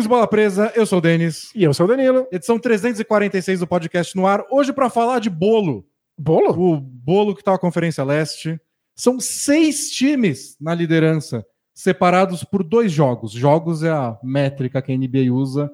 amigos Bola Presa? Eu sou o Denis. E eu sou o Danilo. Edição 346 do podcast no ar. Hoje para falar de bolo. Bolo? O bolo que tá a Conferência Leste. São seis times na liderança, separados por dois jogos. Jogos é a métrica que a NBA usa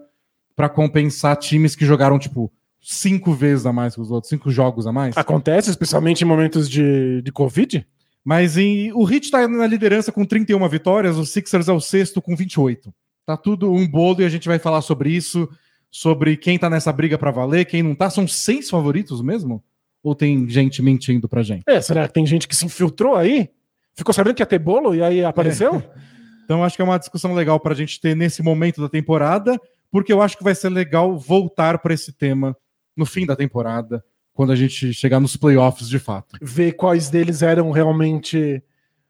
para compensar times que jogaram, tipo, cinco vezes a mais que os outros, cinco jogos a mais. Acontece, especialmente em momentos de, de Covid? Mas em, o Heat tá na liderança com 31 vitórias, o Sixers é o sexto com 28. Tá tudo um bolo e a gente vai falar sobre isso, sobre quem tá nessa briga para valer, quem não tá. São seis favoritos mesmo? Ou tem gente mentindo pra gente? É, será que tem gente que se infiltrou aí? Ficou sabendo que ia ter bolo e aí apareceu? É. Então acho que é uma discussão legal pra gente ter nesse momento da temporada, porque eu acho que vai ser legal voltar para esse tema no fim da temporada, quando a gente chegar nos playoffs de fato. Ver quais deles eram realmente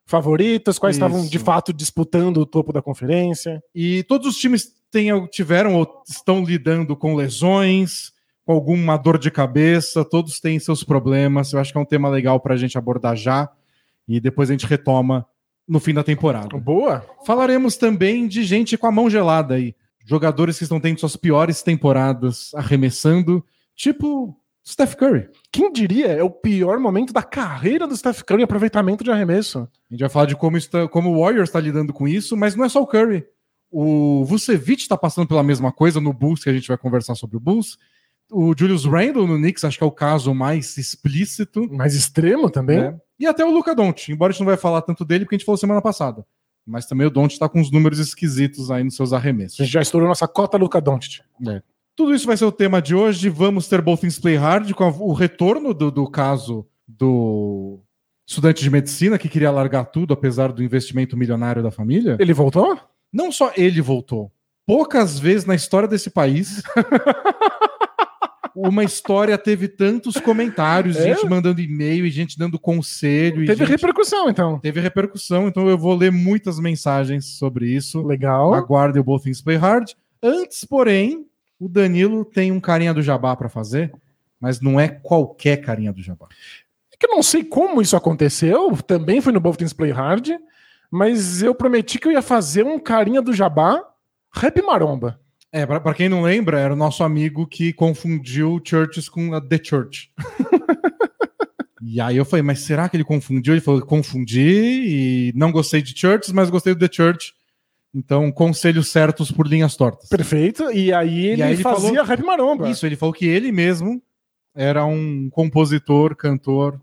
favoritos, quais Isso. estavam de fato disputando o topo da conferência. E todos os times tenham, tiveram ou estão lidando com lesões, com alguma dor de cabeça, todos têm seus problemas. Eu acho que é um tema legal para a gente abordar já e depois a gente retoma no fim da temporada. Boa! Falaremos também de gente com a mão gelada aí, jogadores que estão tendo suas piores temporadas arremessando, tipo Steph Curry. Quem diria é o pior momento da carreira do Steph Curry em aproveitamento de arremesso. A gente vai falar de como, está, como o Warriors está lidando com isso, mas não é só o Curry. O Vucevic está passando pela mesma coisa no Bulls, que a gente vai conversar sobre o Bulls. O Julius Randle no Knicks, acho que é o caso mais explícito. Mais extremo também. né? E até o Luca Doncic, embora a gente não vai falar tanto dele, porque a gente falou semana passada. Mas também o Doncic está com uns números esquisitos aí nos seus arremessos. A gente já estourou nossa cota Luca Doncic. Tudo isso vai ser o tema de hoje. Vamos ter Both Things Play Hard com o retorno do, do caso do estudante de medicina que queria largar tudo, apesar do investimento milionário da família. Ele voltou? Não só ele voltou. Poucas vezes na história desse país uma história teve tantos comentários, É? gente mandando e-mail e gente dando conselho. e Teve gente- repercussão, então. Teve repercussão, então eu vou ler muitas mensagens sobre isso. Legal. Aguardem o Both Things Play Hard. Antes, porém, o Danilo tem um carinha do jabá para fazer, mas não é qualquer carinha do jabá. É que eu não sei como isso aconteceu, também foi no Both Things Play Hard, mas eu prometi que eu ia fazer um carinha do Jabá rap maromba. É, pra, pra quem não lembra, era o nosso amigo que confundiu Churches com a The Church. e aí eu falei, mas será que ele confundiu? Ele falou, confundi e não gostei de Churches, mas gostei do The Church. Então, conselhos certos por linhas tortas. Perfeito. E aí ele, aí ele fazia falou- rap maromba. Isso, ele falou que ele mesmo era um compositor, cantor,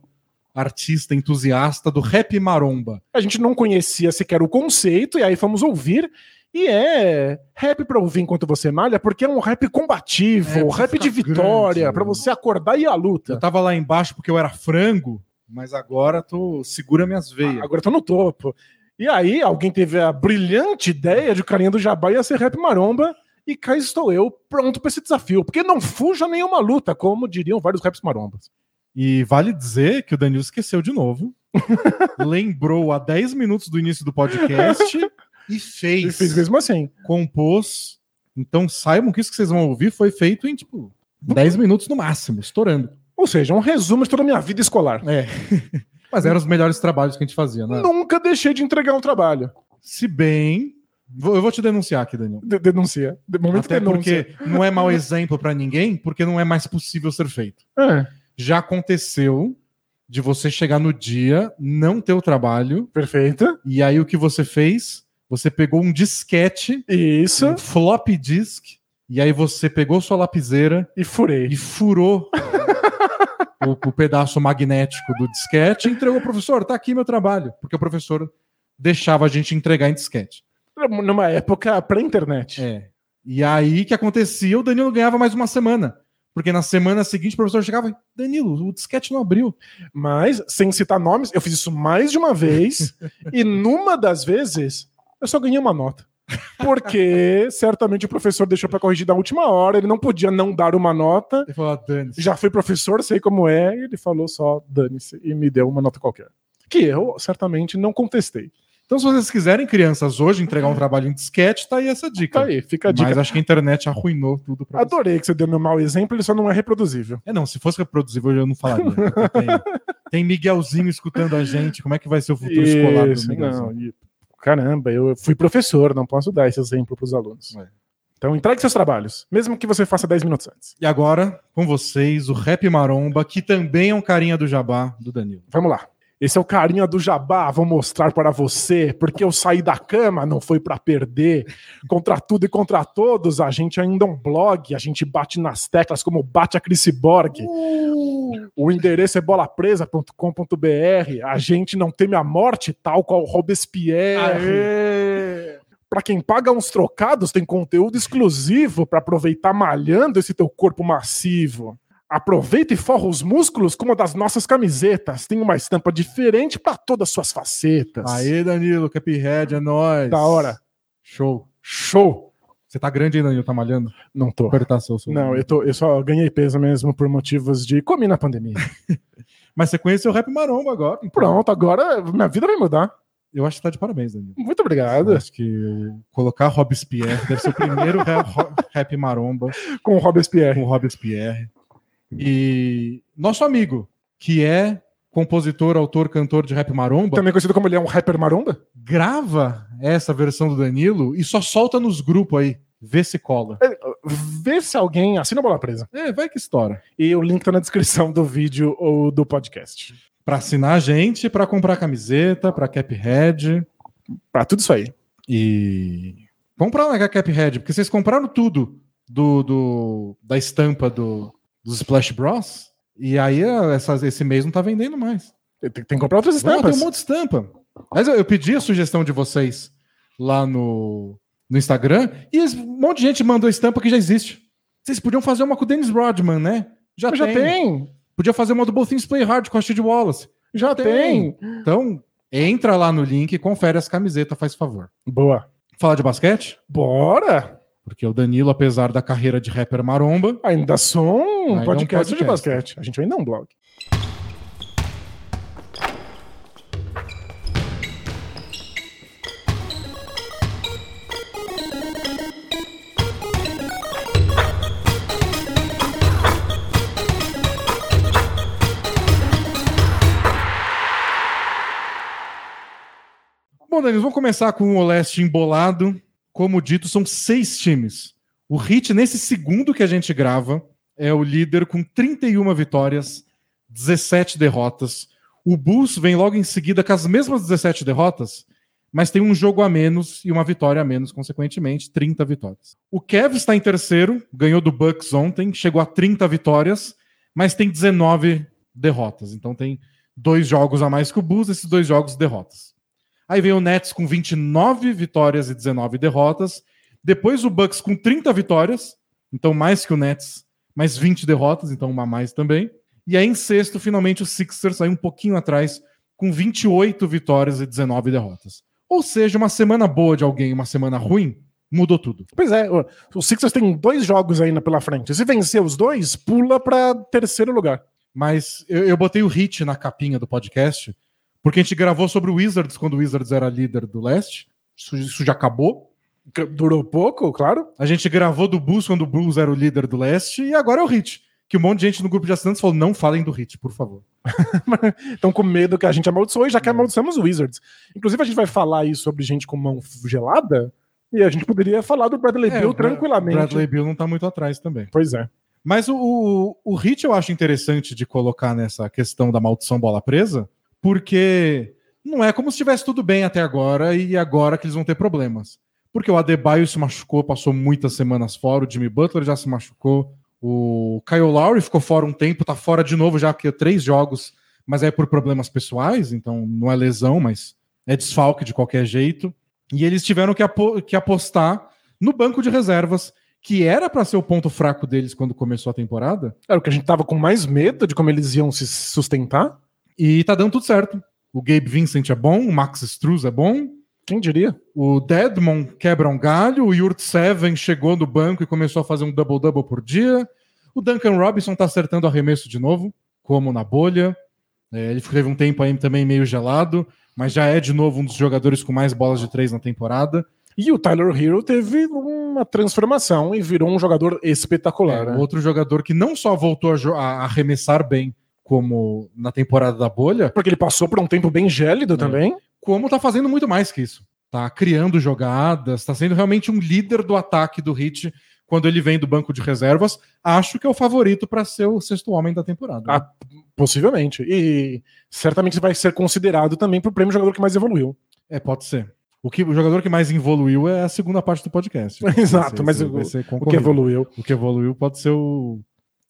artista, entusiasta do rap maromba. A gente não conhecia sequer o conceito, e aí fomos ouvir. E é rap pra ouvir enquanto você malha, porque é um rap combativo, É, rap de ficar vitória, pra né? você acordar e ir à luta. Eu tava lá embaixo porque eu era frango, mas agora tô segura minhas veias. Agora eu tô no topo. E aí, alguém teve a brilhante ideia de o carinha do Jabá ia ser rap maromba, e cá estou eu, pronto pra esse desafio. Porque não fuja nenhuma luta, como diriam vários raps marombas. E vale dizer que o Danilo esqueceu de novo. lembrou há 10 minutos do início do podcast e fez. E fez mesmo assim. Compôs. Então saibam que isso que vocês vão ouvir foi feito em, tipo, 10 minutos no máximo, estourando. Ou seja, um resumo de toda a minha vida escolar. É. Mas eram os melhores trabalhos que a gente fazia, né? Nunca deixei de entregar um trabalho. Se bem. vou- Eu vou te denunciar aqui, Danilo. De- denuncia. De momento Até denúncia. porque não é mau exemplo pra ninguém, porque não é mais possível ser feito. É, Já aconteceu de você chegar no dia, não ter o trabalho, perfeito. e aí o que você fez? Você pegou um disquete, Isso. um floppy disk, e aí você pegou sua lapiseira E furei. e furou o, o pedaço magnético do disquete e entregou ao professor. Tá aqui meu trabalho. Porque o professor deixava a gente entregar em disquete. Numa época pré-internet. É. E aí que acontecia, o Danilo ganhava mais uma semana. Porque na semana seguinte o professor chegava e, Danilo, o disquete não abriu. Mas, sem citar nomes, eu fiz isso mais de uma vez. e numa das vezes, eu só ganhei uma nota. Porque certamente o professor deixou pra corrigir da última hora, ele não podia não dar uma nota. Ele falou, ah, dane-se. Já fui professor, sei como é, e ele falou só dane-se e me deu uma nota qualquer. Que eu certamente não contestei. Então, se vocês quiserem, crianças, hoje entregar um trabalho em disquete, tá aí essa dica. Tá aí, fica a dica. Mas acho que a internet arruinou tudo pra você. Adorei que você deu meu mau exemplo, ele só não é reproduzível. É, não, se fosse reproduzível, eu não falaria. Tem, tem Miguelzinho escutando a gente. Como é que vai ser o futuro escolar do Isso, Miguelzinho? não, caramba, eu fui professor, não posso dar esse exemplo para os alunos. Então entregue seus trabalhos, mesmo que você faça 10 minutos antes. E agora, com vocês, o Rap Maromba, que também é um carinha do Jabá do Danilo. Vamos lá. Esse é o carinha do Jabá, vou mostrar para você, porque eu saí da cama, não foi para perder. Contra tudo e contra todos, a gente ainda é um blog, a gente bate nas teclas como bate a Chris Borg. Uh! O endereço é bolapresa.com.br. A gente não teme a morte, tal qual Robespierre. Para quem paga uns trocados, tem conteúdo exclusivo para aproveitar malhando esse teu corpo massivo. Aproveita e forra os músculos com uma das nossas camisetas. Tem uma estampa diferente para todas as suas facetas. Aê, Danilo, Cuphead, é nóis. Da hora. Show. Show. Você tá grande aí, Danilo, tá malhando? Não tô. Apertar seu, seu- Não, eu, tô, eu só ganhei peso mesmo por motivos de comi na pandemia. Mas você conheceu o Rap Maromba agora. então. Pronto, agora minha vida vai mudar. Eu acho que tá de parabéns, Danilo. Muito Eu obrigado. acho que colocar Robespierre deve ser o primeiro ra- ro- Rap Maromba Com o Robespierre. com Robespierre. E nosso amigo, que é compositor, autor, cantor de Rap Maromba, Também conhecido como ele é um rapper maromba? grava essa versão do Danilo e só solta nos grupos aí. Vê se cola. Vê se alguém assina a bola presa. É, vai que estoura. E o link tá na descrição do vídeo ou do podcast. Pra assinar a gente, pra comprar camiseta, pra Caphead Pra tudo isso aí. e comprar na Caphead, porque vocês compraram tudo do, do- da estampa do, dos Splash Bros. E aí essas- esse mês não tá vendendo mais. Tem, tem que comprar outras Não, tem estampas. um monte de estampa. Mas eu, eu pedi a sugestão de vocês lá no, no Instagram e um monte de gente mandou estampa que já existe. Vocês podiam fazer uma com o Dennis Rodman, né? Já, Mas já tem. tem. Podia fazer uma do Both Things Play Hard com a Steve Wallace. Já Tem. tem. Então, entra lá no link e confere as camisetas, faz favor. Boa. Falar de basquete? Bora. Porque o Danilo, apesar da carreira de rapper maromba, Ainda sou um Ainda é um podcast, de podcast. basquete. A gente ainda é um blog. Bom, Danilo, vamos começar com o Leste embolado. Como dito, são seis times. O Heat, nesse segundo que a gente grava, é o líder com 31 vitórias, 17 derrotas. O Bulls vem logo em seguida com as mesmas 17 derrotas, mas tem um jogo a menos e uma vitória a menos, consequentemente, 30 vitórias. O Cavs está em terceiro, ganhou do Bucks ontem, chegou a 30 vitórias, mas tem 19 derrotas. Então tem dois jogos a mais que o Bulls, esses dois jogos derrotas. Aí vem o Nets com 29 vitórias e 19 derrotas. Depois o Bucks com 30 vitórias, então mais que o Nets, mais 20 derrotas, então uma a mais também. E aí em sexto, finalmente o Sixers saiu um pouquinho atrás, com 28 vitórias e 19 derrotas. Ou seja, uma semana boa de alguém uma semana ruim, mudou tudo. Pois é, o- Sixers tem dois jogos ainda pela frente. Se vencer os dois, pula pra terceiro lugar. Mas eu, eu botei o hit na capinha do podcast, porque a gente gravou sobre o Wizards quando o Wizards era líder do leste. Isso, isso já acabou. Durou pouco, claro. A gente gravou do Bulls quando o Bulls era o líder do leste, e agora é o Hit. Que um monte de gente no grupo de assinantes falou: não falem do Hit, por favor. Estão com medo que a gente amaldiçoe, já que amaldiçoamos os Wizards. Inclusive, a gente vai falar aí sobre gente com mão gelada, e a gente poderia falar do Bradley É, Bill o tranquilamente. Bradley Bill não tá muito atrás também. Pois é. Mas o, o, o Hit eu acho interessante de colocar nessa questão da maldição bola presa, porque não é como se estivesse tudo bem até agora e agora que eles vão ter problemas. Porque o Adebayo se machucou, passou muitas semanas fora, o Jimmy Butler já se machucou, o Kyle Lowry ficou fora um tempo, tá fora de novo já, porque três jogos, mas é por problemas pessoais, então não é lesão, mas é desfalque de qualquer jeito. E eles tiveram que, apo- que apostar no banco de reservas, que era para ser o ponto fraco deles quando começou a temporada, Era o que a gente tava com mais medo de como eles iam se sustentar. E tá dando tudo certo. O Gabe Vincent é bom, o Max Struz é bom, Quem diria? o Deadmon quebra um galho, o Yurt Seven chegou no banco e começou a fazer um double-double por dia. O Duncan Robinson tá acertando arremesso de novo, como na bolha. É, ele teve um tempo aí também meio gelado, mas já é de novo um dos jogadores com mais bolas de três na temporada. E o Tyler Hero teve uma transformação e virou um jogador espetacular. É, né? Outro jogador que não só voltou a, a arremessar bem, como na temporada da bolha, Porque ele passou por um tempo bem gélido também. como tá fazendo muito mais que isso. tá criando jogadas, tá sendo realmente um líder do ataque do Hit quando ele vem do banco de reservas. Acho que é o favorito para ser o sexto homem da temporada. Ah, possivelmente. E certamente vai ser considerado também para o prêmio jogador que mais evoluiu. É, pode ser. O, que, o jogador que mais evoluiu é a segunda parte do podcast. Exato, mas o, o que evoluiu. O que evoluiu pode ser o,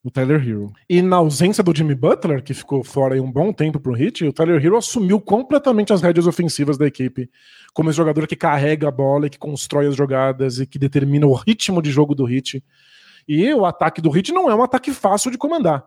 o Tyler Hero. E na ausência do Jimmy Butler, que ficou fora um bom tempo pro Hit, o Tyler Hero assumiu completamente as rédeas ofensivas da equipe, como esse jogador que carrega a bola que constrói as jogadas e que determina o ritmo de jogo do Hit. E o ataque do Hit não é um ataque fácil de comandar.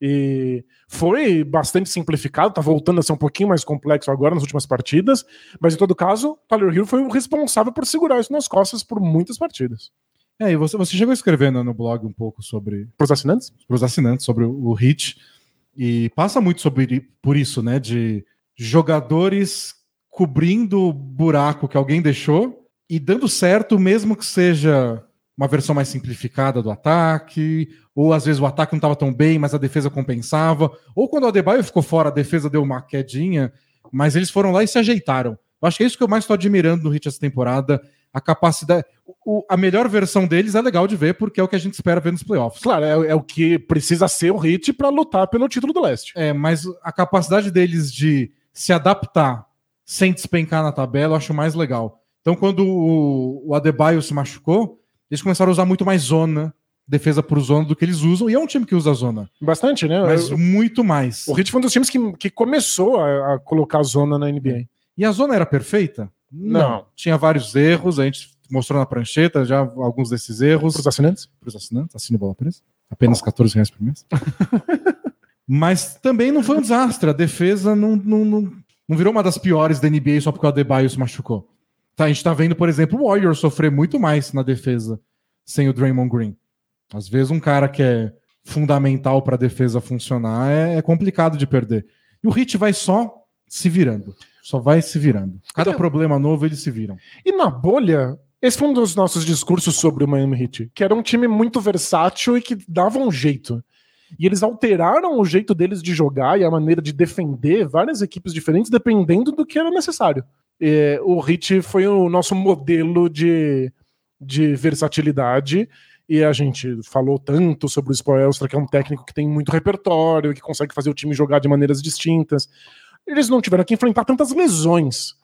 E foi bastante simplificado, tá voltando a ser um pouquinho mais complexo agora nas últimas partidas, mas em todo caso, Tyler Hill foi o responsável por segurar isso nas costas por muitas partidas. É, e você, você chegou escrevendo no blog um pouco sobre. Para os assinantes? Para os assinantes, sobre o, o Hit. E passa muito sobre por isso, né? De jogadores cobrindo o buraco que alguém deixou e dando certo, mesmo que seja uma versão mais simplificada do ataque, ou às vezes o ataque não estava tão bem, mas a defesa compensava, ou quando o Adebayo ficou fora, a defesa deu uma quedinha, mas eles foram lá e se ajeitaram. Eu acho que é isso que eu mais estou admirando no Hit essa temporada, a capacidade. O, a melhor versão deles é legal de ver, porque é o que a gente espera ver nos playoffs. Claro, é, é o que precisa ser o Hit para lutar pelo título do leste. É, mas a capacidade deles de se adaptar sem despencar na tabela, eu acho mais legal. Então, quando o, o Adebayo se machucou, eles começaram a usar muito mais zona, defesa por zona do que eles usam, e é um time que usa zona. Bastante, né? Mas eu, muito mais. O Heat foi um dos times que, que começou a, a colocar zona na NBA. E a zona era perfeita? Não. Não. Tinha vários erros, a gente mostrou na prancheta já alguns desses erros. Para os assinantes? Para os assinantes, assine bola presa. Apenas 14 reais por mês. Mas também não foi um desastre. A defesa não, não, não, não virou uma das piores da NBA só porque o Adebayo se machucou. Tá, a gente tá vendo, por exemplo, o Warriors sofrer muito mais na defesa sem o Draymond Green. Às vezes um cara que é fundamental para a defesa funcionar é, é, complicado de perder. E o Hit vai só se virando. Só vai se virando. Cada então, problema novo eles se viram. E na bolha, esse foi um dos nossos discursos sobre o Miami Heat, que era um time muito versátil e que dava um jeito. E eles alteraram o jeito deles de jogar e a maneira de defender várias equipes diferentes, dependendo do que era necessário. É, o Hit foi o nosso modelo de, de versatilidade. E a gente falou tanto sobre o Spoelstra, que é um técnico que tem muito repertório, que consegue fazer o time jogar de maneiras distintas. Eles não tiveram que enfrentar tantas lesões.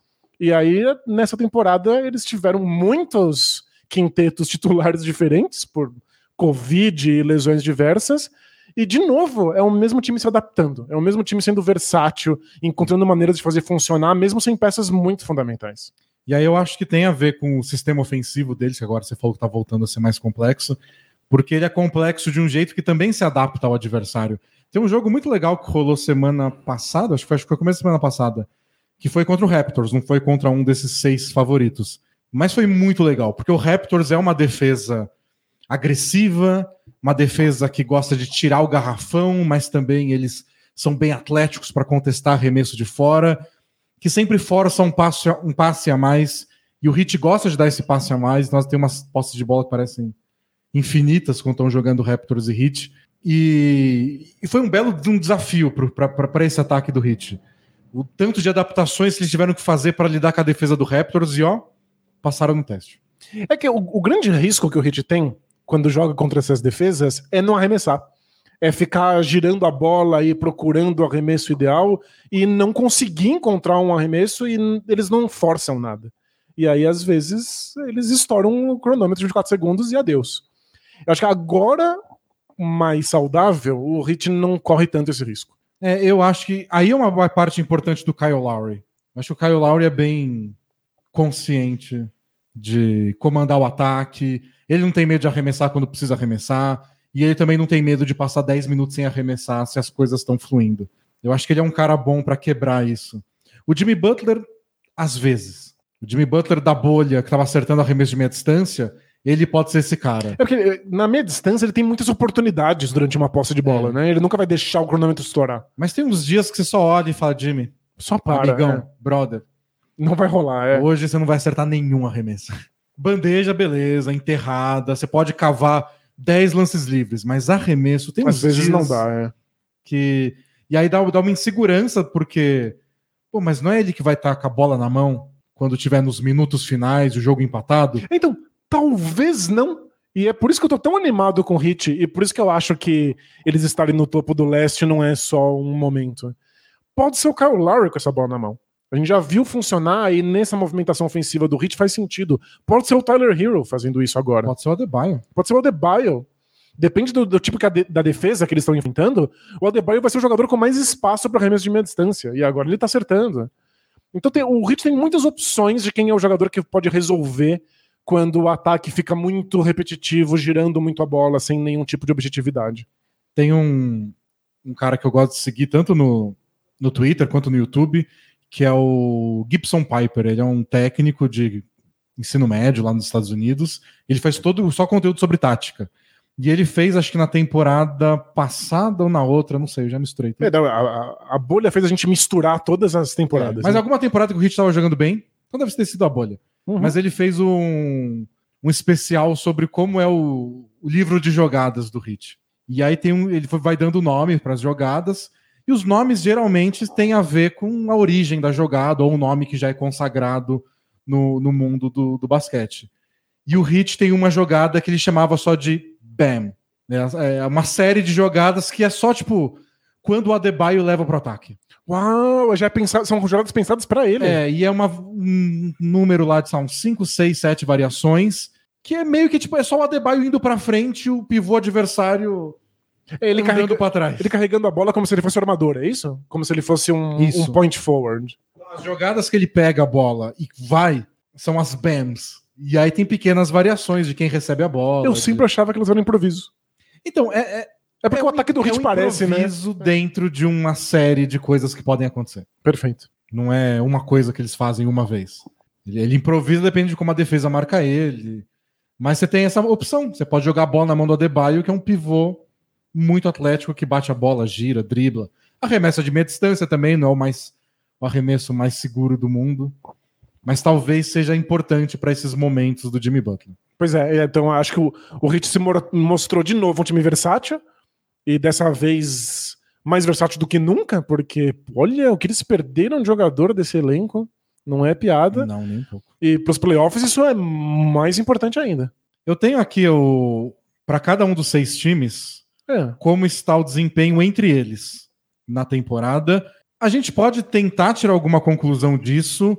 E aí, nessa temporada, eles tiveram muitos quintetos titulares diferentes por Covid e lesões diversas. E, de novo, é o mesmo time se adaptando. É o mesmo time sendo versátil, encontrando maneiras de fazer funcionar, mesmo sem peças muito fundamentais. E aí eu acho que tem a ver com o sistema ofensivo deles, que agora você falou que está voltando a ser mais complexo, porque ele é complexo de um jeito que também se adapta ao adversário. Tem um jogo muito legal que rolou semana passada, acho que foi, acho que foi começo da semana passada, que foi contra o Raptors, não foi contra um desses seis favoritos. Mas foi muito legal, porque o Raptors é uma defesa agressiva, uma defesa que gosta de tirar o garrafão, mas também eles são bem atléticos para contestar arremesso de fora, que sempre força um passe, um passe a mais, e o Hit gosta de dar esse passe a mais. Nós temos umas posses de bola que parecem infinitas quando estão jogando Raptors e Hit. E, e foi um belo um desafio para esse ataque do Hit. O tanto de adaptações que eles tiveram que fazer para lidar com a defesa do Raptors e ó, passaram no teste. É que o, o grande risco que o Hit tem quando joga contra essas defesas é não arremessar. É ficar girando a bola e procurando o arremesso ideal e não conseguir encontrar um arremesso e eles não forçam nada. E aí, às vezes, eles estouram o cronômetro de 4 segundos e adeus. Eu acho que agora, mais saudável, o Hit não corre tanto esse risco. É, eu acho que aí é uma parte importante do Kyle Lowry. Eu acho que o Kyle Lowry é bem consciente de comandar o ataque, ele não tem medo de arremessar quando precisa arremessar. E ele também não tem medo de passar 10 minutos sem arremessar se as coisas estão fluindo. Eu acho que ele é um cara bom para quebrar isso. O Jimmy Butler, às vezes. O Jimmy Butler da bolha, que estava acertando arremesso de meia distância, ele pode ser esse cara. É porque na meia distância ele tem muitas oportunidades durante uma posse de bola, é. né? Ele nunca vai deixar o cronômetro estourar. Mas tem uns dias que você só olha e fala, Jimmy, só para, amigão, é. brother. Não vai rolar, é. Hoje você não vai acertar nenhum arremesso. Bandeja, beleza, enterrada, você pode cavar 10 lances livres, mas arremesso tem Às vezes não dá, é. Que... E aí dá, dá uma insegurança, porque. Pô, mas não é ele que vai estar com a bola na mão quando tiver nos minutos finais, o jogo empatado? Então, talvez não. E é por isso que eu tô tão animado com o Hit, e por isso que eu acho que eles estarem no topo do leste não é só um momento. Pode ser o Kyle Lowry com essa bola na mão. A gente já viu funcionar e nessa movimentação ofensiva do Hit faz sentido. Pode ser o Tyler Hero fazendo isso agora. Pode ser o Adebayo. Pode ser o Adebayo. Depende do, do tipo de, da defesa que eles estão enfrentando. O Adebayo vai ser o jogador com mais espaço para arremesso de meia distância. E agora ele tá acertando. Então tem, o Hit tem muitas opções de quem é o jogador que pode resolver quando o ataque fica muito repetitivo, girando muito a bola, sem nenhum tipo de objetividade. Tem um, um cara que eu gosto de seguir tanto no, no Twitter quanto no YouTube, que é o Gibson Piper. Ele é um técnico de ensino médio lá nos Estados Unidos. Ele faz todo só conteúdo sobre tática. E ele fez, acho que na temporada passada ou na outra, não sei, eu já misturei. É, a, a, a, bolha fez a gente misturar todas as temporadas. É, mas né? alguma temporada que o Hit estava jogando bem, então deve ter sido a bolha. Uhum. Mas ele fez um, um especial sobre como é o, o livro de jogadas do Hit. E aí tem um, ele vai dando nome para as jogadas, e os nomes geralmente têm a ver com a origem da jogada, ou um nome que já é consagrado no, no mundo do, do basquete. E o Hit tem uma jogada que ele chamava só de Bam. É, é uma série de jogadas que é só, tipo, quando o Adebayo leva pro ataque. Uau, já é pensado, são jogadas pensadas para ele. É, e é uma, um número lá de, são 5, 6, 7 variações, que é meio que, tipo, é só o Adebayo indo pra frente e o pivô adversário ele carregando para trás. Ele carregando a bola como se ele fosse armador, é isso? Como se ele fosse um, um point forward. As jogadas que ele pega a bola e vai são as BAMs. E aí tem pequenas variações de quem recebe a bola. Eu sempre achava que elas eram improviso. Então, é. É, é porque é o ataque do Hit é um parece, né? dentro de uma série de coisas que podem acontecer. Perfeito. Não é uma coisa que eles fazem uma vez. Ele, ele improvisa, depende de como a defesa marca ele. Mas você tem essa opção. Você pode jogar a bola na mão do Adebayo, que é um pivô muito atlético que bate a bola, gira, dribla. Arremessa de meia distância também, não é o mais o arremesso mais seguro do mundo mas talvez seja importante para esses momentos do Jimmy Butler. Pois é, então acho que o, o Heat se mostrou de novo um time versátil e dessa vez mais versátil do que nunca, porque olha o que eles perderam de jogador desse elenco, não é piada. Não, nem um pouco. E para os playoffs isso é mais importante ainda. Eu tenho aqui o para cada um dos seis times é. como está o desempenho entre eles na temporada. A gente pode tentar tirar alguma conclusão disso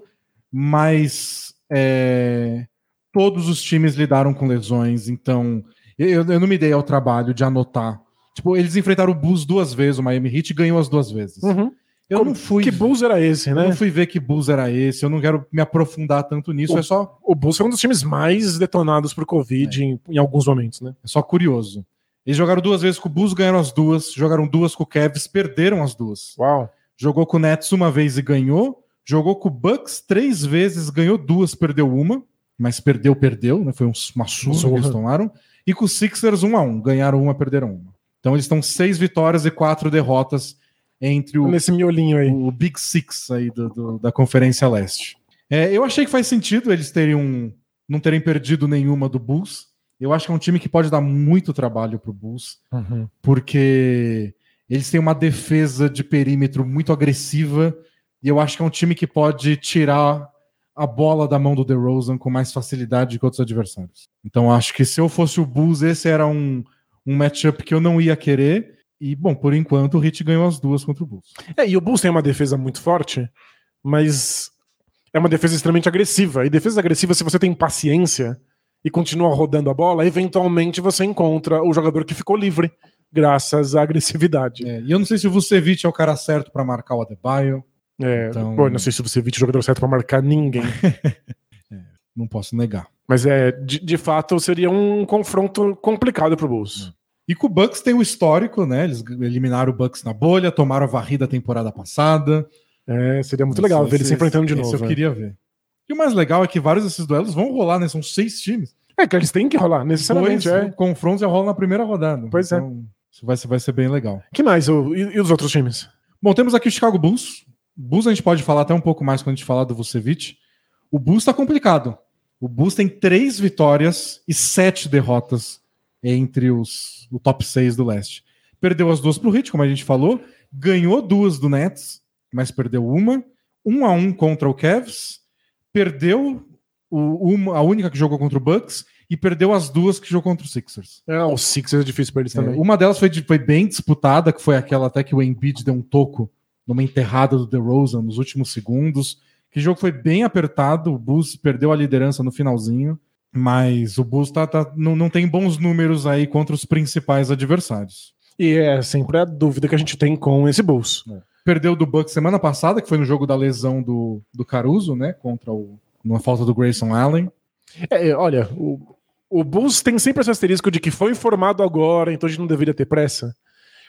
mas é, todos os times lidaram com lesões, então eu, eu, não me dei ao trabalho de anotar. Tipo, eles enfrentaram o Bulls duas vezes, o Miami Heat ganhou as duas vezes. Uhum. Eu Como, não fui. Que Bulls era esse, né? Eu não fui ver que Bulls era esse. Eu não quero me aprofundar tanto nisso. O, é só. O Bulls é um dos times mais detonados por Covid é. em, em, alguns momentos, né? É só curioso. Eles jogaram duas vezes com o Bulls, ganharam as duas. Jogaram duas com o Cavs, perderam as duas. Uau. Jogou com o Nets uma vez e ganhou. Jogou com o Bucks três vezes, ganhou duas, perdeu uma, mas perdeu, perdeu, né? Foi uma surra que eles tomaram. E com o Sixers, um a um. Ganharam uma, perderam uma. Então eles estão seis vitórias e quatro derrotas entre o. Nesse miolinho aí. O Big Six aí do, do da Conferência Leste. É, eu achei que faz sentido eles terem um, não terem perdido nenhuma do Bulls. Eu acho que é um time que pode dar muito trabalho pro Bulls, uhum. porque eles têm uma defesa de perímetro muito agressiva e eu acho que é um time que pode tirar a bola da mão do DeRozan com mais facilidade que outros adversários. Então acho que se eu fosse o Bulls, esse era um, um matchup que eu não ia querer. E, bom, por enquanto o Heat ganhou as duas contra o Bulls. É, e o Bulls tem uma defesa muito forte, mas é uma defesa extremamente agressiva. E defesa agressiva, se você tem paciência e continua rodando a bola, eventualmente você encontra o jogador que ficou livre graças à agressividade. É, e eu não sei se o Vucevic é o cara certo para marcar o Adebayo. É, então... Pô, não sei se você viu o jogador certo para marcar ninguém. não posso negar. Mas é, de, de fato, seria um confronto complicado pro Bulls. É. E com o Bucks tem o histórico, né? Eles eliminaram o Bucks na bolha, tomaram a varrida temporada passada. É, seria muito legal ver eles se enfrentando de novo. Isso eu é. queria ver. E o mais legal é que vários desses duelos vão rolar, né? São seis times. É, que eles têm que rolar, necessariamente. Depois, é. O confronto já rola na primeira rodada. Pois é. então, é. Isso vai, vai ser bem legal. que mais? O, e, e os outros times? Bom, temos aqui o Chicago Bulls, Bulls a gente pode falar até um pouco mais quando a gente falar do Vucevic. O Bulls está complicado. O Bulls tem três vitórias e sete derrotas entre os o top 6 do leste. Perdeu as duas para o Heat, como a gente falou. Ganhou duas do Nets, mas perdeu uma. Um a um contra o Cavs. perdeu o- uma, a única que jogou contra o Bucks e perdeu as duas que jogou contra o Sixers. É, o Sixers é difícil pra eles É, também. uma delas foi, foi bem disputada, que foi aquela até que o Embiid deu um toco numa enterrada do DeRozan nos últimos segundos. Que jogo foi bem apertado, o Bulls perdeu a liderança no finalzinho, mas o Bulls tá, tá- não, não tem bons números aí contra os principais adversários. E é sempre a dúvida que a gente tem com esse Bulls. Perdeu do Bucks semana passada, que foi no jogo da lesão do, do Caruso, né? Contra o. numa falta do Grayson Allen. É, é, olha, o, o Bulls tem sempre esse asterisco de que foi formado agora, então a gente não deveria ter pressa.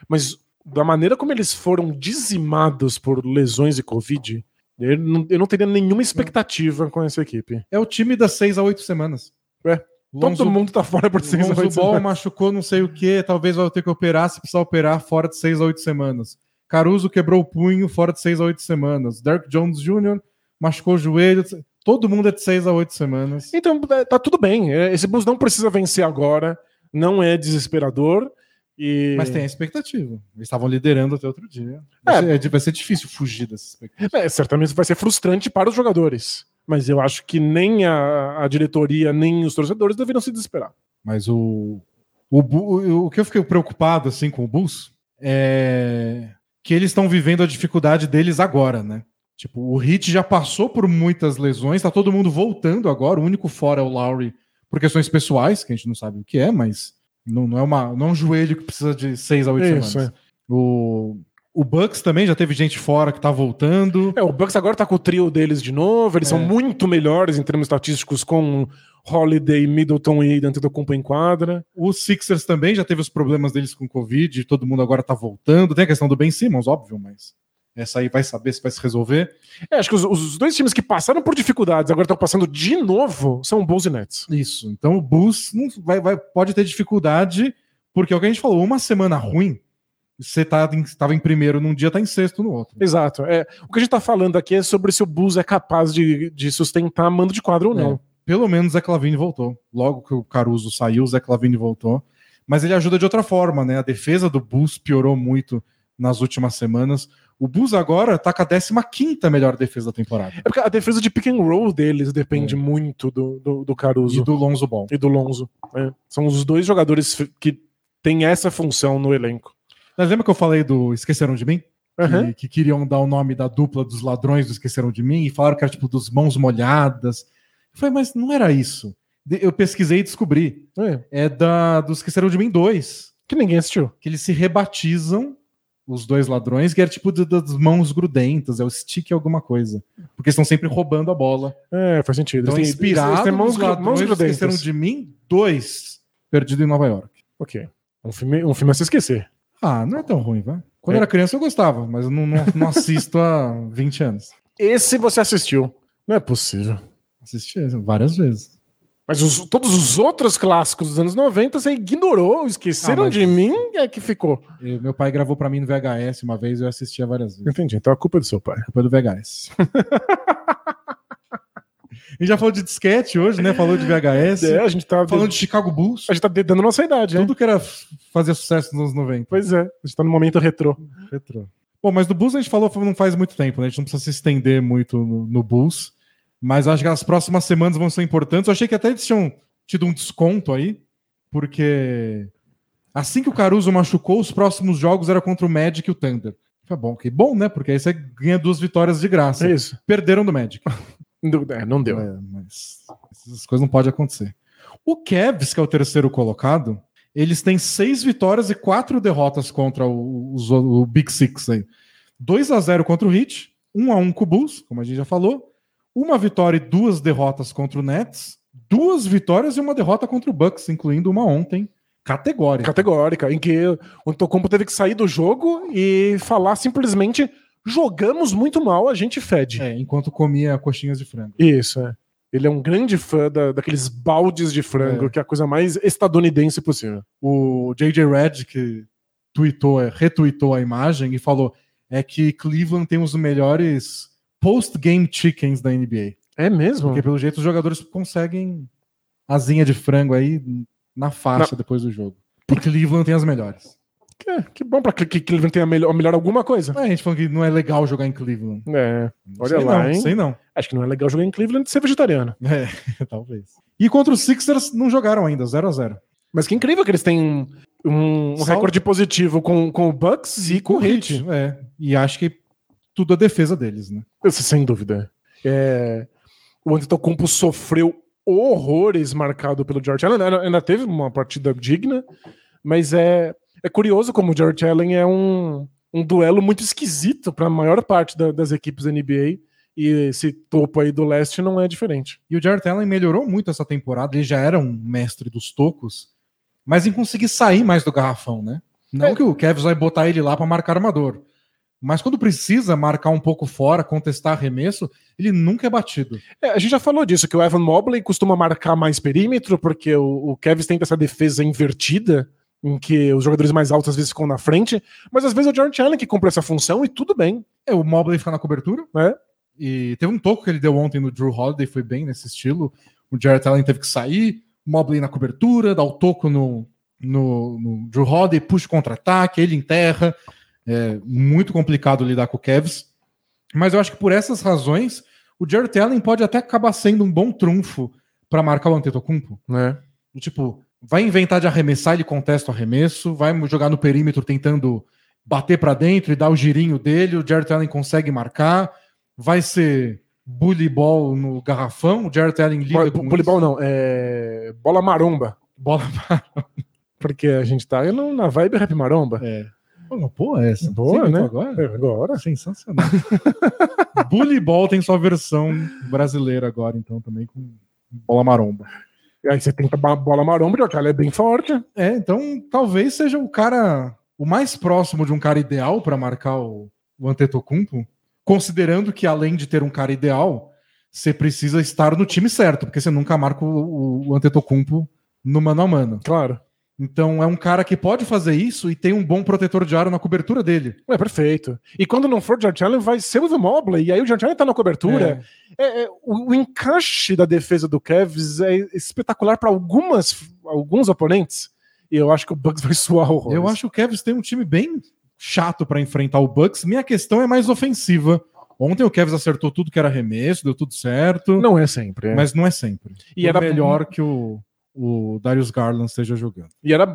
Mas da maneira como eles foram dizimados por lesões e Covid, eu não, eu não teria nenhuma expectativa com essa equipe. É o time das seis a oito semanas. É. Lonzo- Todo mundo tá fora por seis a Lonzo oito Ball semanas. machucou não sei o que, talvez vai ter que operar se precisar operar fora de 6 a 8 semanas. Caruso quebrou o punho fora de 6 a 8 semanas. Dirk Jones Jr. machucou o joelho. Todo mundo é de 6 a 8 semanas. Então, é, tá tudo bem. É, Esse Bulls não precisa vencer agora, não é desesperador. E... Mas tem a expectativa. Eles estavam liderando até outro dia. Vai, É. ser, vai ser difícil fugir dessa expectativa. É, certamente vai ser frustrante para os jogadores. Mas eu acho que nem a, a diretoria, nem os torcedores deveriam se desesperar. Mas o, o, o, o que eu fiquei preocupado assim com o Bulls é que eles estão vivendo a dificuldade deles agora, né? Tipo, o Hit já passou por muitas lesões, tá todo mundo voltando agora. O único fora é o Lowry por questões pessoais, que a gente não sabe o que é, mas não, não é, uma, não é um joelho que precisa de seis a oito Isso, semanas. O, o Bucks também já teve gente fora que tá voltando. É, o Bucks agora tá com o trio deles de novo. Eles É. são muito melhores em termos estatísticos com Holiday, Middleton e Antetokounmpo em quadra. O Sixers também já teve os problemas deles com Covid, todo mundo agora tá voltando. Tem a questão do Ben Simmons, óbvio, mas essa aí vai saber se vai se resolver. É, acho que os, os dois times que passaram por dificuldades, agora estão passando de novo, são Bulls e Nets. Isso. Então o Bulls não vai, vai- pode ter dificuldade, porque é o que a gente falou, uma semana ruim, você tá em, em primeiro num dia, tá em sexto no outro. Exato. É, o que a gente tá falando aqui é sobre se o Bulls é capaz de, de sustentar mando de quadra ou não. Pelo menos o Zé Clavini voltou. Logo que o Caruso saiu, o Zé Clavini voltou. Mas ele ajuda de outra forma, né? A defesa do Bulls piorou muito nas últimas semanas. O Bulls agora tá com a 15 melhor defesa da temporada. É porque a defesa de pick and roll deles depende É. muito do, do, do Caruso E do Lonzo Ball. e do Lonzo. né? São os dois jogadores que têm essa função no elenco. Mas lembra que eu falei do Esqueceram de Mim? Que, Aham. que queriam dar o nome da dupla dos ladrões do Esqueceram de Mim e falaram que era tipo dos mãos molhadas. Eu falei, mas não era isso. Eu pesquisei e descobri. É, É da do Esqueceram de Mim 2. que ninguém assistiu. Que eles se rebatizam, os dois ladrões, que era tipo das mãos grudentas, é o stick alguma coisa. Porque estão sempre roubando a bola. É, faz sentido. Então, Eles têm- inspirado eles têm mãos, gru- ladrões mãos do Esqueceram grudentas. de Mim 2. Perdido em Nova York. Ok. Um filme, um filme a se esquecer. Ah, não é tão ruim, vai. Quando É. eu era criança eu gostava, mas eu não, não, não assisto há 20 anos. Esse você assistiu. Não é possível. Assisti várias vezes. Mas os- todos os outros clássicos dos anos 90 você ignorou, esqueceram Ah, de mim é que ficou. E meu pai gravou pra mim no VHS uma vez e eu assistia várias vezes. Entendi. Então a culpa é do seu pai. A culpa é do VHS. A gente já falou de disquete hoje, né? Falou de VHS. É, a gente tá, Falando de Chicago Bulls. a gente tá dando nossa idade? Tudo que era fazer sucesso nos anos 90. Pois é, a gente tá no momento retrô. Retrô. Bom, mas do Bulls a gente falou não faz muito tempo, né? A gente não precisa se estender muito no, no Bulls. Mas acho que as próximas semanas vão ser importantes. Eu achei que até eles tinham tido um desconto aí, porque assim que o Caruso machucou, os próximos jogos era contra o Magic e o Thunder. Foi bom, que bom, né? Porque aí você ganha duas vitórias de graça. É isso. Perderam do Magic. Não, é, não deu. É, mas essas coisas não podem acontecer. O Cavs, que é o terceiro colocado, eles têm seis vitórias e quatro derrotas contra o, os- o Big Six aí. 2 a 0 contra o Heat, 1 a 1 com o Bulls, como a gente já falou, uma vitória e duas derrotas contra o Nets, duas vitórias e uma derrota contra o Bucks, incluindo uma ontem, categórica. Categórica, em que o Tocompo teve que sair do jogo e falar simplesmente jogamos muito mal, a gente fede. É, enquanto comia coxinhas de frango. Isso, é. Ele é um grande fã da- daqueles baldes de frango, É. que é a coisa mais estadunidense possível. o JJ Redd que tweetou, é, retweetou a imagem e falou é que Cleveland tem os melhores post-game chickens da NBA. É mesmo? Porque pelo jeito os jogadores conseguem asinha de frango aí na faixa depois do jogo. E Cleveland tem as melhores. Que, que bom pra que que Cleveland tenha melhor, melhor alguma coisa. É, a gente falando que não é legal jogar em Cleveland. É, olha sei lá, não, hein? Sei não. Acho que não é legal jogar em Cleveland e ser vegetariano. É, talvez. E contra os Sixers não jogaram ainda, 0 a 0 Mas que incrível que eles têm um, um Sal- recorde positivo com, com o Bucks e com o Heat. É, e acho que tudo a defesa deles, né? Isso, sem dúvida. É, o Antetokounmpo sofreu horrores marcado pelo George Allen. Ainda- Ainda teve uma partida digna, mas é, é curioso como o George Allen é um, um duelo muito esquisito para a maior parte da- das equipes da NBA. E esse topo aí do leste não é diferente. E o Jared Allen melhorou muito essa temporada, ele já era um mestre dos tocos, mas em conseguir sair mais do garrafão, né? Não É. que o Kevs vai botar ele lá para marcar armador. Mas quando precisa marcar um pouco fora, contestar arremesso, ele nunca é batido. É, a gente já falou disso, que o Evan Mobley costuma marcar mais perímetro, porque o, o Kevin tem essa defesa invertida, em que os jogadores mais altos às vezes ficam na frente, mas às vezes é o George Allen que cumpre essa função e tudo bem. É, o Mobley fica na cobertura. É. E teve um toco que ele deu ontem no Drew Holiday, foi bem nesse estilo. O Jared Allen teve que sair, o Mobley na cobertura, dá o toco no, no, no Drew Holiday, puxa o contra-ataque, ele enterra. É muito complicado lidar com o Cavs. Mas eu acho que por essas razões, o Jared Allen pode até acabar sendo um bom trunfo para marcar o Antetokounmpo. Né? Tipo, vai inventar de arremessar, ele contesta o arremesso, vai jogar no perímetro tentando bater pra dentro e dar o girinho dele, o Jared Allen consegue marcar, vai ser bully ball no garrafão, o Jared Allen lida com Volleyball isso. não, é bola maromba, Bola porque a gente tá na vibe rap maromba. é. Pô, Boa essa. Boa, né? Agora? É, agora. Sensacional. bully ball tem sua versão brasileira agora, então, também com bola maromba. Aí você tenta bola maromba, o George Allen é bem forte. É, então talvez seja o cara o mais próximo de um cara ideal para marcar o, o Antetokounmpo, considerando que além de ter um cara ideal, você precisa estar no time certo, porque você nunca marca o, o, o Antetokounmpo no mano a mano. Claro. Então é um cara que pode fazer isso e tem um bom protetor de aro na cobertura dele. É perfeito. E quando não for o George Allen, vai ser o Evan Mobley. E aí o George Allen tá na cobertura. É, é, o, o encaixe da defesa do Cavs é espetacular para algumas alguns oponentes. E eu acho que o Bucks vai suar horrores. Eu acho que o Cavs tem um time bem chato para enfrentar o Bucks. Minha questão é mais ofensiva. Ontem o Cavs acertou tudo que era arremesso, deu tudo certo. Não é sempre. é. mas não é sempre. E era- era melhor que o, o Darius Garland esteja jogando. E era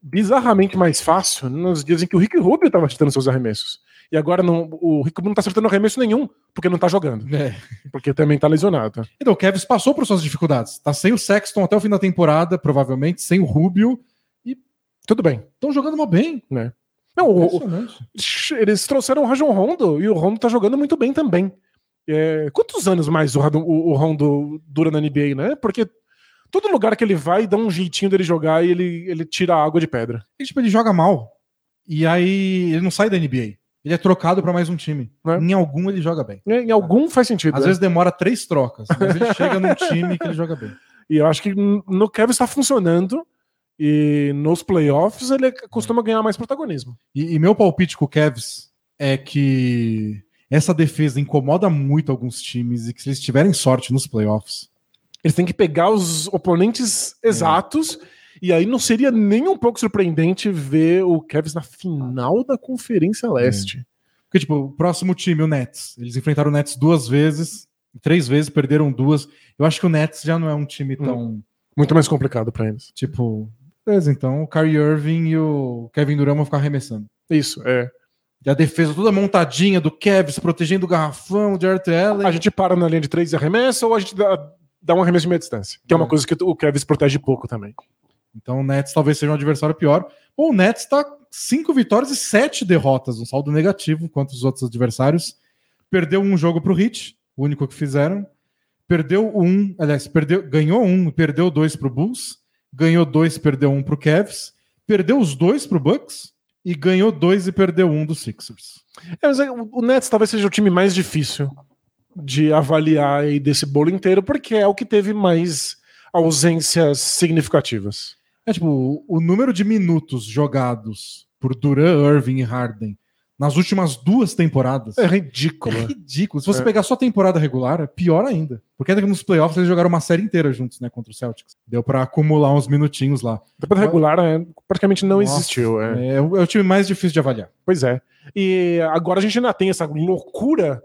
bizarramente mais fácil nos dias em que o Rick Rubio estava acertando seus arremessos. E agora não, o Rick Rubio não tá acertando arremesso nenhum, porque não tá jogando. Porque também tá lesionado. Então o Cavs passou por suas dificuldades. Tá sem o Sexton até o fim da temporada, provavelmente, sem o Rubio. Tudo bem. Estão jogando mal bem. Não, o- eles trouxeram o Rajon Rondo e o Rondo tá jogando muito bem também. É, quantos anos mais o, o- o Rondo dura na NBA, né? Porque todo lugar que ele vai dá um jeitinho dele jogar e ele, ele tira a água de pedra. E, tipo, ele joga mal. E aí ele não sai da NBA. Ele é trocado para mais um time. É. Em algum ele joga bem. Em algum faz sentido. Às né? vezes demora três trocas, mas ele chega num time que ele joga bem. E eu acho que no Kevin está funcionando. E nos playoffs ele costuma ganhar mais protagonismo. E, e meu palpite com o Cavs é que essa defesa incomoda muito alguns times e que se eles tiverem sorte nos playoffs, Eles têm que pegar os oponentes exatos. E aí não seria nem um pouco surpreendente ver o Cavs na final da Conferência Leste. Porque, tipo, o próximo time, o Nets, eles enfrentaram o Nets duas vezes, três vezes, perderam duas. Eu acho que o Nets já não é um time tão, Muito mais complicado para eles. tipo, beleza, então o Kyrie Irving e o Kevin Durant vão ficar arremessando. Isso, é. E a defesa toda montadinha do Cavs, protegendo o garrafão, o Jared Allen. A gente para na linha de três e arremessa ou a gente dá, dá um arremesso de meia distância? Que é uma É. coisa que o Cavs protege pouco também. Então o Nets talvez seja um adversário pior. Ou o Nets tá cinco vitórias e sete derrotas, um saldo negativo quanto os outros adversários. Perdeu um jogo pro Heat, o único que fizeram. Perdeu um, aliás, perdeu, ganhou um e perdeu dois pro Bulls. Ganhou dois, perdeu um pro Cavs. Perdeu os dois pro Bucks e ganhou dois e perdeu um dos Sixers. É, mas é, o o Nets talvez seja o time mais difícil de avaliar aí desse bolo inteiro, porque é o que teve mais ausências significativas. É tipo, o- número de minutos jogados por Duran, Irving e Harden nas últimas duas temporadas. É ridículo. É ridículo. Se você É. pegar só a temporada regular, é pior ainda. Porque ainda que nos playoffs eles jogaram uma série inteira juntos, né, contra o Celtics. Deu pra acumular uns minutinhos lá. Depois da regular, é, praticamente não Nossa, existiu. é. É, é o time mais difícil de avaliar. Pois é. E agora a gente ainda tem essa loucura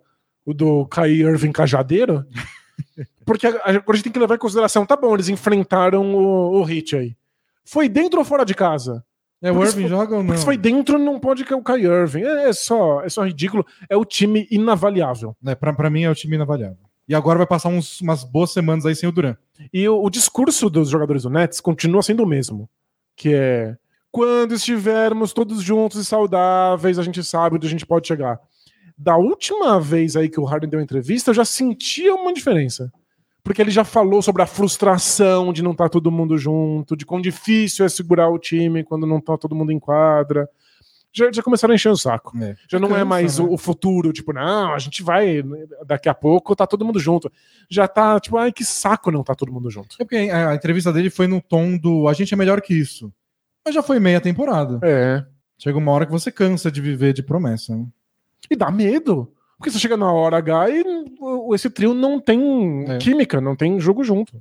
o do Kyrie Irving cajadeiro. Porque a- agora a gente tem que levar em consideração, tá bom, eles enfrentaram o, o Hit aí. Foi dentro ou fora de casa? É, o Porque se Irving joga ou não? Porque se foi dentro, não pode que é o Kyrie Irving. É, é só, é só ridículo. É o time inavaliável. É, pra, pra mim é o time inavaliável. E agora vai passar uns- umas boas semanas aí sem o Duran. E o, o discurso dos jogadores do Nets continua sendo o mesmo. Que é quando estivermos todos juntos e saudáveis, a gente sabe onde a gente pode chegar. Da última vez aí que o Harden deu entrevista, eu já sentia uma diferença. Porque ele já falou sobre a frustração de não estar todo mundo junto, de quão difícil é segurar o time quando não tá todo mundo em quadra. Já, já começaram a encher o saco. É. Já não é mais né? o, o futuro, tipo, não, a gente vai, daqui a pouco tá todo mundo junto. Já tá, tipo, ai, que saco não tá todo mundo junto. É porque a, a entrevista dele foi no tom do a gente é melhor que isso. Mas já foi meia temporada. É. Chega uma hora que você cansa de viver de promessa. né? E dá medo. Porque você chega na hora H e esse trio não tem É. química, não tem jogo junto.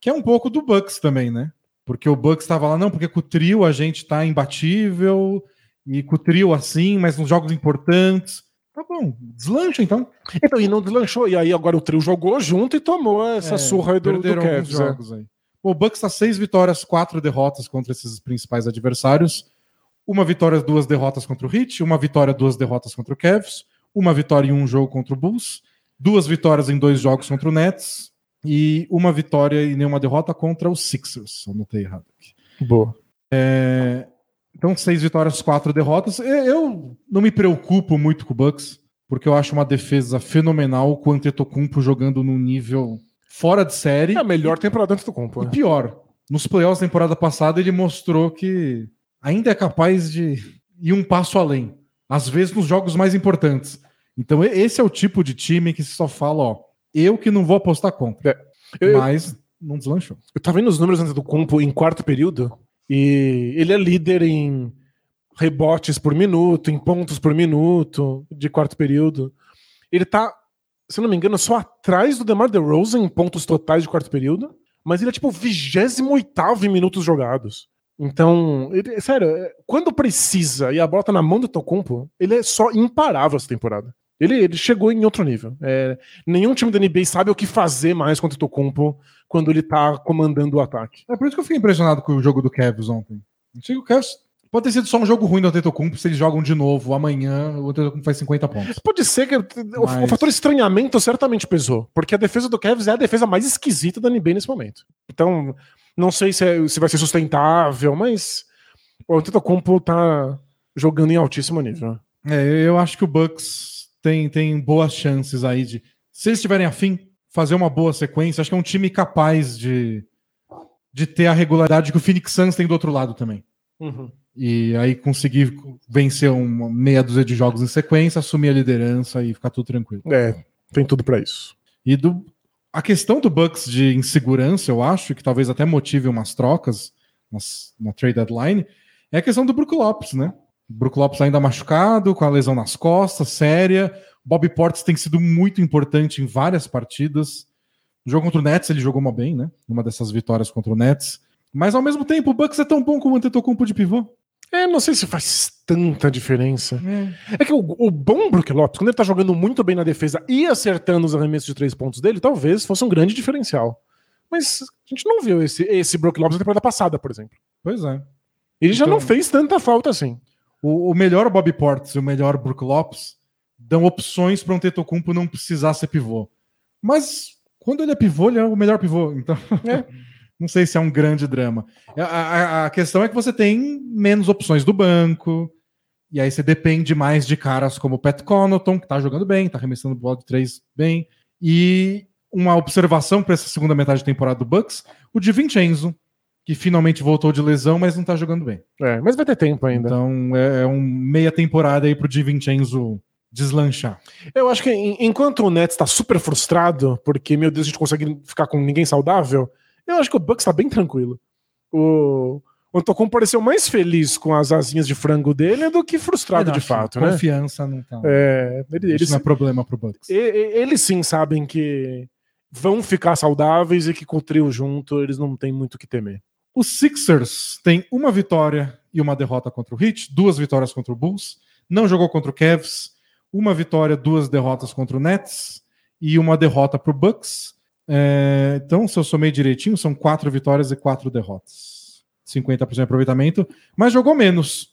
Que é um pouco do Bucks também, né? Porque o Bucks tava lá, não, porque com o trio a gente tá imbatível, e com o trio assim, mas nos jogos importantes. Tá bom, deslancha então. Então, e não deslanchou. E aí agora o trio jogou junto e tomou essa É, surra aí do, do Cavs. é. jogos aí. O Bucks tá seis vitórias, quatro derrotas contra esses principais adversários. Uma vitória, duas derrotas contra o Heat, uma vitória, duas derrotas contra o Cavs, uma vitória em um jogo contra o Bulls, duas vitórias em dois jogos contra o Nets e uma vitória e nenhuma derrota contra os Sixers. Anotei errado aqui. Boa. É, Então, seis vitórias, quatro derrotas. E- Eu não me preocupo muito com o Bucks, porque eu acho uma defesa fenomenal com o Antetokounmpo jogando num nível fora de série. É a melhor temporada do. E né? pior, nos playoffs da temporada passada ele mostrou que ainda é capaz de ir um passo além. Às vezes nos jogos mais importantes. Então esse é o tipo de time que se só fala, ó, eu que não vou apostar contra. Eu- Mas não deslanchou. Eu tava vendo os números antes do Kumpo em quarto período e ele é líder em rebotes por minuto, em pontos por minuto de quarto período. Ele tá, se não me engano, só atrás do DeMar DeRozan em pontos totais de quarto período, mas ele é tipo o 28 em minutos jogados. Então, ele- sério, é, quando precisa e a bola tá na mão do Tocumpo, ele é só imparável essa temporada. Ele, ele chegou em outro nível. É, nenhum time da NBA sabe o que fazer mais contra o Tocumpo quando ele tá comandando o ataque. É por isso que eu fiquei impressionado com o jogo do Cavs ontem. Achei que o Cavs pode ter sido só um jogo ruim do Antetokounmpo se eles jogam de novo amanhã, o Antetokounmpo faz 50 pontos. Pode ser que o, o Mas- fator estranhamento certamente pesou, porque a defesa do Cavs é a defesa mais esquisita da NBA nesse momento. Então, não sei se, é- se vai ser sustentável, mas o Antetokounmpo tá jogando em altíssimo nível. É, eu acho que o Bucks tem, tem boas chances aí de, se eles tiverem afim, fazer uma boa sequência. Acho que é um time capaz de, de ter a regularidade que o Phoenix Suns tem do outro lado também. E aí conseguir vencer uma meia dúzia de jogos em sequência, assumir a liderança e ficar tudo tranquilo. É, tem tudo pra isso. E do, a questão do Bucks de insegurança, eu acho, que talvez até motive umas trocas nas- na trade deadline, é a questão do Brook Lopes, né? O Brook Lopes ainda machucado, com a lesão nas costas, séria. Bob Portis tem sido muito importante em várias partidas. No jogo contra o Nets ele jogou uma bem, né? Numa dessas vitórias contra o Nets. Mas ao mesmo tempo, o Bucks é tão bom como o Antetokounmpo de pivô. É, não sei se faz tanta diferença. É que o, o bom Brook Lopes, quando ele tá jogando muito bem na defesa e acertando os arremessos de três pontos dele, talvez fosse um grande diferencial. Mas a gente não viu esse, esse Brook Lopes na temporada passada, por exemplo. Pois é. Ele já Então- não fez tanta falta assim. O, o melhor Bob Portis e o melhor Brook Lopes dão opções para um Tetocumpo não precisar ser pivô. Mas quando ele é pivô, ele é o melhor pivô. Então, É. não sei se é um grande drama. A, a- a questão é que você tem menos opções do banco. E aí você depende mais de caras como o Pat Connaughton, que tá jogando bem, tá arremessando bola de três bem. E uma observação para essa segunda metade de temporada do Bucks, o de Vincenzo, que finalmente voltou de lesão, mas não tá jogando bem. É, mas vai ter tempo ainda. Então é, é um meia temporada aí pro Di Vincenzo deslanchar. Eu acho que en- enquanto o Nets tá super frustrado, porque, meu Deus, a gente consegue ficar com ninguém saudável, eu acho que o Bucks tá bem tranquilo. O, O Antetokounmpo pareceu mais feliz com as asinhas de frango dele do que frustrado Eu de fato, né? Confiança não tá. É, ele- Isso eles, não é problema pro Bucks. e- e- eles sim sabem que vão ficar saudáveis e que com o trio junto eles não têm muito o que temer. Os Sixers têm uma vitória e uma derrota contra o Heat, duas vitórias contra o Bulls, não jogou contra o Cavs, uma vitória, duas derrotas contra o Nets e uma derrota para o Bucks. É, então, se eu somei direitinho, são quatro vitórias e quatro derrotas. 50% de aproveitamento, mas jogou menos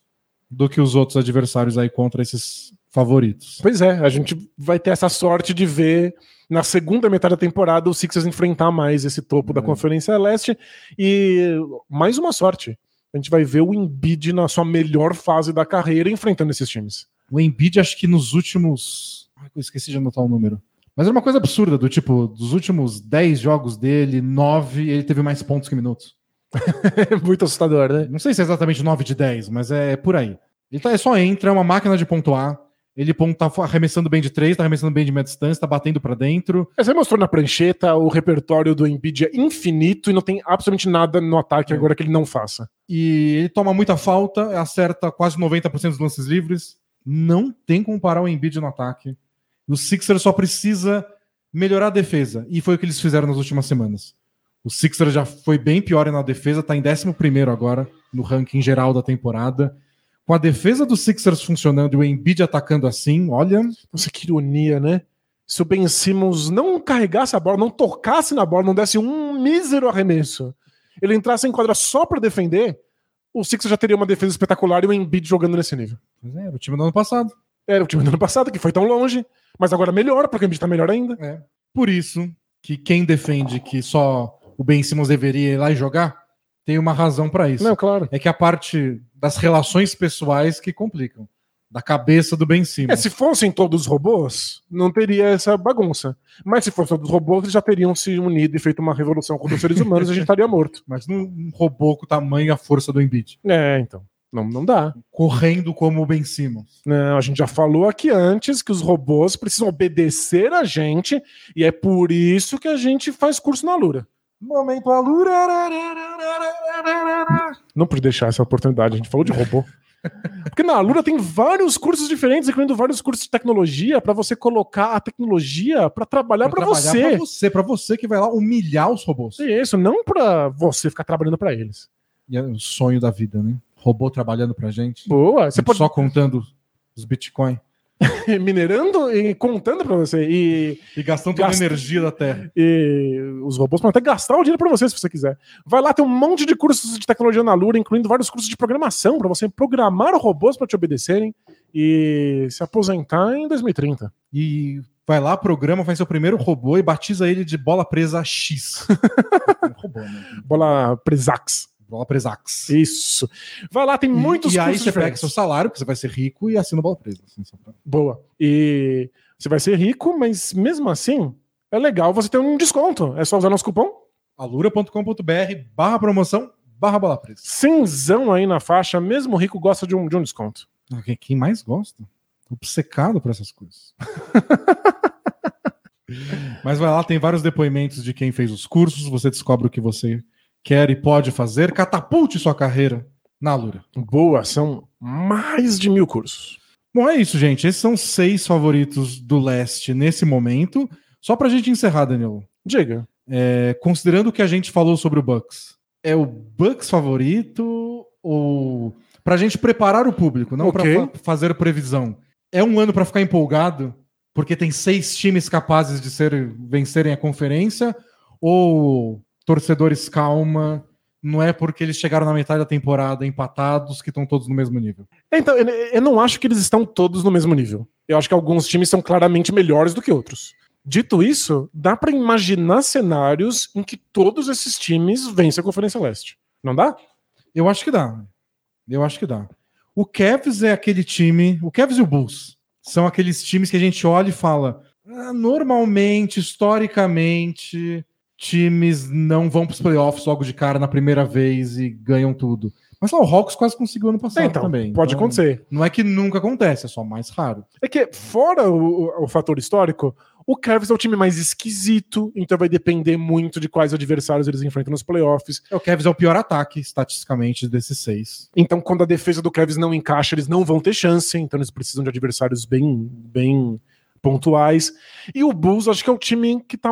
do que os outros adversários aí contra esses favoritos. Pois é, a gente vai ter essa sorte de ver na segunda metade da temporada o Sixers enfrentar mais esse topo da É. Conferência Leste e mais uma sorte. A gente vai ver o Embiid na sua melhor fase da carreira enfrentando esses times. O Embiid, acho que nos últimos. Ai, eu esqueci de anotar o número. Mas era uma coisa absurda, do tipo, dos últimos 10 jogos dele, 9, ele teve mais pontos que minutos. É muito assustador, né? Não sei se é exatamente 9 de 10, mas é por aí. Ele tá, só entra, é uma máquina de pontuar. Ele tá arremessando bem de 3, tá arremessando bem de meia distância, tá batendo pra dentro. Você mostrou na prancheta, o repertório do Embiid é infinito e não tem absolutamente nada no ataque É. agora que ele não faça. E ele toma muita falta, acerta quase 90% dos lances livres. Não tem como parar o Embiid no ataque. O Sixers só precisa melhorar a defesa. E foi o que eles fizeram nas últimas semanas. O Sixers já foi bem pior na defesa, tá em 11 agora, no ranking geral da temporada. Com a defesa do Sixers funcionando e o Embiid atacando assim, olha, Nossa, que ironia, né? Se o Ben Simmons não carregasse a bola, não tocasse na bola, não desse um mísero arremesso, ele entrasse em quadra só pra defender, o Sixers já teria uma defesa espetacular e o Embiid jogando nesse nível. Pois é, era o time do ano passado. Era o time do ano passado, que foi tão longe, mas agora melhor, porque o Embiid tá melhor ainda. É. Por isso que quem defende que só o Ben Simmons deveria ir lá e jogar, tem uma razão pra isso. Não, claro. É que a parte das relações pessoais que complicam. Da cabeça do Ben É, Simmons. se fossem todos robôs, não teria essa bagunça. Mas se fossem todos robôs, eles já teriam se unido e feito uma revolução contra os seres humanos e a gente estaria morto. Mas não um robô com o tamanho e a força do Embiid. É, então. Não, não dá. Correndo como o Ben Simmons. Não, a gente já falou aqui antes que os robôs precisam obedecer a gente e é por isso que a gente faz curso na Lura. Momento Alura. Não pude deixar essa oportunidade, a gente falou de robô. Porque na Lura tem vários cursos diferentes, incluindo vários cursos de tecnologia, para você colocar a tecnologia para trabalhar para você. Pra você, pra você que vai lá humilhar os robôs. Isso, não para você ficar trabalhando para eles. E é o sonho da vida, né? Robô trabalhando pra gente. Boa, você pode Só contando os Bitcoin. minerando e contando para você. E, E gastando toda a energia da Terra. e os robôs podem até gastar o dinheiro para você se você quiser. Vai lá, tem um monte de cursos de tecnologia na Lura, incluindo vários cursos de programação para você programar robôs para te obedecerem e se aposentar em 2030. E vai lá, programa, faz seu primeiro robô e batiza ele de bola presa X. Um robô, né? Bola Presax. Bola presa X. Isso. Vai lá, tem muitos e, e aí você pega diferentes. seu salário, porque você vai ser rico e assina bola presa. assim, pra- Boa. E você vai ser rico, mas mesmo assim, é legal você ter um desconto. É só usar nosso cupom alura.com.br barra promoção barra bola presa. cinzão aí na faixa, mesmo rico gosta de um, de um desconto. Ah, quem- Quem mais gosta? Obcecado por essas coisas. Mas vai lá, tem vários depoimentos de quem fez os cursos, você descobre o que você quer e pode fazer, catapulte sua carreira na Alura. Boa, são mais de mil cursos. Bom, é isso, gente. Esses são seis favoritos do leste nesse momento. Só pra gente encerrar, Daniel. Diga. É, considerando o que a gente falou sobre o Bucks, é o Bucks favorito ou pra gente preparar o público, não pra Ok. fa- fazer previsão? É um ano pra ficar empolgado, porque tem seis times capazes de ser, vencerem a conferência ou torcedores calma, não é porque eles chegaram na metade da temporada empatados que estão todos no mesmo nível. Então, eu, não acho que eles estão todos no mesmo nível. Eu acho que alguns times são claramente melhores do que outros. Dito isso, dá pra imaginar cenários em que todos esses times vencem a Conferência Leste. Não dá? Eu acho que dá. Eu acho que dá. O Cavs é aquele time. O Cavs e o Bulls são aqueles times que a gente olha e fala. "Ah, normalmente, historicamente, times não vão para os playoffs logo de cara na primeira vez e ganham tudo. Mas lá, o Hawks quase conseguiu ano passado então, também. pode Então, acontecer. Não é que nunca acontece, é só mais raro. É que, fora o, o- o fator histórico, O Cavs é o time mais esquisito, então vai depender muito de quais adversários eles enfrentam nos playoffs. É, o Cavs é o pior ataque, estatisticamente, desses seis. Então, quando a defesa do Cavs não encaixa, eles não vão ter chance, então eles precisam de adversários bem, bem pontuais. E o Bulls, acho que é o time que tá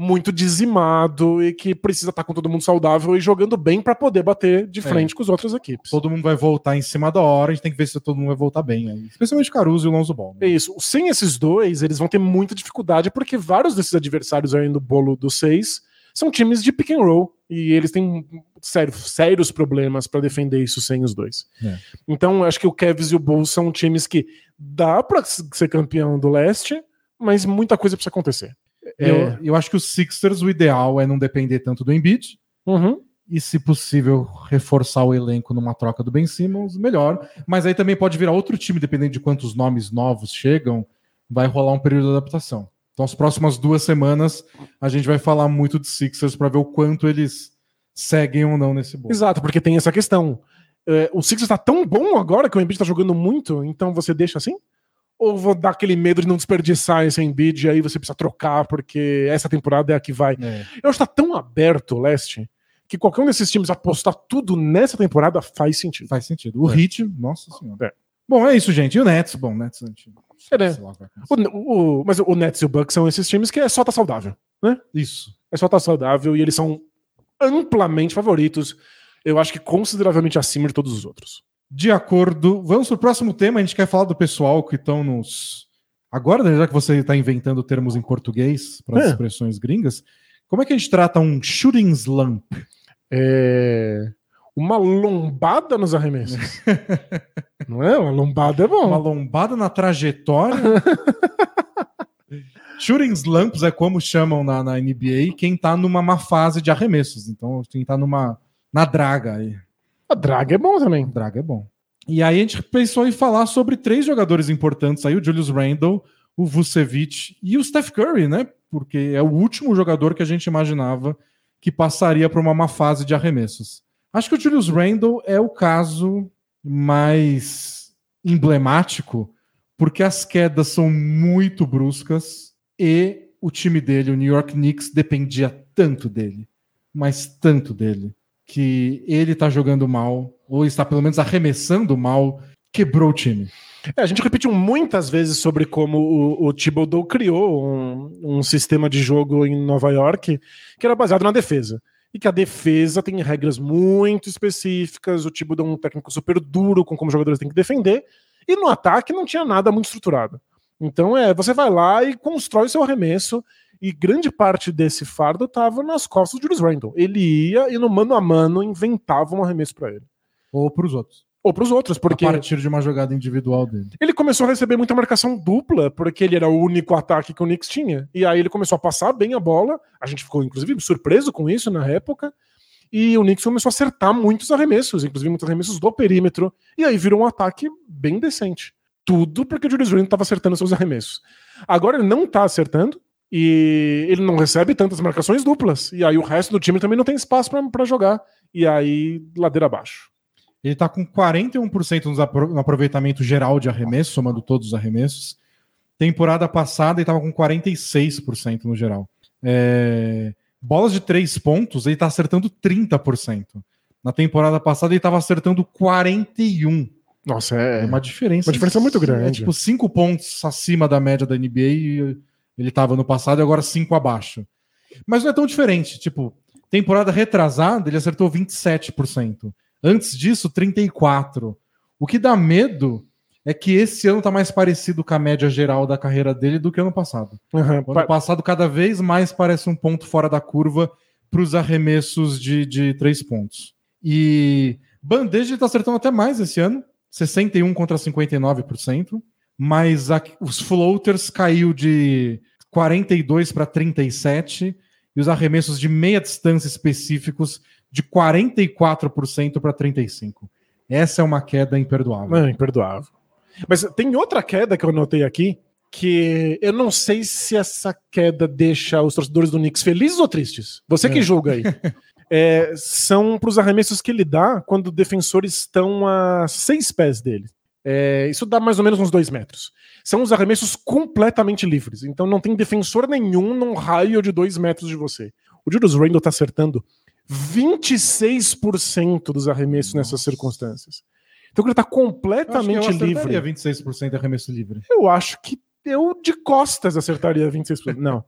muito dizimado e que precisa estar com todo mundo saudável e jogando bem para poder bater de frente é. com as outras equipes. Todo mundo vai voltar em cima da hora, a gente tem que ver se todo mundo vai voltar bem. Aí. Especialmente o Caruso e o Lonzo Ball. Né? É isso. Sem esses dois, eles vão ter muita dificuldade porque vários desses adversários aí no bolo dos seis são times de pick and roll e eles têm sério, sérios problemas para defender isso sem os dois. É. Então, acho que o Cavs e o Bulls são times que dá para ser campeão do leste, mas muita coisa precisa acontecer. É. Eu, eu acho que os Sixers, o ideal é não depender tanto do Embiid. Uhum. E, se possível, reforçar o elenco numa troca do Ben Simmons, melhor. Mas aí também pode virar outro time, dependendo de quantos nomes novos chegam, vai rolar um período de adaptação. Então, as próximas duas semanas, a gente vai falar muito de Sixers para ver o quanto eles seguem ou não nesse bolo. Exato, porque tem essa questão. É, o Sixers está tão bom agora que o Embiid está jogando muito, então você deixa assim? Ou vou dar aquele medo de não desperdiçar esse Embiid e aí você precisa trocar porque essa temporada é a que vai. É. Eu acho que tá tão aberto o leste que qualquer um desses times apostar tudo nessa temporada faz sentido. Faz sentido. O é. Hit, nossa senhora. É. Bom, é isso, gente. E o Nets? Bom, o Nets... É, né? o, o, mas o Nets e o Bucks são esses times que é só tá saudável, né? Isso. É só tá saudável e eles são amplamente favoritos. Eu acho que consideravelmente acima de todos os outros. De acordo. Vamos para o próximo tema. A gente quer falar do pessoal que estão nos. Agora, né, já que você está inventando termos em português para as é. expressões gringas, como é que a gente trata um shooting slump? É. Uma lombada nos arremessos. Não é? Uma lombada é bom. Uma lombada na trajetória. Shooting slumps é como chamam na, na NBA quem tá numa má fase de arremessos. Então, quem tá numa. na draga aí. A draga é bom também. Draga é bom. E aí a gente pensou em falar sobre três jogadores importantes aí, o Julius Randle, o Vucevic e o Steph Curry, né? Porque é o último jogador que a gente imaginava que passaria por uma má fase de arremessos. Acho que o Julius Randle é o caso mais emblemático, porque as quedas são muito bruscas e o time dele, o New York Knicks, dependia tanto dele, mas tanto dele que ele tá jogando mal, ou está pelo menos arremessando mal, quebrou o time. É, a gente repetiu muitas vezes sobre como o, o Thibodeau criou um, um, sistema de jogo em Nova York que era baseado na defesa. E que a defesa tem regras muito específicas, o Thibodeau é um técnico super duro com como os jogadores têm que defender, e no ataque não tinha nada muito estruturado. Então é, você vai lá e constrói o seu arremesso e grande parte desse fardo estava nas costas de Julius Randle. Ele ia e no mano a mano inventava um arremesso para ele. Ou para os outros. Ou para os outros, porque. A partir de uma jogada individual dele. Ele começou a receber muita marcação dupla, porque ele era o único ataque que o Knicks tinha. E aí ele começou a passar bem a bola. A gente ficou, inclusive, surpreso com isso na época. E o Knicks começou a acertar muitos arremessos, inclusive muitos arremessos do perímetro. E aí virou um ataque bem decente. Tudo porque o Julius Randle estava acertando seus arremessos. Agora ele não está acertando, e ele não recebe tantas marcações duplas. E aí o resto do time também não tem espaço para jogar. E aí, ladeira abaixo. Ele está com 41% no aproveitamento geral de arremesso, somando todos os arremessos. Temporada passada ele estava com 46% no geral. É... Bolas de três pontos, ele está acertando 30%. Na temporada passada ele estava acertando 41%. Nossa, é, é uma diferença. Uma diferença muito grande. É tipo 5 pontos acima da média da NBA e ele estava no passado e agora 5 abaixo. Mas não é tão diferente. Tipo, temporada retrasada, ele acertou 27%. Antes disso, 34%. O que dá medo é que esse ano tá mais parecido com a média geral da carreira dele do que ano passado. Uhum. O ano passado, cada vez mais parece um ponto fora da curva para os arremessos de, de três pontos. E Bandeja está acertando até mais esse ano, 61 contra 59%, mas a, os floaters caiu de 42 para 37 e os arremessos de meia distância específicos de 44% para 35%. Essa é uma queda imperdoável. É, imperdoável. Mas tem outra queda que eu notei aqui, que eu não sei se essa queda deixa os torcedores do Knicks felizes ou tristes. Você que é. julga aí. é, são para os arremessos que ele dá quando defensores estão a seis pés dele. É, isso dá mais ou menos uns dois metros. São os arremessos completamente livres. Então não tem defensor nenhum num raio de dois metros de você. O Julius Randle tá acertando 26% dos arremessos Nossa. nessas circunstâncias. Então ele tá completamente eu acho que eu livre. 26% de arremesso livre. Eu acho que eu de costas acertaria 26%. Não.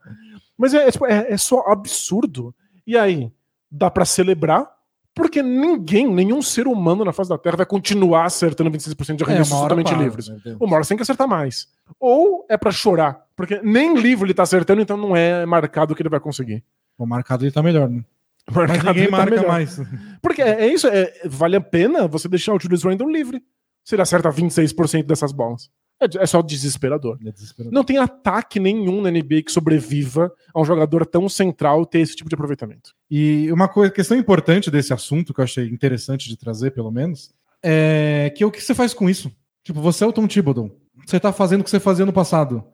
Mas é, é, tipo, é, é só absurdo. E aí, dá para celebrar, porque ninguém, nenhum ser humano na face da Terra vai continuar acertando 26% de arremessos é, totalmente livres. Né? Uma hora você tem que acertar mais. Ou é para chorar, porque nem livro ele tá acertando, então não é marcado que ele vai conseguir. O marcado ele tá melhor, né? Mas ninguém tá marca mais. Porque é, é isso, é, vale a pena você deixar o Julius Randle livre. Se ele acerta 26% dessas bolas. É, é só desesperador. É desesperador. Não tem ataque nenhum na NBA que sobreviva a um jogador tão central ter esse tipo de aproveitamento. E uma coisa, questão importante desse assunto, que eu achei interessante de trazer, pelo menos, é que o que você faz com isso? Tipo, você é o Tom Thibodeau. Você tá fazendo o que você fazia no passado.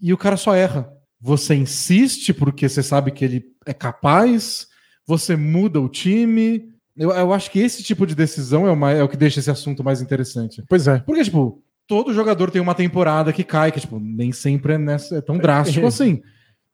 E o cara só erra. Você insiste porque você sabe que ele é capaz, você muda o time. Eu, eu acho que esse tipo de decisão é, uma, é o que deixa esse assunto mais interessante. Pois é. Porque, tipo, todo jogador tem uma temporada que cai, que, tipo, nem sempre é, nessa, é tão drástico assim.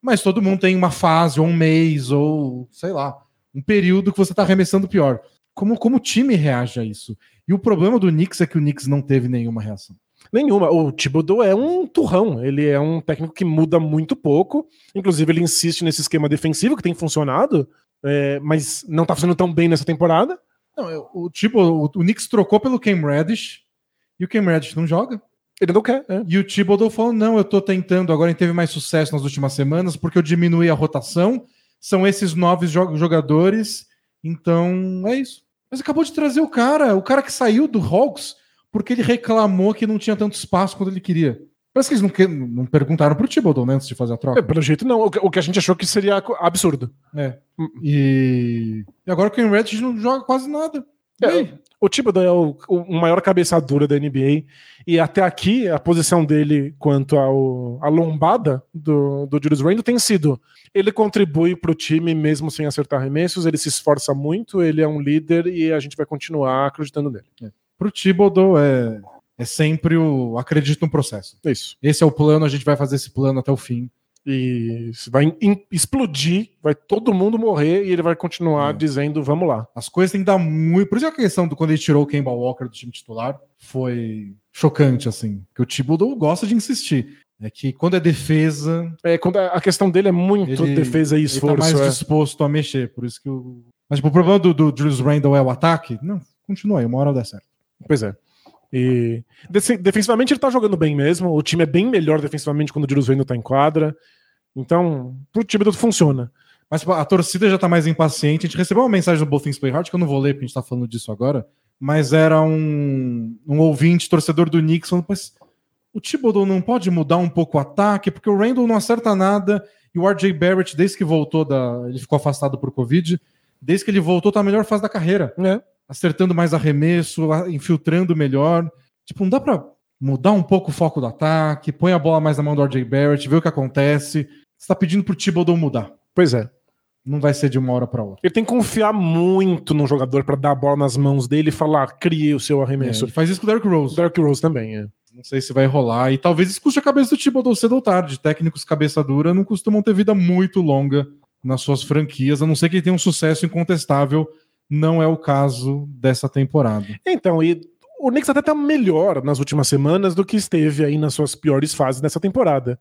Mas todo mundo tem uma fase, ou um mês, ou sei lá, um período que você tá arremessando pior. Como, como o time reage a isso? E o problema do Knicks é que o Knicks não teve nenhuma reação. Nenhuma. O Thibodeau é um turrão. Ele é um técnico que muda muito pouco. Inclusive, ele insiste nesse esquema defensivo que tem funcionado, é, mas não tá fazendo tão bem nessa temporada. Não, o tipo, o, o Knicks trocou pelo Cam Reddish e o Cam Reddish não joga. Ele não quer. É. E o Thibodeau falou: não, eu tô tentando, agora ele teve mais sucesso nas últimas semanas, porque eu diminui a rotação. São esses novos jogadores. Então, é isso. Mas acabou de trazer o cara, o cara que saiu do Hawks, porque ele reclamou que não tinha tanto espaço quando ele queria. Parece que eles não, que, não perguntaram pro Thibodeau né, antes de fazer a troca. É, pelo jeito, não. O que, o que, a gente achou que seria absurdo. É. E, e agora o Ken Reddish não joga quase nada. É, o Thibodeau é o, o, maior cabeçadura da NBA. E até aqui, a posição dele quanto ao, a lombada do, do Julius Randle tem sido: ele contribui para o time mesmo sem acertar arremessos, ele se esforça muito, ele é um líder e a gente vai continuar acreditando nele. É. Para o Thibodeau é, é sempre o acredito no processo. Isso. Esse é o plano, a gente vai fazer esse plano até o fim. E vai explodir, vai todo mundo morrer e ele vai continuar é. dizendo vamos lá. As coisas têm que dar muito. Por isso a questão do quando ele tirou o Kemba Walker do time titular foi chocante, assim. Que o Thibodeau gosta de insistir. É que quando é defesa. É, quando a questão dele é muito ele, defesa e esforço. Ele tá mais é. disposto a mexer. Por isso que o. Mas tipo, o problema do, do Julius Randle é o ataque? Não, continua aí, uma hora dá certo. Pois é. E defensivamente ele tá jogando bem mesmo. O time é bem melhor defensivamente quando o Randle tá em quadra. Então, pro time tudo funciona. Mas a torcida já tá mais impaciente. A gente recebeu uma mensagem do Both Things Play Hard, que eu não vou ler porque a gente tá falando disso agora. Mas era um, um ouvinte, torcedor do Knicks, falando, mas o Thibodeau não pode mudar um pouco o ataque, porque o Randall não acerta nada. E o RJ Barrett, desde que voltou da. Ele ficou afastado por Covid. Desde que ele voltou, tá na melhor fase da carreira. É acertando mais arremesso, infiltrando melhor. Tipo, não dá pra mudar um pouco o foco do ataque, põe a bola mais na mão do RJ Barrett, vê o que acontece. Você tá pedindo pro Thibodeau mudar. Pois é. Não vai ser de uma hora para outra. Ele tem que confiar muito no jogador para dar a bola nas mãos dele e falar, crie o seu arremesso. É, faz isso com o Derrick Rose. Derrick Rose também, é. Não sei se vai rolar. E talvez isso custe a cabeça do Thibodeau cedo ou tarde. Técnicos cabeça dura não costumam ter vida muito longa nas suas franquias, a não ser que ele tenha um sucesso incontestável não é o caso dessa temporada. Então, e o Knicks até tá melhor nas últimas semanas do que esteve aí nas suas piores fases dessa temporada.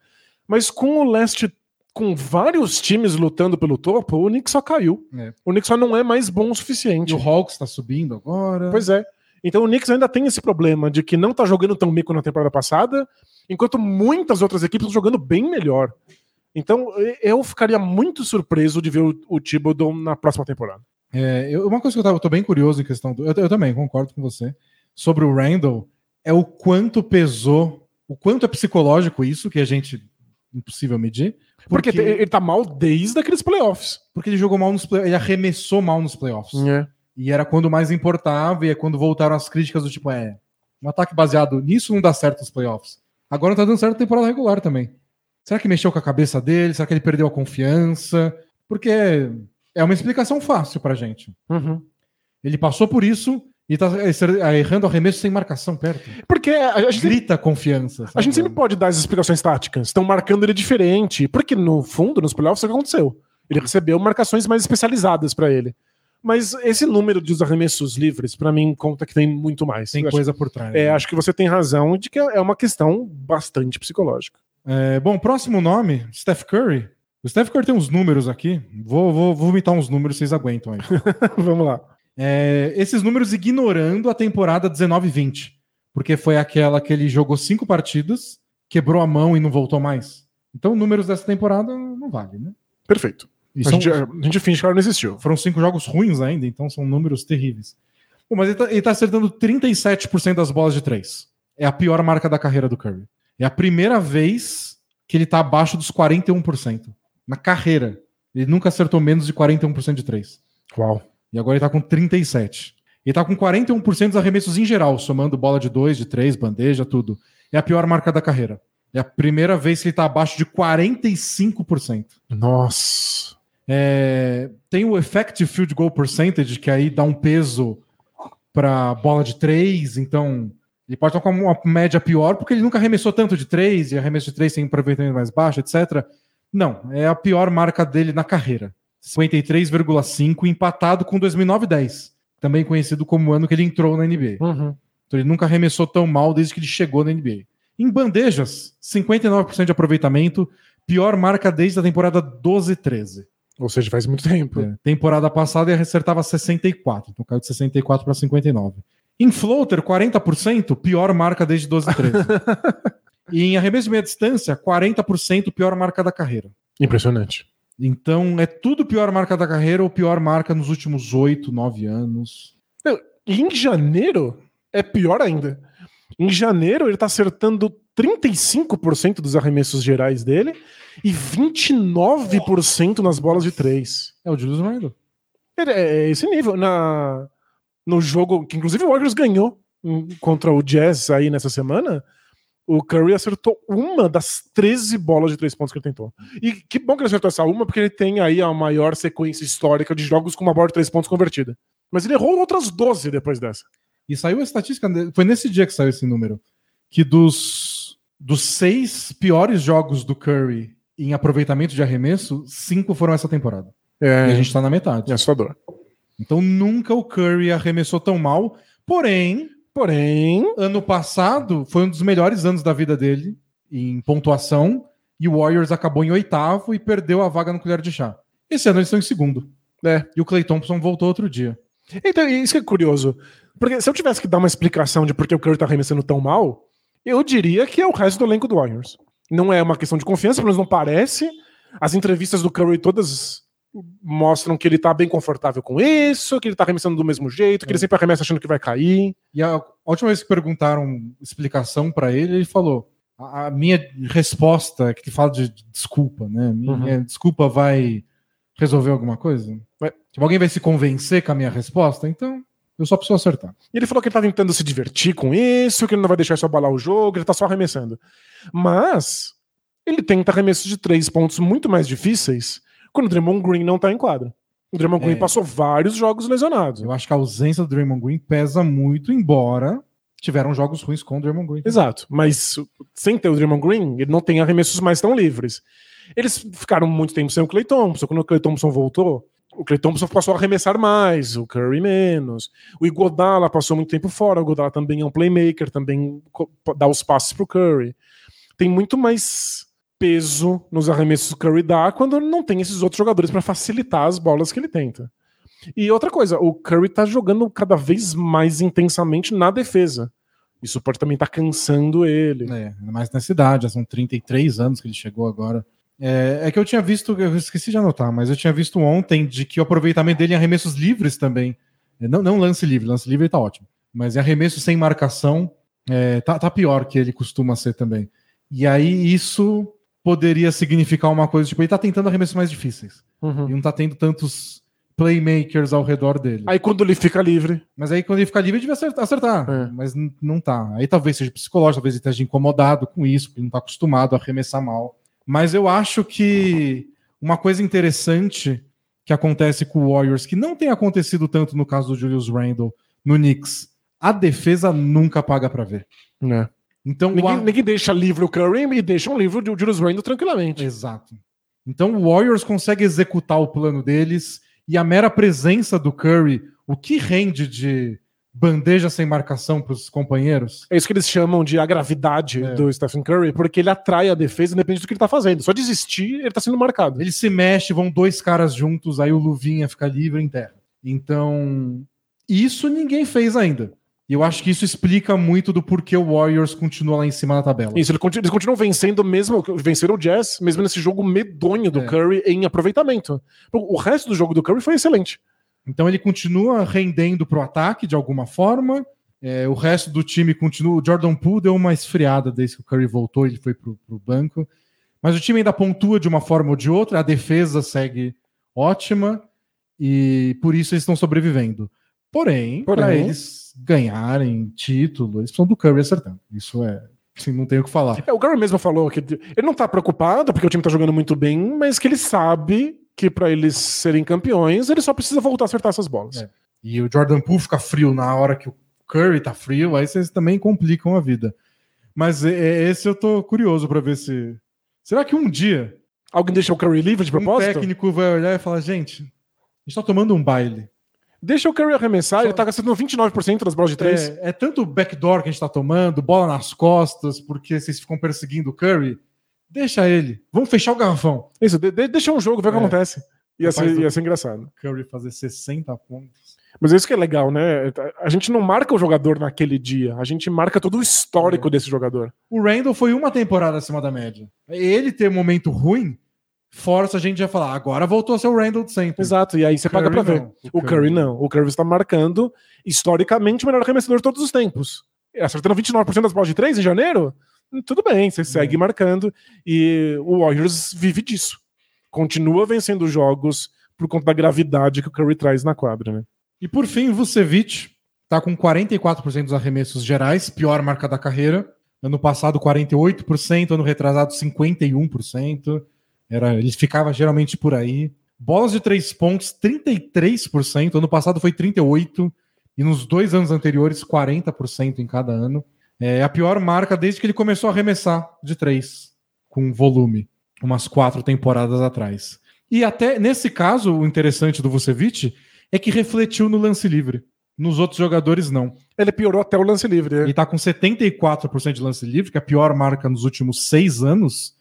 Mas com o leste, com vários times lutando pelo topo, o Knicks só caiu. É. O Knicks só não é mais bom o suficiente. E o Hawks tá subindo agora. Pois é. Então o Knicks ainda tem esse problema de que não tá jogando tão bem quanto na temporada passada, enquanto muitas outras equipes estão jogando bem melhor. Então eu ficaria muito surpreso de ver o, o Thibodeau na próxima temporada. É, eu, uma coisa que eu, tava, eu tô bem curioso em questão do. Eu, eu, também concordo com você. Sobre o Randall, é o quanto pesou, o quanto é psicológico isso, que a gente. Impossível medir. Porque, porque ele tá mal desde aqueles playoffs. Porque ele jogou mal nos playoffs, ele arremessou mal nos playoffs. É. E era quando mais importava, e é quando voltaram as críticas do tipo, é, um ataque baseado nisso não dá certo nos playoffs. Agora não tá dando certo na temporada regular também. Será que mexeu com a cabeça dele? Será que ele perdeu a confiança? Porque é uma explicação fácil pra gente. Uhum. Ele passou por isso E tá é, errando arremesso sem marcação perto. Porque a, gente grita confiança. Sabe? A gente sempre pode dar as explicações táticas. Estão marcando ele diferente. Porque no fundo, nos playoffs, o que aconteceu? Ele recebeu marcações mais especializadas para ele. Mas esse número de arremessos livres, para mim, conta que tem muito mais. Tem eu coisa acho, por trás. É, né? acho que você tem razão de que é uma questão bastante psicológica. É, bom, próximo nome, Steph Curry. O Steph Curry tem uns números aqui. Vou, vou, vou vomitar uns números, vocês aguentam aí. Vamos lá. É, esses números ignorando a temporada 19-20. Porque foi aquela que ele jogou cinco partidas, quebrou a mão e não voltou mais. Então, números dessa temporada não vale, né? Perfeito. A, são, gente, a gente finge que não existiu. Foram cinco jogos ruins ainda, então são números terríveis. Bom, mas ele tá, ele tá acertando 37% das bolas de três. É a pior marca da carreira do Curry. É a primeira vez que ele tá abaixo dos 41%. Na carreira. Ele nunca acertou menos de 41% de três. Uau. E agora ele tá com 37%. Ele tá com 41% dos arremessos em geral, somando bola de dois, de três, bandeja, tudo. É a pior marca da carreira. É a primeira vez que ele tá abaixo de 45%. Nossa. É, tem o effective field goal percentage, que aí dá um peso para bola de três, então ele pode estar com uma média pior, porque ele nunca arremessou tanto de três, e arremesso de três tem um aproveitamento mais baixo, etc. Não, é a pior marca dele na carreira. 53,5, empatado com 2009-10, também conhecido como o ano que ele entrou na NBA. Uhum. Então ele nunca arremessou tão mal desde que ele chegou na NBA. Em bandejas, 59% de aproveitamento, pior marca desde a temporada 12-13. Ou seja, faz muito tempo. É, temporada passada ele acertava 64, então caiu de 64 para 59. Em floater, 40%, pior marca desde 12 13. e em arremesso de meia distância, 40%, pior marca da carreira. Impressionante. Então é tudo pior marca da carreira ou pior marca nos últimos 8, 9 anos. E em janeiro é pior ainda. Em janeiro ele tá acertando 35% dos arremessos gerais dele e 29% nas bolas de três. É o Julius Randle. É, é esse nível. Na, no jogo, que inclusive o Warriors ganhou contra o Jazz aí nessa semana, o Curry acertou uma das 13 bolas de três pontos que ele tentou. E que bom que ele acertou essa uma, porque ele tem aí a maior sequência histórica de jogos com uma bola de três pontos convertida. Mas ele errou outras 12 depois dessa. E saiu a estatística, foi nesse dia que saiu esse número, que dos, dos seis piores jogos do Curry em aproveitamento de arremesso, cinco foram essa temporada. É, e a gente tá na metade. É assustador. Então nunca o Curry arremessou tão mal. Porém, porém, ano passado foi um dos melhores anos da vida dele em pontuação. E o Warriors acabou em oitavo e perdeu a vaga no colher de chá. Esse ano eles estão em segundo. É. E o Clay Thompson voltou outro dia. Então, isso que é curioso. Porque se eu tivesse que dar uma explicação de por que o Curry tá arremessando tão mal, eu diria que é o resto do elenco do Warriors. Não é uma questão de confiança, pelo menos não parece. As entrevistas do Curry todas mostram que ele tá bem confortável com isso, que ele tá arremessando do mesmo jeito, que ele é. sempre arremessa achando que vai cair. E a última vez que perguntaram explicação para ele, ele falou: a, minha resposta é que fala de desculpa, né? Minha uhum. desculpa vai resolver alguma coisa? Tipo, alguém vai se convencer com a minha resposta? Então, eu só preciso acertar. E ele falou que ele tá tentando se divertir com isso, que ele não vai deixar isso abalar o jogo, ele tá só arremessando. Mas ele tenta arremessos de três pontos muito mais difíceis quando o Draymond Green não tá em quadra. O Draymond é. Green passou vários jogos lesionados. Eu acho que a ausência do Draymond Green pesa muito, embora tiveram jogos ruins com o Draymond Green. Exato, mas sem ter o Draymond Green, ele não tem arremessos mais tão livres. Eles ficaram muito tempo sem o Clay Thompson. Quando o Clay Thompson voltou, o Clay Thompson passou a arremessar mais, o Curry menos. O Igodala passou muito tempo fora. O Igodala também é um playmaker, também dá os passes pro Curry. Tem muito mais peso nos arremessos que o Curry dá quando não tem esses outros jogadores para facilitar as bolas que ele tenta. E outra coisa, o Curry tá jogando cada vez mais intensamente na defesa. Isso pode também estar tá cansando ele. É, mais nessa idade, são 33 anos que ele chegou agora. É, é, que eu tinha visto, eu esqueci de anotar, mas eu tinha visto ontem de que o aproveitamento dele em arremessos livres também. É, não, não lance livre, lance livre tá ótimo. Mas em arremesso sem marcação, é, tá, tá pior que ele costuma ser também. E aí isso poderia significar uma coisa, tipo, ele tá tentando arremessos mais difíceis. Uhum. E não tá tendo tantos playmakers ao redor dele. Aí quando ele fica livre. Mas aí quando ele fica livre, ele devia acertar, é. mas não tá. Aí talvez seja psicológico, talvez ele esteja incomodado com isso, porque não tá acostumado a arremessar mal. Mas eu acho que uma coisa interessante que acontece com o Warriors, que não tem acontecido tanto no caso do Julius Randle, no Knicks. A defesa nunca paga pra ver. Né? Então, Ninguém, a- ninguém deixa livre o Curry e deixa um livro de Julius Randle tranquilamente. Exato. Então o Warriors consegue executar o plano deles e a mera presença do Curry, o que rende de bandeja sem marcação para os companheiros? É isso que eles chamam de a gravidade É. do Stephen Curry, porque ele atrai a defesa independente do que ele tá fazendo. Só desistir, ele tá sendo marcado. Ele se mexe, vão dois caras juntos, aí o Luvinha fica livre em terra. Então, isso ninguém fez ainda. E eu acho que isso explica muito do porquê o Warriors continua lá em cima da tabela. Isso, eles continuam vencendo mesmo, venceram o Jazz, mesmo nesse jogo medonho do É. Curry em aproveitamento. O resto do jogo do Curry foi excelente. Então ele continua rendendo pro ataque de alguma forma. É, o resto do time continua. O Jordan Poole deu uma esfriada desde que o Curry voltou, ele foi pro, pro banco. Mas o time ainda pontua de uma forma ou de outra, a defesa segue ótima e por isso eles estão sobrevivendo. Porém, Porém- para eles ganharem título, eles precisam do Curry acertando. Isso é. Assim, não tem o que falar. É, o Curry mesmo falou que ele não tá preocupado porque o time tá jogando muito bem, mas que ele sabe que pra eles serem campeões, ele só precisa voltar a acertar essas bolas. É. E o Jordan Poole fica frio na hora que o Curry tá frio, aí vocês também complicam a vida. Mas esse eu tô curioso pra ver se. Será que um dia Alguém deixa o Curry livre de um propósito? técnico vai olhar e falar: gente, a gente tá tomando um baile. Deixa o Curry arremessar, Só- ele tá gastando 29% das bolas de três. É, é tanto backdoor que a gente tá tomando, bola nas costas, porque vocês ficam perseguindo o Curry. Deixa ele. Vamos fechar o garrafão. Isso, de- de- deixa um jogo, ver o que É. acontece. Ia ser, ia ser engraçado. Curry fazer 60 pontos. Mas é isso que é legal, né? A gente não marca o jogador naquele dia, a gente marca todo o histórico É. desse jogador. O Randall foi uma temporada acima da média. Ele ter um momento ruim força a gente a falar: agora voltou a ser o Randall de sempre. Exato, e aí você paga pra Curry ver. não. O Curry não. O Curry está marcando historicamente o melhor arremessador de todos os tempos. Acertando 29% das bolas de três em janeiro? Tudo bem, você segue marcando. E o Warriors vive disso. Continua vencendo jogos por conta da gravidade que o Curry traz na quadra, né? E por fim, o Vucevic tá com 44% dos arremessos gerais, pior marca da carreira. Ano passado, 48%, ano retrasado, 51%. Era, ele ficava geralmente por aí. Bolas de três pontos, 33%. Ano passado foi 38%. E nos dois anos anteriores, 40% em cada ano. É a pior marca desde que ele começou a arremessar de três, com volume, umas quatro temporadas atrás. E até nesse caso, o interessante do Vucevic é que refletiu no lance livre. Nos outros jogadores, não. Ele piorou até o lance livre. né? Ele tá com 74% de lance livre, que é a pior marca nos últimos seis anos.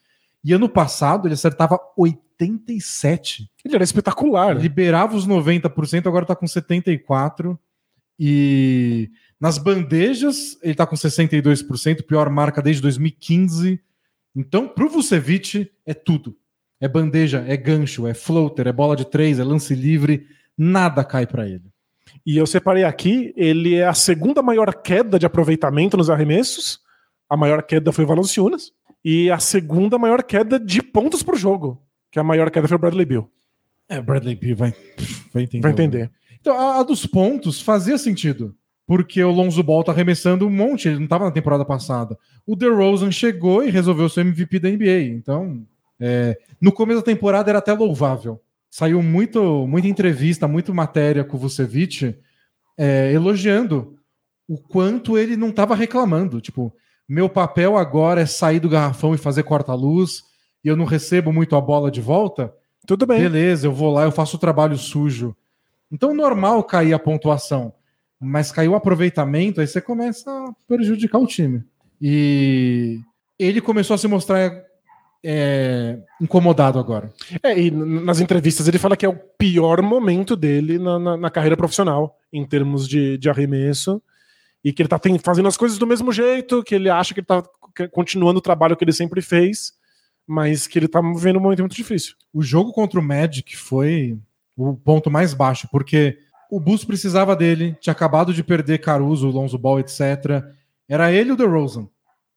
E ano passado ele acertava 87%. Ele era espetacular. Liberava os 90%, agora tá com 74%. E nas bandejas ele tá com 62%, pior marca desde 2015. Então, pro Vucevic, é tudo. É bandeja, é gancho, é floater, é bola de três, é lance livre. Nada cai para ele. E eu separei aqui, ele é a segunda maior queda de aproveitamento nos arremessos. A maior queda foi o Valanciunas. E a segunda maior queda de pontos por jogo. Que a maior queda foi o Bradley Bill. É, Bradley Beal vai, vai entender. Vai entender. Então, a, a dos pontos fazia sentido. Porque o Lonzo Ball tá arremessando um monte, ele não tava na temporada passada. O DeRozan chegou e resolveu ser MVP da NBA. Então, é, no começo da temporada era até louvável. Saiu muito, muita entrevista, muita matéria com o Vucevic é, elogiando o quanto ele não tava reclamando. Tipo, meu papel agora é sair do garrafão e fazer corta-luz, e eu não recebo muito a bola de volta. Tudo bem. Beleza, eu vou lá, eu faço o trabalho sujo. Então, normal cair a pontuação, mas caiu o aproveitamento, aí você começa a prejudicar o time. E ele começou a se mostrar é, incomodado agora. É, e nas entrevistas ele fala que é o pior momento dele na, na- na carreira profissional, em termos de, de arremesso, e que ele tá tem- fazendo as coisas do mesmo jeito, que ele acha que ele tá c- continuando o trabalho que ele sempre fez, mas que ele tá vivendo um momento muito difícil. O jogo contra o Magic foi o ponto mais baixo, porque o Bulls precisava dele, tinha acabado de perder Caruso, Lonzo Ball, etc. Era ele e o DeRozan.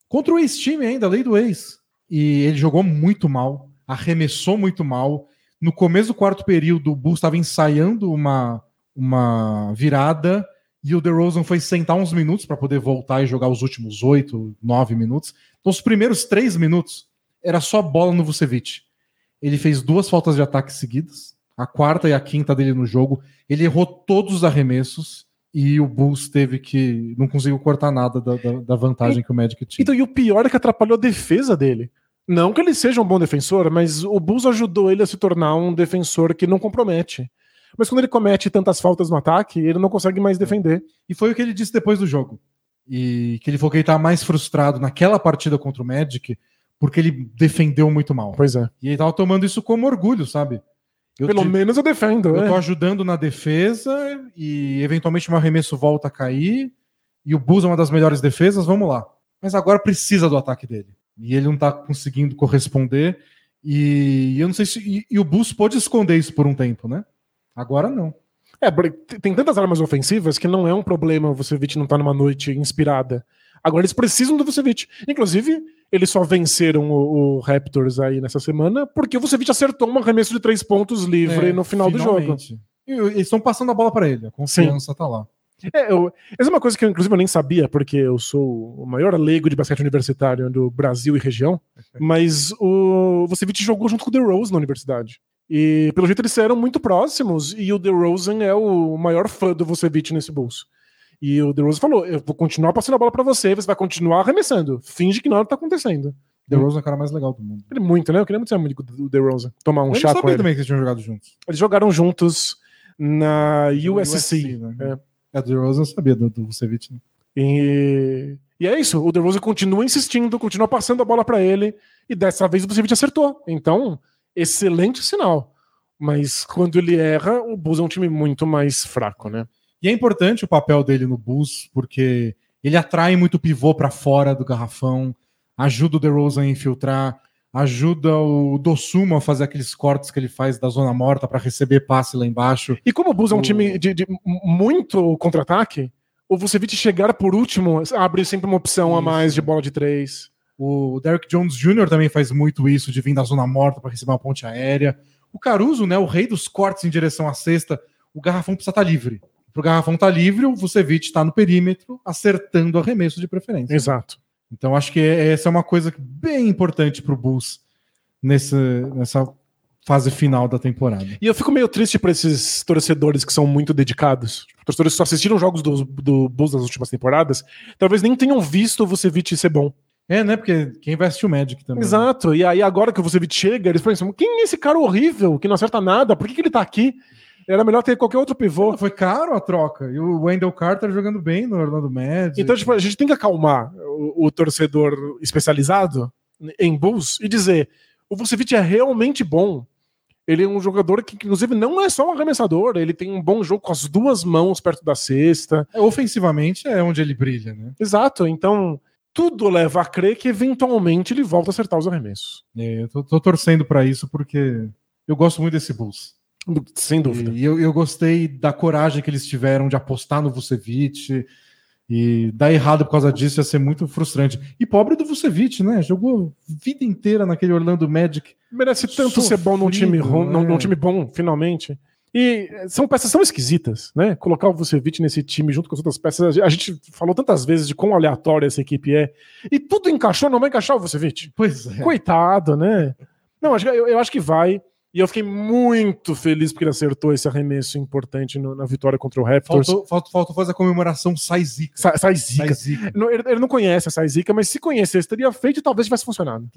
Contra o ex-time ainda, lei do ex. E ele jogou muito mal, arremessou muito mal. No começo do quarto período, o Bulls estava ensaiando uma, uma virada e o DeRozan foi sentar uns minutos para poder voltar e jogar os últimos oito, nove minutos. Então, os primeiros três minutos era só bola no Vucevic. Ele fez duas faltas de ataque seguidas, a quarta e a quinta dele no jogo. Ele errou todos os arremessos e o Bulls teve que. não conseguiu cortar nada da, da, da vantagem que o Magic tinha. Então, e o pior é que atrapalhou a defesa dele. Não que ele seja um bom defensor, mas o Bulls ajudou ele a se tornar um defensor que não compromete. Mas quando ele comete tantas faltas no ataque, ele não consegue mais defender. E foi o que ele disse depois do jogo. E que ele falou que ele estava mais frustrado naquela partida contra o Magic porque ele defendeu muito mal. Pois é. E ele tava tomando isso como orgulho, sabe? Eu Pelo te... menos eu defendo. Eu é. tô ajudando na defesa e eventualmente meu arremesso volta a cair. E o Bulls é uma das melhores defesas, vamos lá. Mas agora precisa do ataque dele. E ele não tá conseguindo corresponder. E eu não sei se. E, e o Bulls pode esconder isso por um tempo, né? Agora não. É, tem tantas armas ofensivas que não é um problema o Vucevic não estar tá numa noite inspirada. Agora eles precisam do Vucevic. Inclusive, eles só venceram o, o, Raptors aí nessa semana porque o Vucevic acertou um arremesso de três pontos livre é, no final finalmente. do jogo. E, eles estão passando a bola para ele, a confiança Sim. tá lá. É, eu, essa é uma coisa que, eu, inclusive, eu nem sabia, porque eu sou o maior leigo de basquete universitário do Brasil e região, mas o Vucevic jogou junto com o DeRozan na universidade. E, pelo jeito, eles eram muito próximos, e o DeRozan é o maior fã do Vucevic nesse bolso. E o DeRozan falou: eu vou continuar passando a bola para você, você vai continuar arremessando. Finge que nada tá acontecendo. DeRozan é o cara mais legal do mundo. Ele muito, né? Eu queria muito ser amigo do DeRozan. Tomar um eu chá com ele. também que eles tinham jogado juntos. Eles jogaram juntos na USC. USC né? é. é, DeRozan sabia do, do Vucevic, né? E... e é isso. O DeRozan continua insistindo, continua passando a bola para ele. E dessa vez o Vucevic acertou. Então, excelente sinal. Mas quando ele erra, o Bulls é um time muito mais fraco, né? E é importante o papel dele no Bulls, porque ele atrai muito pivô para fora do garrafão, ajuda o DeRozan a infiltrar, ajuda o Dossuma a fazer aqueles cortes que ele faz da zona morta para receber passe lá embaixo. E como o Bulls é um time de, de muito contra-ataque, o Vucevic chegar por último abre sempre uma opção isso. a mais de bola de três. O Derrick Jones Jr. também faz muito isso, de vir da zona morta para receber uma ponte aérea. O Caruso, né, o rei dos cortes em direção à cesta, o garrafão precisa estar tá livre. Para o garrafão estar tá livre, o Vucevic está no perímetro, acertando arremesso de preferência. Exato. Então acho que essa é uma coisa bem importante para o Bulls nessa, nessa fase final da temporada. E eu fico meio triste para esses torcedores que são muito dedicados. Torcedores que só assistiram jogos do, do Bulls nas últimas temporadas, talvez nem tenham visto o Vucevic ser bom. É, né? Porque quem vai assistir o Magic também. Exato. E aí agora que o Vucevic chega, eles pensam, quem é esse cara horrível que não acerta nada? Por que, que ele tá aqui? Era melhor ter qualquer outro pivô. Foi caro a troca. E o Wendell Carter jogando bem no Orlando Magic. Então, tipo, a gente tem que acalmar o, o torcedor especializado em Bulls e dizer: o Vucevic é realmente bom. Ele é um jogador que, inclusive, não é só um arremessador, ele tem um bom jogo com as duas mãos perto da cesta. É, ofensivamente é onde ele brilha, né? Exato. Então, tudo leva a crer que eventualmente ele volta a acertar os arremessos. É, eu tô, tô torcendo para isso porque eu gosto muito desse Bulls. Sem dúvida. E eu, eu gostei da coragem que eles tiveram de apostar no Vucevic. E dar errado por causa disso ia ser muito frustrante. E pobre do Vucevic, né? Jogou vida inteira naquele Orlando Magic. Merece tanto Sofrido, ser bom num time, num, num time bom, finalmente. E são peças tão esquisitas, né? Colocar o Vucevic nesse time junto com as outras peças. A gente falou tantas vezes de quão aleatória essa equipe é. E tudo encaixou, não vai encaixar o Vucevic. Pois é. Coitado, né? Não, eu, eu acho que vai. E eu fiquei muito feliz porque ele acertou esse arremesso importante no, na vitória contra o Raptors. Faltou, faltou, faltou fazer a comemoração sai zica. Sa, sai zica. Ele, ele, não conhece a sai zica, mas se conhecesse, teria feito e talvez tivesse funcionado.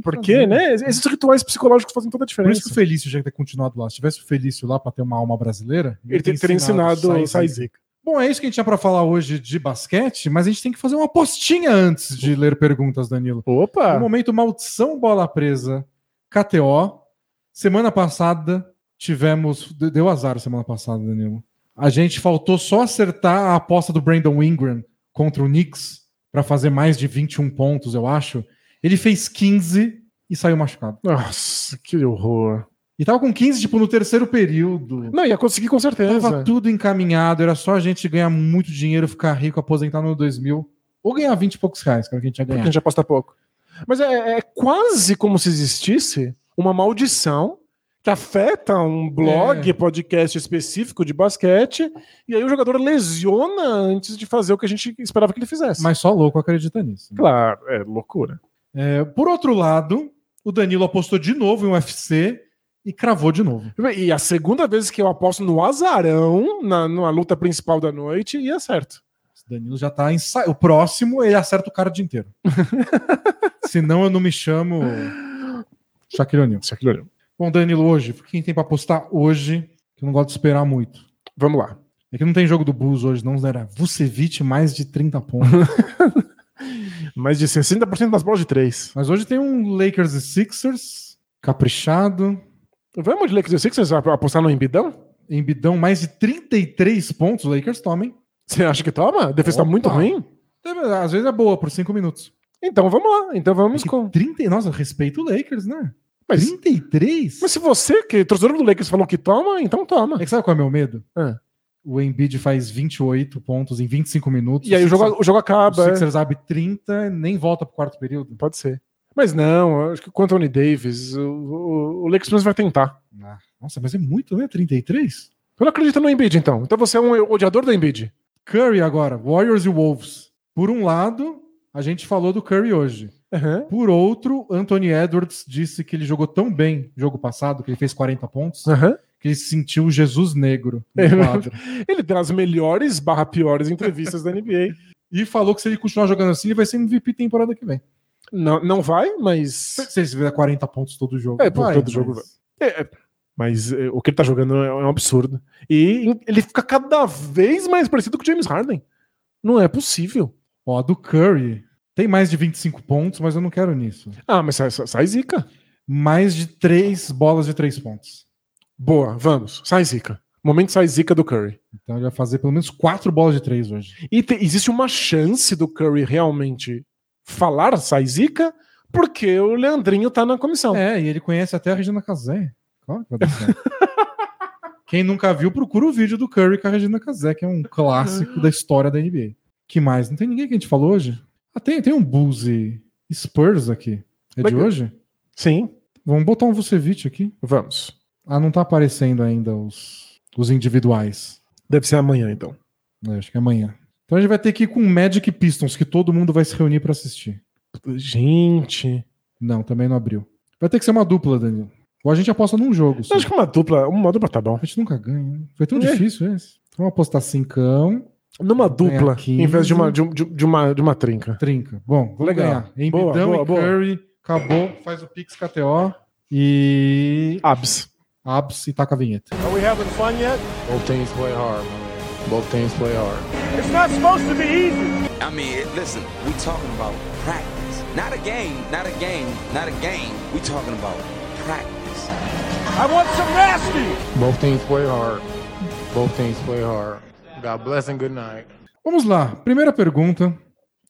Porque, fazer, né? Esses rituais psicológicos fazem toda a diferença. Por isso que o Felício já ter continuado lá. Se tivesse o Felício lá para ter uma alma brasileira, ele, ele teria ensinado o sai zica. Bom, é isso que a gente tinha para falar hoje de basquete, mas a gente tem que fazer uma postinha antes de ler perguntas, Danilo. Opa! No momento maldição bola presa, KTO, Semana passada tivemos. Deu azar semana passada, Danilo. A gente faltou só acertar a aposta do Brandon Ingram contra o Knicks para fazer mais de 21 pontos, eu acho. Ele fez 15 e saiu machucado. Nossa, que horror. E tava com 15, tipo, no terceiro período. Não, ia conseguir com certeza. Tava tudo encaminhado, era só a gente ganhar muito dinheiro, ficar rico, aposentar no 2000. Ou ganhar 20 e poucos reais, que a gente ia ganhar. Porque a gente aposta pouco. Mas é, é quase como se existisse uma maldição que afeta um blog, é. podcast específico de basquete, e aí o jogador lesiona antes de fazer o que a gente esperava que ele fizesse. Mas só louco acredita nisso. Né? Claro, é loucura. É, por outro lado, o Danilo apostou de novo em UFC e cravou de novo. E a segunda vez que eu aposto no azarão, na, na luta principal da noite, e certo. O Danilo já tá ensa... O próximo, ele acerta o cara o dia inteiro. Senão eu não me chamo Shaquille O'Neal. Shaquille O'Neal. Bom, Danilo, hoje, quem tem pra apostar hoje, que eu não gosto de esperar muito. Vamos lá. É que não tem jogo do Bulls hoje, não, era Vucevic mais de 30 pontos. mais de 60% das bolas de 3. Mas hoje tem um Lakers e Sixers, caprichado. Vamos de Lakers e Sixers apostar no Embidão? Embidão mais de 33 pontos, Lakers toma, hein? Você acha que toma? A defesa tá muito ruim? Às vezes é boa, por 5 minutos. Então vamos lá. Então vamos é com. 30... Nossa, respeito o Lakers, né? Mas, 33? Mas se você, que torcedor do Lakers, falou que toma, então toma. É que sabe qual é o meu medo? É. O Embiid faz 28 pontos em 25 minutos. E aí o jogo, o jogo acaba. O Sixers é. abre 30, nem volta pro quarto período. Pode ser. Mas não, acho que com o Anthony Davis, o, o, o Lakers vai tentar. Ah, nossa, mas é muito, né? 33? Eu não acredito no Embiid, então. Então você é um odiador do Embiid. Curry agora, Warriors e Wolves. Por um lado, a gente falou do Curry hoje. Uhum. Por outro, Anthony Edwards disse que ele jogou tão bem no jogo passado, que ele fez 40 pontos, uhum. Que ele sentiu Jesus negro no quadro. ele deu as melhores barra piores entrevistas da NBA. E falou que se ele continuar jogando assim, ele vai ser MVP temporada que vem. Não, não vai, mas. Se ele fizer 40 pontos todo jogo. É, vai, todo mas... jogo vai. É, é, mas é, o que ele tá jogando é, é um absurdo. E ele fica cada vez mais parecido com o James Harden. Não é possível. Ó, do Curry tem mais de 25 pontos, mas eu não quero nisso. Ah, mas sai, sai zica. Mais de 3 bolas de 3 pontos. Boa, vamos. Sai zica. Momento sai zica do Curry. Então ele vai fazer pelo menos 4 bolas de 3 hoje. E te, existe uma chance do Curry realmente falar sai zica, porque o Leandrinho tá na comissão. É, e ele conhece até a Regina Casé. Claro que vai dar Quem nunca viu, procura o vídeo do Curry com a Regina Casé, que é um clássico da história da NBA. Que mais? Não tem ninguém que a gente falou hoje? Ah, tem, tem um Bulls e Spurs aqui. É Legal. de hoje? Sim. Vamos botar um Vucevic aqui? Vamos. Ah, não tá aparecendo ainda os, os individuais. Deve ser amanhã, então. É, acho que é amanhã. Então a gente vai ter que ir com Magic Pistons, que todo mundo vai se reunir para assistir. Gente. Não, também não abriu. Vai ter que ser uma dupla, Danilo. Ou a gente aposta num jogo. Acho que uma dupla, uma dupla tá bom. A gente nunca ganha. Né? Foi tão é. difícil esse. Vamos apostar cincão. Numa dupla, em vez de uma, de, de, uma, de uma trinca. Trinca. Bom, vamos Legal. ganhar. Embidão boa, e boa, Curry, boa. acabou, faz o Pix KTO e. Abs. Abs e taca a vinheta. Are we having fun yet? Both teams play hard, Both teams play hard. It's not supposed to be easy. I mean, listen, we talking about practice. Not a game, not a game, not a game. We talking about practice. I want some nasty. Both teams play hard. Both teams play hard. God bless and good night. Vamos lá. Primeira pergunta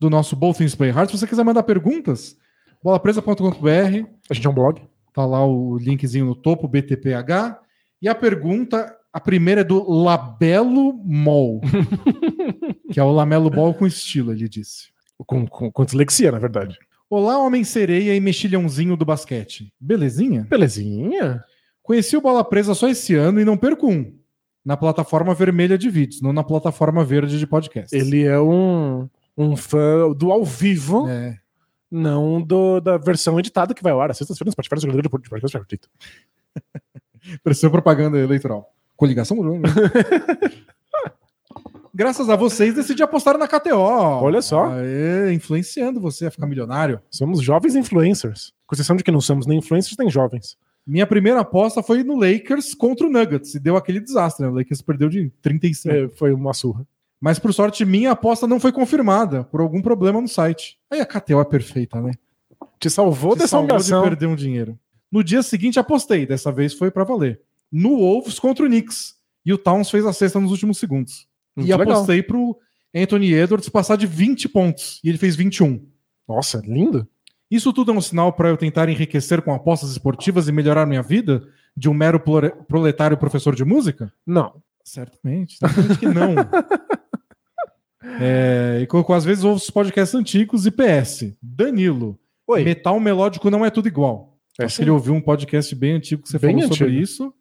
do nosso Both Things Play Hard. Se você quiser mandar perguntas, bolapresa.com.br. A gente é um blog. Tá lá o linkzinho no topo, BTPH. E a pergunta, a primeira é do Labelo Mol. que é o Lamelo Ball com estilo, ele disse. Com, com, com dislexia, na verdade. Olá, homem-sereia e mexilhãozinho do basquete. Belezinha? Belezinha. Conheci o Bola Presa só esse ano e não perco um na plataforma vermelha de vídeos, não na plataforma verde de podcast. Ele é um, um fã do ao vivo, é. Não do, da versão editada que vai ao ar. Sexta-feira no Spotify, jogador de podcast gratuito. Pareceu propaganda eleitoral. Coligação? Graças a vocês, decidi apostar na KTO. Olha só. Aê, influenciando você a ficar milionário. Somos jovens influencers. Com exceção de que não somos nem influencers nem jovens. Minha primeira aposta foi no Lakers contra o Nuggets e deu aquele desastre. Né? O Lakers perdeu de 35. É, foi uma surra. Mas por sorte, minha aposta não foi confirmada por algum problema no site. Aí a KTO é perfeita, né? Te salvou Te dessa salvou de perder um dinheiro. No dia seguinte apostei, dessa vez foi para valer. No Wolves contra o Knicks. E o Towns fez a cesta nos últimos segundos. Muito e apostei legal. pro Anthony Edwards passar de 20 pontos. E ele fez 21. Nossa, lindo. Isso tudo é um sinal para eu tentar enriquecer com apostas esportivas e melhorar minha vida de um mero proletário professor de música? Não. Certamente, certamente que não. é, e colocou às vezes ouço podcasts antigos e PS. Danilo. Oi. Metal melódico não é tudo igual. É Acho que ele ouviu um podcast bem antigo que você bem falou antigo. sobre isso.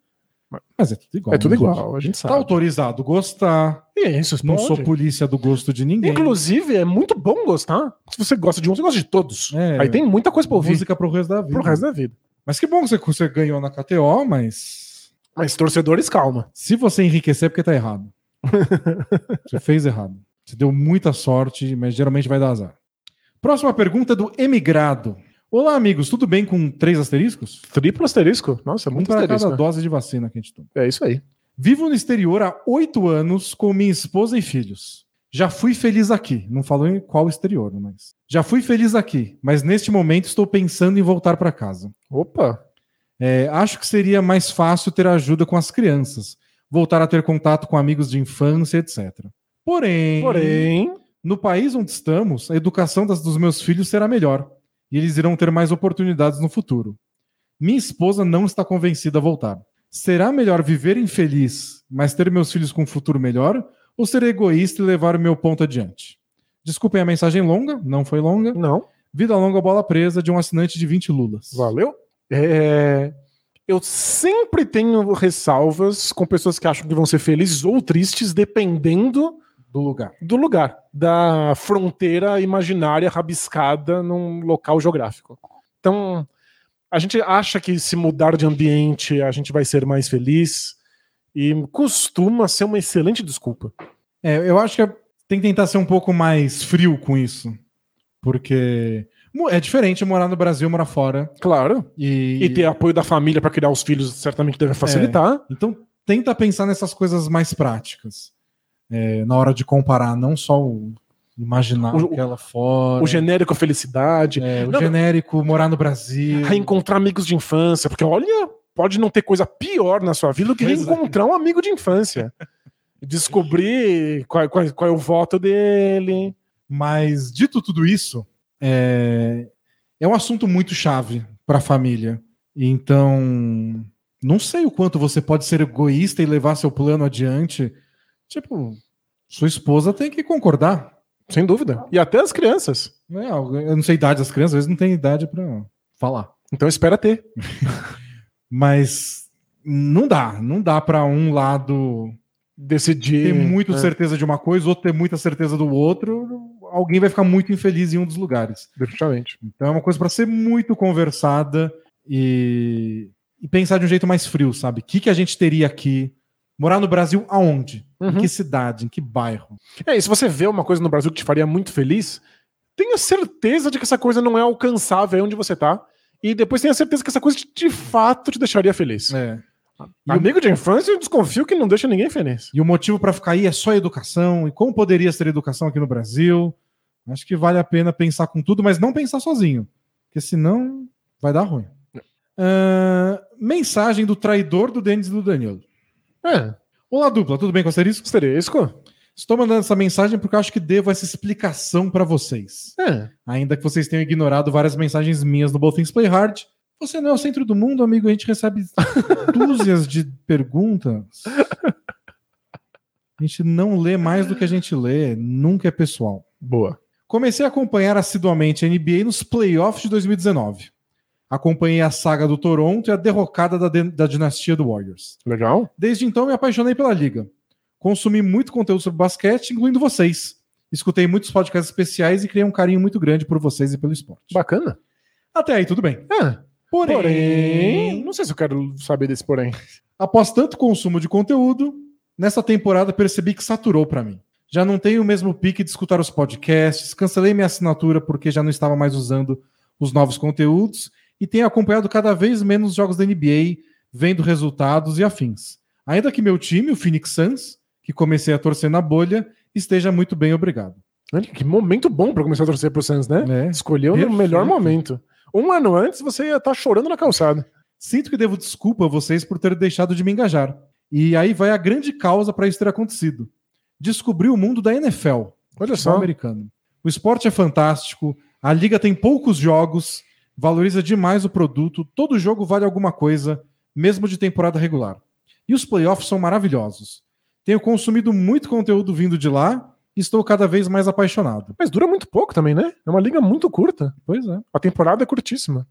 Mas é tudo igual. É tudo né, igual, a gente sabe. Tá autorizado gostar. E é isso, Não sou polícia do gosto de ninguém. Inclusive, é muito bom gostar. Se você gosta de um, você gosta de todos. É, Aí tem muita coisa pra ouvir. Música pro resto da vida. Pro resto da vida. Mas que bom que você, você ganhou na KTO, mas Mas torcedores, calma. se você enriquecer é porque tá errado. você fez errado. Você deu muita sorte, mas geralmente vai dar azar. Próxima pergunta é do Emigrado. Olá, amigos, tudo bem com três asteriscos? Triplo asterisco? Nossa, Um muito para asterisco. cada dose de vacina que a gente toma. É isso aí. Vivo no exterior há oito anos com minha esposa e filhos. Já fui feliz aqui. Não falou em qual exterior, mas. Já fui feliz aqui, mas neste momento estou pensando em voltar para casa. Opa. É, acho que seria mais fácil ter ajuda com as crianças, voltar a ter contato com amigos de infância, etc. Porém, Porém, no país onde estamos, a educação das- dos meus filhos será melhor e eles irão ter mais oportunidades no futuro. Minha esposa não está convencida a voltar. Será melhor viver infeliz, mas ter meus filhos com um futuro melhor, ou ser egoísta e levar o meu ponto adiante? Desculpem a mensagem longa, não foi longa. não. Vida longa, bola presa de um assinante de 20 lulas. Valeu. É, Eu sempre tenho ressalvas com pessoas que acham que vão ser felizes ou tristes, dependendo Do lugar. do lugar, da fronteira imaginária rabiscada num local geográfico. Então, a gente acha que se mudar de ambiente a gente vai ser mais feliz e costuma ser uma excelente desculpa. É, eu acho que é- tem que tentar ser um pouco mais frio com isso. Porque é diferente morar no Brasil e morar fora. Claro. E, E ter apoio da família para criar os filhos certamente deve facilitar. Então, tenta pensar nessas coisas mais práticas. É, na hora de comparar, não só o imaginar O- aquela fora. O genérico felicidade, é, o Não, genérico, morar no Brasil. reencontrar amigos de infância, porque olha, pode não ter coisa pior na sua vida do que é. reencontrar um amigo de infância. Descobrir qual, qual- qual é o voto dele. Mas, dito tudo isso, é, é um assunto muito chave para a família. Então, não sei o quanto você pode ser egoísta e levar seu plano adiante. Tipo, sua esposa tem que concordar. Sem dúvida. E até as crianças. É, eu não sei a idade das crianças, às vezes não tem idade para falar. Então espera ter. Mas não dá, não dá para um lado Decidir. ter muito é, certeza de uma coisa, outro ter muita certeza do outro. Alguém vai ficar muito infeliz em um dos lugares. Definitivamente. Então é uma coisa para ser muito conversada e, e pensar de um jeito mais frio, sabe? O que, que a gente teria aqui? Morar no Brasil aonde? Em Uhum. que cidade? Em que bairro? É, e se você vê uma coisa no Brasil que te faria muito feliz, tenha certeza de que essa coisa não é alcançável aí onde você tá. E depois tenha certeza que essa coisa de, fato te deixaria feliz. É. E amigo de infância, eu desconfio que não deixa ninguém feliz. E o motivo para ficar aí é só educação. E como poderia ser educação aqui no Brasil? Acho que vale a pena pensar com tudo, mas não pensar sozinho. Porque senão vai dar ruim. Ah, mensagem do traidor do Denis e do Danilo. É, Olá, dupla, tudo bem com asterisco? asterisco. Estou mandando essa mensagem porque eu acho que devo essa explicação para vocês. É. Ainda que vocês tenham ignorado várias mensagens minhas no Both Things Play Hard. Você não é o centro do mundo, amigo. A gente recebe dúzias de perguntas. A gente não lê mais do que a gente lê. Nunca é pessoal. Boa. Comecei a acompanhar assiduamente a NBA nos playoffs de 2019. Acompanhei a saga do Toronto e a derrocada da, da dinastia do Warriors. Legal. Desde então me apaixonei pela liga. Consumi muito conteúdo sobre basquete, incluindo vocês. Escutei muitos podcasts especiais e criei um carinho muito grande por vocês e pelo esporte. Bacana. Até aí tudo bem. É. Porém, Porém, não sei se eu quero saber desse porém. após tanto consumo de conteúdo, nessa temporada percebi que saturou pra mim. Já não tenho o mesmo pique de escutar os podcasts, cancelei minha assinatura porque já não estava mais usando os novos conteúdos e tenho acompanhado cada vez menos jogos da NBA, vendo resultados e afins. Ainda que meu time, o Phoenix Suns, que comecei a torcer na bolha, esteja muito bem, obrigado. Olha, que momento bom pra começar a torcer pro Suns, né? É. Escolheu no Perfeito. melhor momento. Um ano antes, você ia estar chorando na calçada. Sinto que devo desculpa a vocês por ter deixado de me engajar. E aí vai a grande causa para isso ter acontecido. Descobri o mundo da NFL, Olha só. americano. O esporte é fantástico, a liga tem poucos jogos, valoriza demais o produto, todo jogo vale alguma coisa, mesmo de temporada regular. E os playoffs são maravilhosos. Tenho consumido muito conteúdo vindo de lá e estou cada vez mais apaixonado. Mas dura muito pouco também, né? É uma liga muito curta. Pois é. A temporada é curtíssima.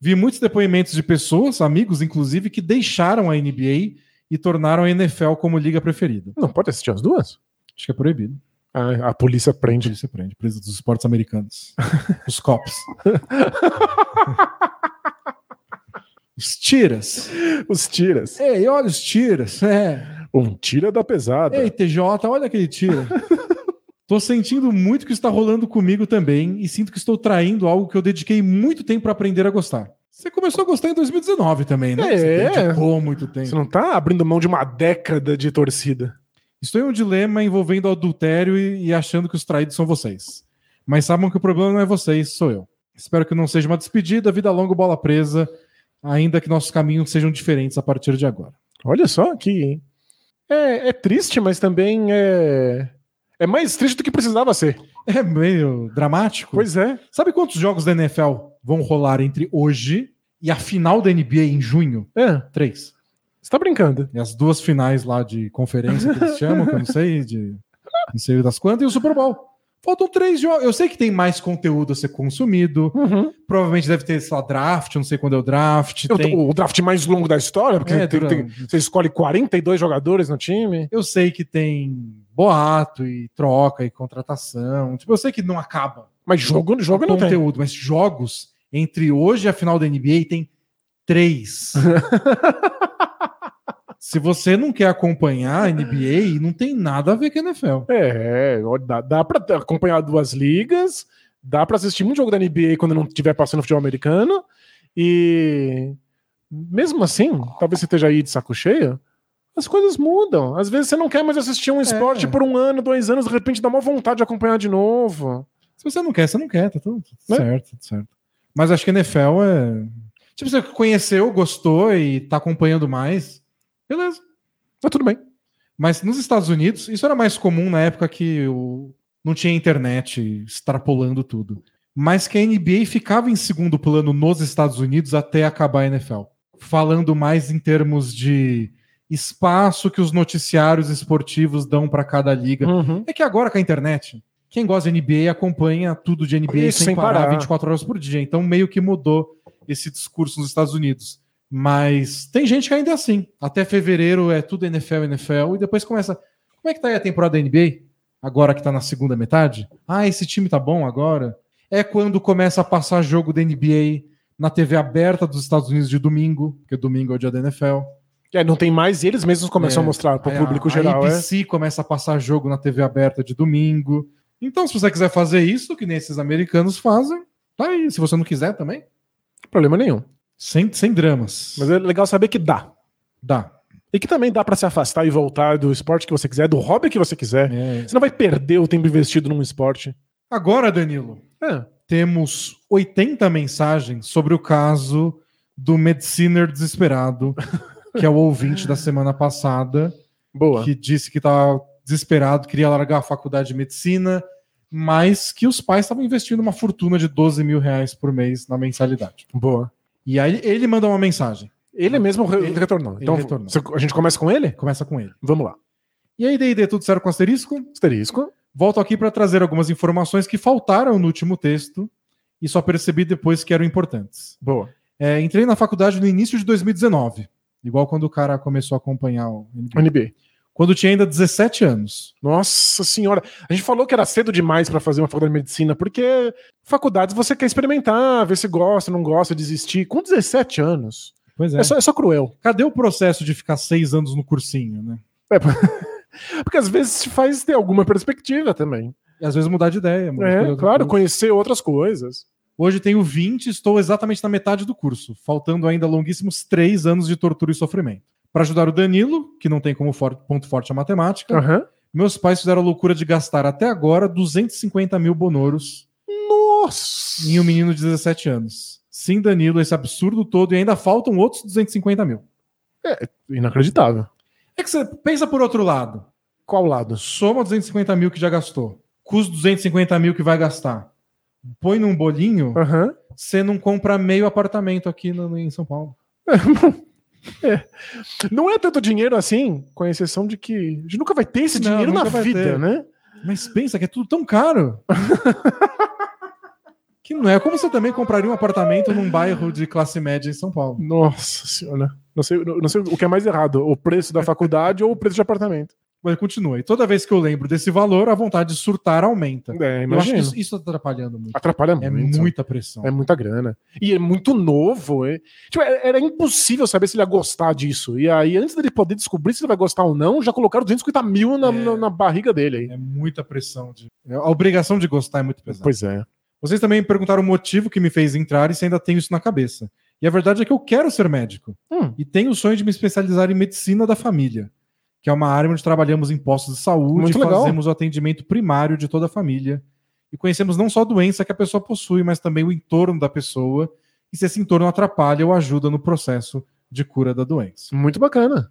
Vi muitos depoimentos de pessoas, amigos inclusive, que deixaram a NBA e tornaram a NFL como liga preferida. Não pode assistir as duas? Acho que é proibido. A, a polícia A prende. polícia prende, presa dos esportes americanos. Os cops. Os tiras. Os tiras. Ei, olha os tiras. É. Um tira da pesada. Ei, TJ, olha aquele tira. Tô sentindo muito que está rolando comigo também e sinto que estou traindo algo que eu dediquei muito tempo para aprender a gostar. Você começou a gostar em 2019 também, né? Você É. dedicou muito tempo. Você não tá abrindo mão de uma década de torcida. Estou em um dilema envolvendo adultério e, e achando que os traídos são vocês. Mas sabem que o problema não é vocês, sou eu. Espero que não seja uma despedida, vida longa, bola presa, ainda que nossos caminhos sejam diferentes a partir de agora. Olha só aqui. É, é triste, mas também é. É mais triste do que precisava ser. É meio dramático. Pois é. Sabe quantos jogos da NFL vão rolar entre hoje e a final da NBA em junho? É. Três. Você tá brincando. E as duas finais lá de conferência que eles chamam, que eu não sei, de não sei das quantas, e o Super Bowl. Faltam três jogos. Eu sei que tem mais conteúdo a ser consumido. Uhum. Provavelmente deve ter, sei lá, draft, eu não sei quando é o draft. Tem... O, draft mais longo da história, porque É, tem- tem- você escolhe 42 jogadores no time. Eu sei que tem boato e troca e contratação. Tipo, eu sei que não acaba Mas jogo, jogo não tem. conteúdo, mas jogos entre hoje e a final da NBA tem três. Se você não quer acompanhar a NBA, não tem nada a ver com a NFL. É, dá, dá pra acompanhar duas ligas, dá pra assistir um jogo da NBA quando não estiver passando futebol americano, e mesmo assim, talvez você esteja aí de saco cheio, as coisas mudam. Às vezes você não quer mais assistir um esporte por um ano, dois anos, de repente dá uma vontade de acompanhar de novo. Se você não quer, você não quer, tá tudo Né? certo, tudo certo. Mas acho que NFL é. Tipo, você conheceu, gostou e tá acompanhando mais, beleza. Tá tudo bem. Mas nos Estados Unidos, isso era mais comum na época que o... não tinha internet extrapolando tudo. Mas que a NBA ficava em segundo plano nos Estados Unidos até acabar a NFL. Falando mais em termos de espaço que os noticiários esportivos dão para cada liga. Uhum. É que agora com a internet, quem gosta de NBA acompanha tudo de NBA Isso, sem, sem parar, parar. 24 horas por dia. Então meio que mudou esse discurso nos Estados Unidos. Mas tem gente que ainda é assim. Até fevereiro é tudo NFL, NFL, e depois começa. Como é que tá aí a temporada da NBA? Agora que tá na segunda metade? Ah, esse time tá bom agora? É quando começa a passar jogo da NBA na TV aberta dos Estados Unidos de domingo, porque domingo é o dia da NFL. É, não tem mais, e eles mesmos começam É, a mostrar pro Aí público a, geral. A é. ABC começa a passar jogo na TV aberta de domingo. Então, se você quiser fazer isso, que nem esses americanos fazem, tá aí. Se você não quiser também, Problema nenhum. Sem, sem dramas. Mas é legal saber que dá. Dá. E que também dá pra se afastar e voltar do esporte que você quiser, do hobby que você quiser. É. Você não vai perder o tempo investido num esporte. Agora, Danilo, É. temos 80 mensagens sobre o caso do Mediciner desesperado, que é o ouvinte da semana passada, Boa. que disse que estava desesperado, queria largar a faculdade de medicina, mas que os pais estavam investindo uma fortuna de 12 mil reais por mês na mensalidade. Boa. E aí ele manda uma mensagem. Ele mesmo re- Ele- retornou. ele Então, retornou. a gente começa com ele? Começa com ele. Vamos lá. E aí, D&D, tudo certo com asterisco? Asterisco. Volto aqui para trazer algumas informações que faltaram no último texto e só percebi depois que eram importantes. Boa. É, entrei na faculdade no início de 2019, igual quando o cara começou a acompanhar o NBA. NBA. Quando tinha ainda 17 anos. Nossa senhora. A gente falou que era cedo demais pra fazer uma faculdade de medicina, porque faculdades você quer experimentar, ver se gosta, não gosta, desistir. Com 17 anos. Pois É, só, é só cruel. Cadê o processo de ficar seis anos no cursinho, né? É, porque às vezes te faz ter alguma perspectiva também. E às vezes mudar de ideia. mudar de É, outra claro, coisa. conhecer outras coisas. Hoje tenho 20 estou exatamente na metade do curso, faltando ainda longuíssimos três anos de tortura e sofrimento. Para ajudar o Danilo, que não tem como for- ponto forte a matemática, Aham. meus pais fizeram a loucura de gastar até agora 250 mil bonoros Nossa! em um menino de 17 anos. Sim, Danilo, esse absurdo todo, e ainda faltam outros 250 mil. Inacreditável. É que você pensa por outro lado. Qual lado? Soma 250 mil que já gastou. Custa 250 mil que vai gastar. Põe num bolinho, Aham. você não compra meio apartamento aqui no- em São Paulo. Não é tanto dinheiro assim, com exceção de que a gente nunca vai ter esse Não, dinheiro na vida, ter. né? Mas pensa que é tudo tão caro. que não é como você também compraria um apartamento num bairro de classe média em São Paulo. Nossa senhora. Não sei, não sei o que é mais errado, o preço da faculdade ou o preço de apartamento. Mas continua. E toda vez que eu lembro desse valor, a vontade de surtar aumenta. É, Eu acho que isso, isso tá atrapalhando muito. Atrapalha É muito. muita pressão. É muita grana. E é muito novo. É... Tipo, é- era impossível saber se ele ia gostar disso. E aí, antes dele poder descobrir se ele vai gostar ou não, já colocaram 250 mil na, É. na, na barriga dele aí. É muita pressão. De... A obrigação de gostar é muito pesada. Pois é. Vocês também me perguntaram o motivo que me fez entrar e se ainda tenho isso na cabeça. E a verdade é que eu quero ser médico. Hum. E tenho o sonho de me especializar em medicina da família, que é uma área onde trabalhamos em postos de saúde Muito e legal. fazemos o atendimento primário de toda a família. E conhecemos não só a doença que a pessoa possui, mas também o entorno da pessoa e se esse entorno atrapalha ou ajuda no processo de cura da doença. Muito bacana.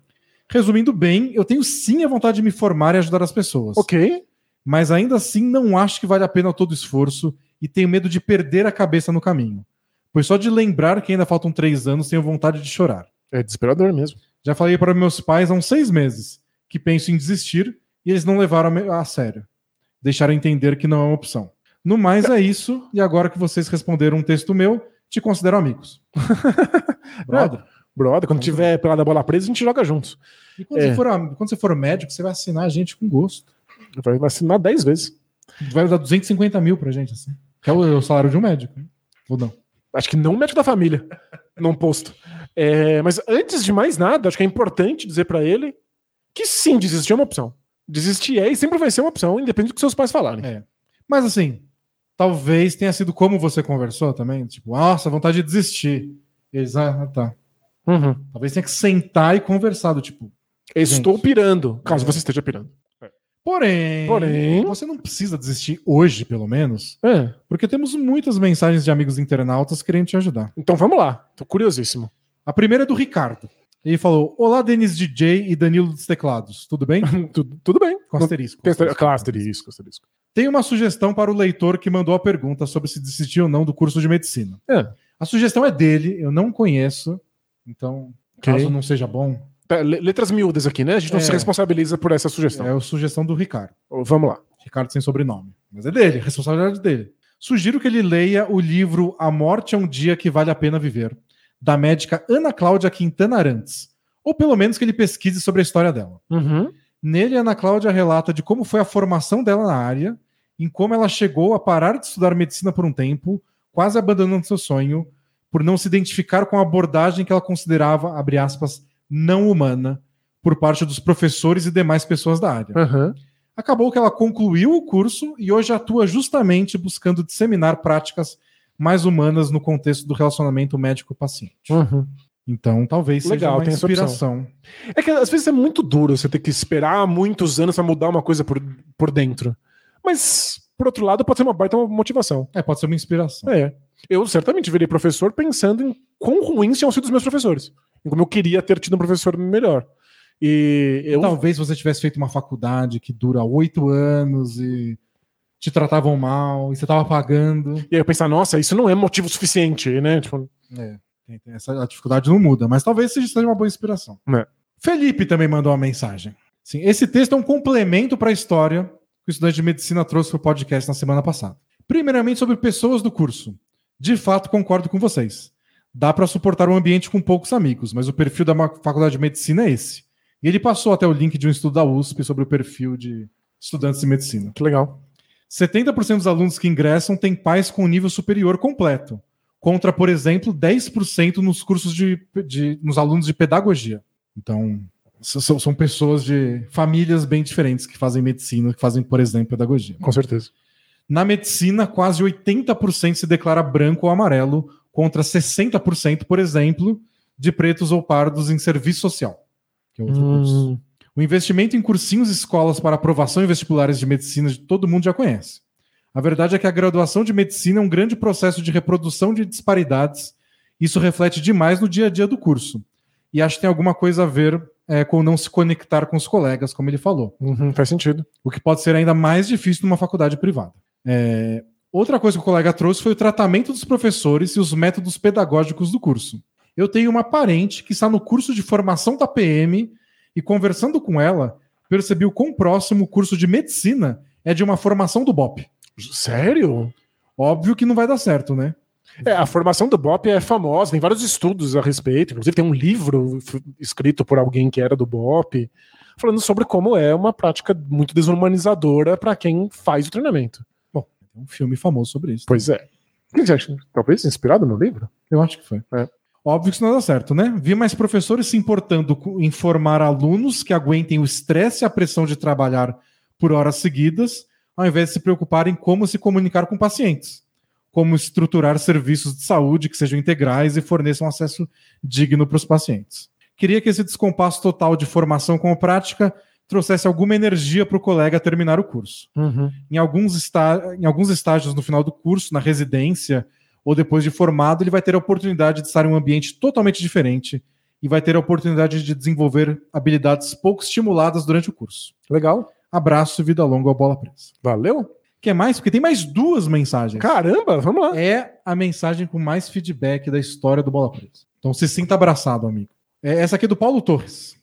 Resumindo bem, eu tenho sim a vontade de me formar e ajudar as pessoas Ok. mas ainda assim não acho que vale a pena todo o esforço e tenho medo de perder a cabeça no caminho. Pois só de lembrar que ainda faltam três anos tenho vontade de chorar. É desesperador mesmo. Já falei para meus pais há uns seis meses que penso em desistir e eles não levaram a sério. Deixaram entender que não é uma opção. No mais é isso, e agora que vocês responderam um texto meu, te considero amigos. Brother. Brother, quando tiver pelada bola presa, a gente joga juntos. E quando, É. você for, quando você for médico, você vai assinar a gente com gosto. Vai vacinar 10 vezes. Vai dar 250 mil pra gente, assim. Que é o, o salário de um médico. hein? Ou não? Acho que não o médico da família, num posto. É, mas antes de mais nada, acho que é importante dizer pra ele que sim, desistir é uma opção. Desistir é e sempre vai ser uma opção, independente do que seus pais falarem. É. Mas assim, talvez tenha sido como você conversou também, tipo, nossa, vontade de desistir. Eles, ah, tá. Uhum. Talvez tenha que sentar e conversar, do tipo. Estou Gente. pirando, caso É. você esteja pirando. Porém, Porém- você não precisa desistir hoje, pelo menos, É. porque temos muitas mensagens de amigos internautas querendo te ajudar. Então vamos lá, tô curiosíssimo. A primeira é do Ricardo. Ele falou: Olá, Denis DJ e Danilo dos Teclados. Tudo bem? tudo, tudo bem. Com asterisco. Tem asterisco. Claro, asterisco, asterisco. Tem uma sugestão para o leitor que mandou a pergunta sobre se desistir ou não do curso de medicina. É. A sugestão é dele, eu não conheço, então, Ok. caso não seja bom, Tá, le- Letras miúdas aqui, né? A gente não É. se responsabiliza por essa sugestão. é a sugestão do Ricardo. Vamos lá. Ricardo sem sobrenome. Mas é dele, responsabilidade dele. Sugiro que ele leia o livro A Morte é um Dia que Vale a Pena Viver, da médica Ana Cláudia Quintana Arantes. Ou pelo menos que ele pesquise sobre a história dela. Uhum. Nele, Ana Cláudia relata de como foi a formação dela na área, em como ela chegou a parar de estudar medicina por um tempo, quase abandonando seu sonho, por não se identificar com a abordagem que ela considerava, abre aspas, não humana, por parte dos professores e demais pessoas da área. Uhum. Acabou que ela concluiu o curso e hoje atua justamente buscando disseminar práticas mais humanas no contexto do relacionamento médico-paciente. Uhum. Então, talvez seja Legal, uma essa opção. inspiração. É que às vezes é muito duro você ter que esperar muitos anos pra mudar uma coisa por, por dentro. Mas, por outro lado, pode ser uma baita motivação. É, pode ser uma inspiração. É. Eu certamente virei professor pensando em quão ruins tinham sido os meus professores. Em como eu queria ter tido um professor melhor. E eu. Talvez você tivesse feito uma faculdade que dura oito anos e te tratavam mal e você tava pagando. E aí eu pensar, nossa, isso não é motivo suficiente, né? Tipo, É, essa, a dificuldade não muda, mas talvez seja uma boa inspiração. É. Felipe também mandou uma mensagem. Sim, esse texto é um complemento para a história que o estudante de medicina trouxe para o podcast na semana passada. Primeiramente, sobre pessoas do curso. De fato, concordo com vocês. Dá para suportar um ambiente com poucos amigos, mas o perfil da faculdade de medicina é esse. E ele passou até o link de um estudo da USP sobre o perfil de estudantes de medicina. que legal. 70% dos alunos que ingressam têm pais com nível superior completo, contra, por exemplo, 10% nos cursos de, de- nos alunos de pedagogia. Então, são, são pessoas de famílias bem diferentes que fazem medicina, que fazem, por exemplo, pedagogia. Com certeza. Na medicina, quase 80% se declara branco ou amarelo, contra 60%, por exemplo, de pretos ou pardos em serviço social. Que é outro curso. O investimento em cursinhos e escolas para aprovação em vestibulares de medicina todo mundo já conhece. A verdade é que a graduação de medicina é um grande processo de reprodução de disparidades. Isso reflete demais no dia a dia do curso. E acho que tem alguma coisa a ver é, com não se conectar com os colegas, como ele falou. uhum, faz sentido. O que pode ser ainda mais difícil numa faculdade privada. É, Outra coisa que o colega trouxe foi o tratamento dos professores e os métodos pedagógicos do curso. Eu tenho uma parente que está no curso de formação da PM e, conversando com ela, percebi o quão próximo o curso de medicina é de uma formação do BOP. Sério? Óbvio que não vai dar certo, né? É, a formação do BOP é famosa, tem vários estudos a respeito. Inclusive, tem um livro escrito por alguém que era do BOP. falando sobre como é uma prática muito desumanizadora pra quem faz o treinamento. Tem um filme famoso sobre isso. Pois é. O que você acha? Talvez inspirado no livro? Eu acho que foi. É. Óbvio que isso não dá certo, né? Vi mais professores se importando com- em formar alunos que aguentem o estresse e a pressão de trabalhar por horas seguidas, ao invés de se preocuparem como se comunicar com pacientes, como estruturar serviços de saúde que sejam integrais e forneçam acesso digno para os pacientes. Queria que esse descompasso total de formação com a prática trouxesse alguma energia para o colega terminar o curso em alguns, em alguns estágios no final do curso, na residência ou depois de formado, ele vai ter a oportunidade de estar em um ambiente totalmente diferente e vai ter a oportunidade de desenvolver habilidades pouco estimuladas durante o curso. Legal. Abraço, vida longa ao Bola Presa. Valeu? Quer mais? Porque tem mais duas mensagens. Caramba, vamos lá. É a mensagem com mais feedback da história do Bola Presa. Então se sinta abraçado, amigo. É essa aqui é do Paulo Torres.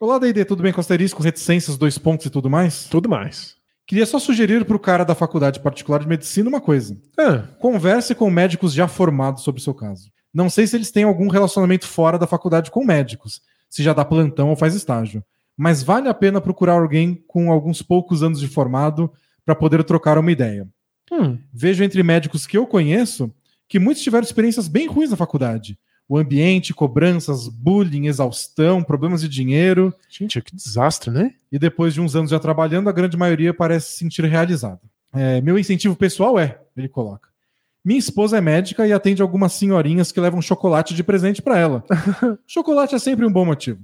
Olá, D&D, tudo bem com asterisco, reticências, dois pontos e tudo mais? Tudo mais. Queria só sugerir para o cara da faculdade particular de medicina uma coisa. Ah, Converse com médicos já formados sobre o seu caso. Não sei se eles têm algum relacionamento fora da faculdade com médicos, se já dá plantão ou faz estágio. Mas vale a pena procurar alguém com alguns poucos anos de formado para poder trocar uma ideia. hum, Vejo entre médicos que eu conheço que muitos tiveram experiências bem ruins na faculdade. O ambiente, cobranças, bullying, exaustão, problemas de dinheiro. gente, que desastre, né? E depois de uns anos já trabalhando, a grande maioria parece se sentir realizada. É, meu incentivo pessoal é, ele coloca. Minha esposa é médica e atende algumas senhorinhas que levam chocolate de presente para ela. chocolate é sempre um bom motivo.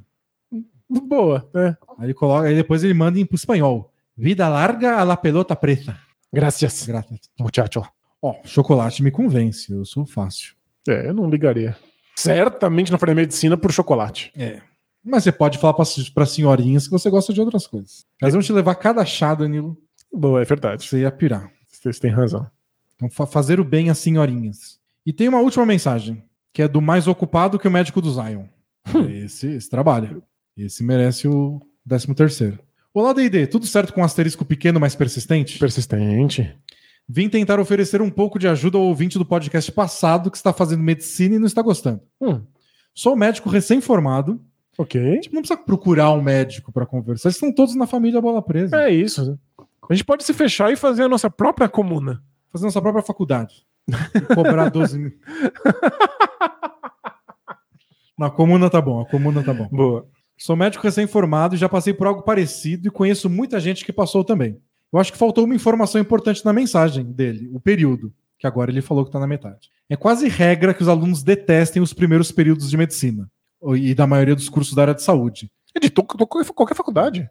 Boa, é. Aí ele coloca, aí depois ele manda em espanhol. Vida larga a la pelota preta. Graças, Graças. muchacho. Ó, chocolate me convence, eu sou fácil. É, eu não ligaria. Certamente não faria medicina por chocolate. É. Mas você pode falar para senhorinhas que você gosta de outras coisas. Elas vão te levar cada chá, Danilo, Boa, é verdade. você ia pirar. Vocês têm razão. Então, fa- fazer o bem às senhorinhas. E tem uma última mensagem, que é do mais ocupado que o médico do Zion. Esse, esse trabalha. Esse merece o 13 terceiro. Olá, D&D. Tudo certo com um asterisco pequeno, mas persistente? Persistente. Vim tentar oferecer um pouco de ajuda ao ouvinte do podcast passado que está fazendo medicina e não está gostando. Hum, Sou médico recém-formado. ok. Tipo, não precisa procurar um médico para conversar. Eles estão todos na família Bola Presa. É isso. A gente pode se fechar e fazer a nossa própria comuna. Fazer nossa própria faculdade. E cobrar 12 mil. Na comuna tá bom, a comuna tá bom. Boa. Sou médico recém-formado e já passei por algo parecido e conheço muita gente que passou também. Eu acho que faltou uma informação importante na mensagem dele, o período, que agora ele falou que tá na metade. É quase regra que os alunos detestem os primeiros períodos de medicina e da maioria dos cursos da área de saúde. É de qualquer faculdade.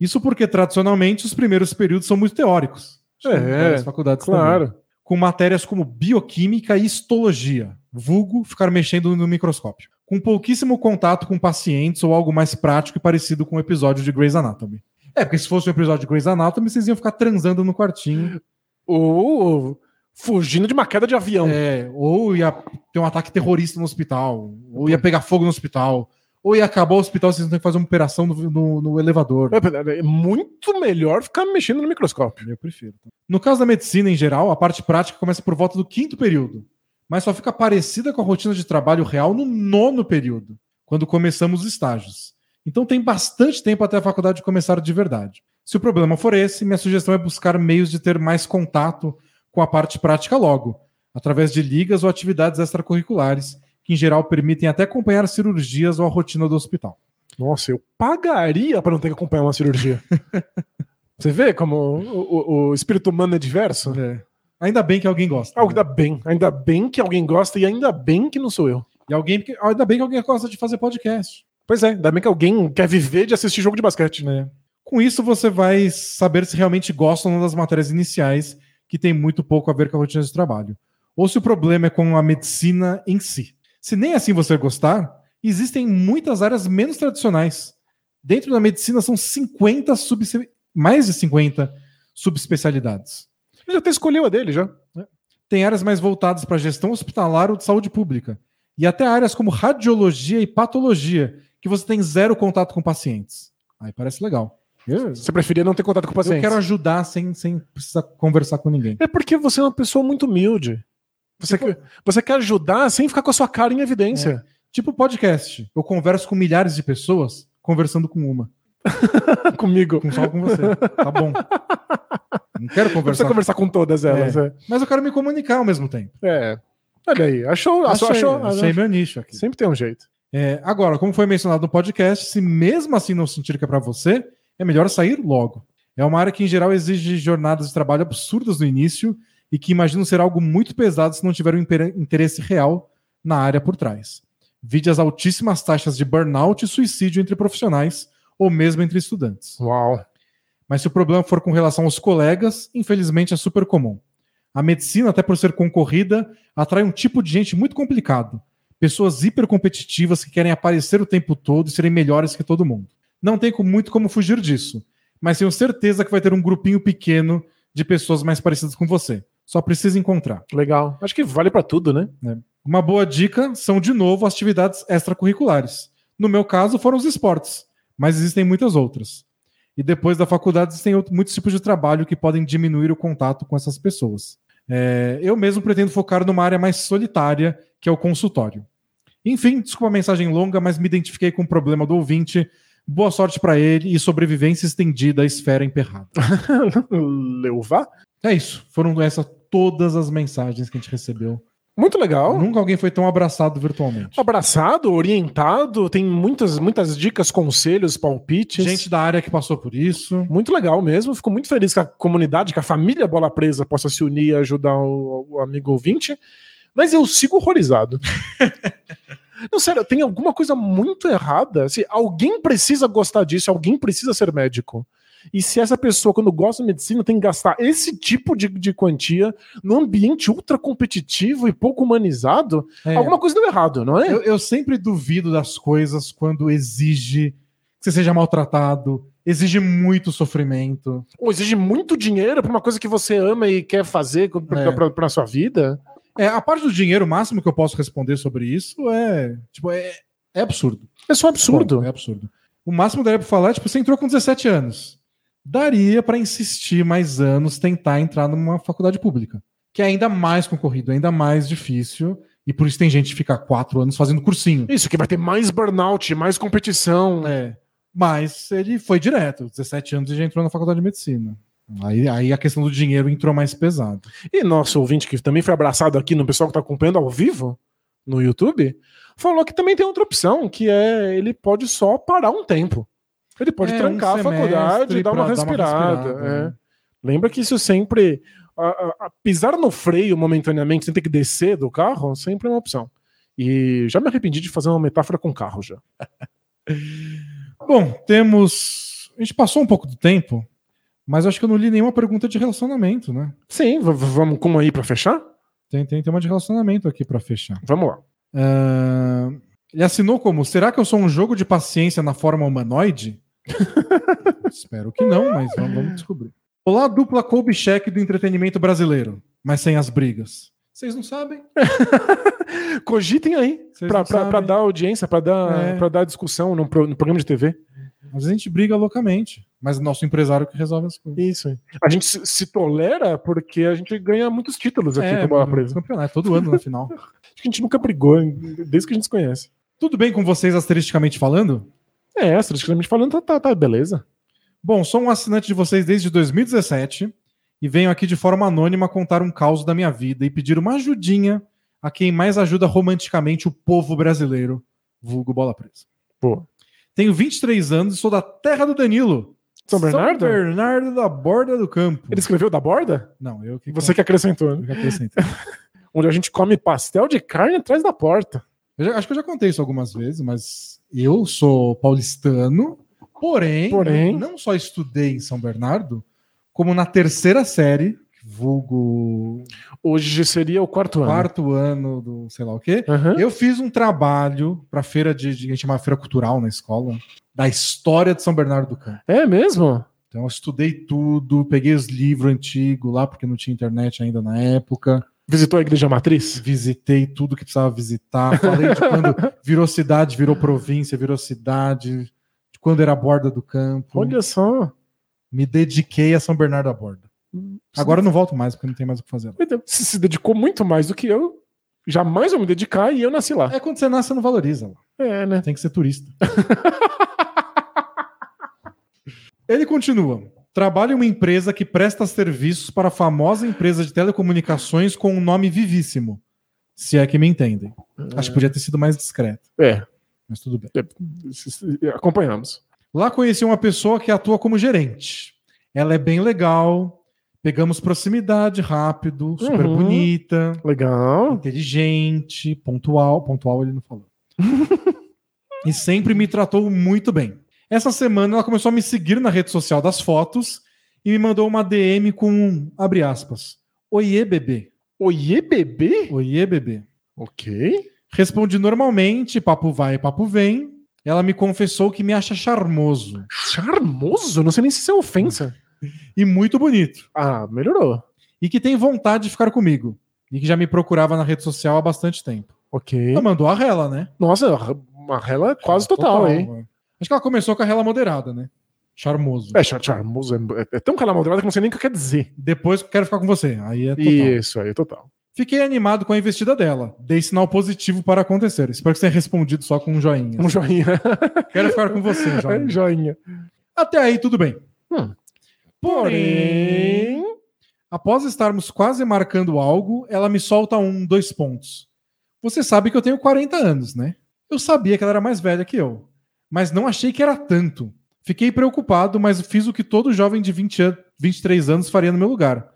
Isso porque, tradicionalmente, os primeiros períodos são muito teóricos. É, várias faculdades também. Claro. com matérias como bioquímica e histologia, vulgo ficar mexendo no microscópio, com pouquíssimo contato com pacientes ou algo mais prático e parecido com o episódio de Grey's Anatomy. É, porque se fosse um episódio de Grey's Anatomy, vocês iam ficar transando no quartinho. Ou fugindo de uma queda de avião. É, ou ia ter um ataque terrorista no hospital, ou ia pegar fogo no hospital, ou ia acabar o hospital, vocês ter que fazer uma operação no, no- no elevador. É, é muito melhor ficar mexendo no microscópio. Eu prefiro. No caso da medicina em geral, a parte prática começa por volta do quinto período, mas só fica parecida com a rotina de trabalho real no nono período, quando começamos os estágios. Então tem bastante tempo até a faculdade começar de verdade. Se o problema for esse, minha sugestão é buscar meios de ter mais contato com a parte prática logo, através de ligas ou atividades extracurriculares, que em geral permitem até acompanhar cirurgias ou a rotina do hospital. Nossa, eu pagaria para não ter que acompanhar uma cirurgia. Você vê como o, o- o espírito humano é diverso? É. Ainda bem que alguém gosta. Ainda bem. Ainda bem que alguém gosta e ainda bem que não sou eu. E alguém, ainda bem que alguém gosta de fazer podcast. Pois é, ainda bem que alguém quer viver de assistir jogo de basquete. né? Com isso, você vai saber se realmente gosta ou não das matérias iniciais, que tem muito pouco a ver com a rotina de trabalho. Ou se o problema é com a medicina em si. Se nem assim você gostar, existem muitas áreas menos tradicionais. Dentro da medicina são 50 subse- mais de 50 subespecialidades. Ele já até escolheu a dele já. Tem áreas mais voltadas para gestão hospitalar ou de saúde pública. E até áreas como radiologia e patologia, que você tem zero contato com pacientes. Aí parece legal. Eu, Você preferia não ter contato com o eu quero ajudar sem, sem precisar conversar com ninguém. É porque você é uma pessoa muito humilde. Você, quer, você quer ajudar sem ficar com a sua cara em evidência. Tipo podcast. Eu converso com milhares de pessoas conversando com uma. Comigo. Com- Só com você. Tá bom. Não quero Não precisa conversar. conversar com todas elas. É. Mas eu quero me comunicar ao mesmo tempo. É. Olha aí, achou, achou, Achei, achou. achei meu nicho aqui. Sempre tem um jeito. É, agora, como foi mencionado no podcast, se mesmo assim não sentir que é para você, é melhor sair logo. É uma área que, em geral, exige jornadas de trabalho absurdas no início e que imagino ser algo muito pesado se não tiver um interesse real na área por trás. Vide as altíssimas taxas de burnout e suicídio entre profissionais ou mesmo entre estudantes. Uau. Mas se o problema for com relação aos colegas, infelizmente é super comum. A medicina, até por ser concorrida, atrai um tipo de gente muito complicado. Pessoas hipercompetitivas que querem aparecer o tempo todo e serem melhores que todo mundo. Não tem muito como fugir disso, mas tenho certeza que vai ter um grupinho pequeno de pessoas mais parecidas com você. Só precisa encontrar. Legal. Acho que vale pra tudo, né? Uma boa dica são, de novo, atividades extracurriculares. No meu caso, foram os esportes, mas existem muitas outras. E depois da faculdade, existem outro- muitos tipos de trabalho que podem diminuir o contato com essas pessoas. É, eu mesmo pretendo focar numa área mais solitária, que é o consultório. Enfim, desculpa a mensagem longa, mas me identifiquei com o problema do ouvinte. Boa sorte para ele e sobrevivência estendida à esfera emperrada. Leuvar? É isso. Foram essas todas as mensagens que a gente recebeu. Muito legal. Nunca alguém foi tão abraçado virtualmente. Abraçado, orientado, tem muitas, muitas dicas, conselhos, palpites. Gente da área que passou por isso. Muito legal mesmo. Fico muito feliz que a comunidade, que a família Bola Presa possa se unir e ajudar o, o amigo ouvinte. Mas eu sigo horrorizado. Não, sério, tem alguma coisa muito errada. Assim, alguém precisa gostar disso, alguém precisa ser médico. E se essa pessoa, quando gosta de medicina, tem que gastar esse tipo de, de quantia num ambiente ultra competitivo e pouco humanizado, É, alguma coisa deu errado, não é? eu, eu sempre duvido das coisas quando exige que você seja maltratado, exige muito sofrimento. Ou exige muito dinheiro pra uma coisa que você ama e quer fazer pra, É. pra sua vida. É, a parte do dinheiro, o máximo que eu posso responder sobre isso é. Tipo, é, é absurdo. É só absurdo. Ponto, É absurdo. O máximo daria pra falar é, tipo, você entrou com 17 anos. Daria pra insistir mais anos, tentar entrar numa faculdade pública. Que é ainda mais concorrido, ainda mais difícil. E por isso tem gente que fica quatro anos fazendo cursinho. Isso, que vai ter mais burnout, mais competição. É. Mas ele foi direto, 17 anos e já entrou na faculdade de medicina. Aí, aí a questão do dinheiro entrou mais pesado. E nosso ouvinte, que também foi abraçado aqui no pessoal que tá acompanhando ao vivo no YouTube, falou que também tem outra opção, que é ele pode só parar um tempo. Ele pode É, trancar um a faculdade e dar uma pra dar uma respirada. respirada, é. né? Lembra que isso sempre. a- a- a pisar no freio momentaneamente sem ter que descer do carro sempre é uma opção. E já me arrependi de fazer uma metáfora com carro já. Bom, temos. A gente passou um pouco do tempo, mas acho que eu não li nenhuma pergunta de relacionamento, né? Sim, vamos com uma aí pra fechar? Tem, tem, tem uma de relacionamento aqui pra fechar. Vamos lá. Ah, ele assinou como: Será que eu sou um jogo de paciência na forma humanoide? Espero que não, mas vamos, vamos descobrir. Olá, dupla Kolbichek do entretenimento brasileiro, mas sem as brigas. Vocês não sabem? Cogitem aí, sabem. dar audiência, pra dar, É. pra dar discussão no, pro- no programa de TV. Às vezes a gente briga loucamente, mas é nosso empresário que resolve as coisas. Isso. A gente se, se tolera porque a gente ganha muitos títulos aqui É, com a presa. campeonato, todo ano na final. Acho que a gente nunca brigou, desde que a gente se conhece. Tudo bem com vocês, asteristicamente falando? É, estatisticamente falando, tá, tá, tá beleza. Bom, sou um assinante de vocês desde 2017 e venho aqui de forma anônima contar um caos da minha vida e pedir uma ajudinha a quem mais ajuda romanticamente o povo brasileiro, vulgo bola presa. Pô. Tenho 23 anos e sou da terra do Danilo. São Bernardo? São Bernardo da borda do campo. Ele escreveu da borda? Não, eu que Você que acrescentou, eu né? que acrescentei. Onde a gente come pastel de carne atrás da porta. Já- acho que eu já contei isso algumas vezes, mas eu sou paulistano, porém, Porém. não só estudei em São Bernardo, como na terceira série, vulgo Hoje seria o quarto ano. quarto ano do sei lá o quê, Aham. eu fiz um trabalho para feira de, de a gente chama feira cultural na escola, da história de São Bernardo do Campo. É mesmo? Então eu estudei tudo, peguei os livros antigos lá porque não tinha internet ainda na época. Visitou a igreja matriz? visitei tudo que precisava visitar, falei de quando virou cidade, virou província, virou cidade, de quando era a borda do campo. Olha só. Me dediquei a São Bernardo da Borda. Agora eu não volto mais, porque não tem mais o que fazer. Deus, Você se dedicou muito mais do que eu. Jamais vou me dedicar e eu nasci lá. É quando você nasce, você não valoriza. lá. É, né? Tem que ser turista. Ele continua. Trabalho em uma empresa que presta serviços para a famosa empresa de telecomunicações com um nome vivíssimo. Se é que me entendem. Acho que podia ter sido mais discreto, É, mas tudo bem. acompanhamos. Lá conheci uma pessoa que atua como gerente. Ela é bem legal, pegamos proximidade rápido, super Uhum. bonita, Legal. inteligente, pontual. Pontual ele não falou. e sempre me tratou muito bem. Essa semana ela começou a me seguir na rede social das fotos e me mandou uma DM com, abre aspas, Oiê, bebê. Oiê, bebê? Oiê, bebê. Ok. Respondi normalmente, papo vai, papo vem. Ela me confessou que me acha charmoso Charmoso? Não sei nem se isso é ofensa. e muito bonito. Ah, melhorou. E que tem vontade de ficar comigo. E que já me procurava na rede social há bastante tempo. Ok. Ela mandou a rela, né? Nossa, uma rela quase total, hein? é. Acho que ela começou com a rela moderada, né? Charmoso. É, char- charmoso. É, é tão calamodrada que eu não sei nem o que quer dizer. Depois quero ficar com você. Aí é total. Isso aí, total. Fiquei animado com a investida dela. Dei sinal positivo para acontecer. Espero que você tenha respondido só com um joinha. Um joinha. Quero ficar com você, joinha. É, joinha. Até aí, tudo bem. Hum. Porém, após estarmos quase marcando algo, ela me solta um, dois pontos. Você sabe que eu tenho 40 anos, né? Eu sabia que ela era mais velha que eu, mas não achei que era tanto. Fiquei preocupado, mas fiz o que todo jovem de 20 an 23 anos faria no meu lugar.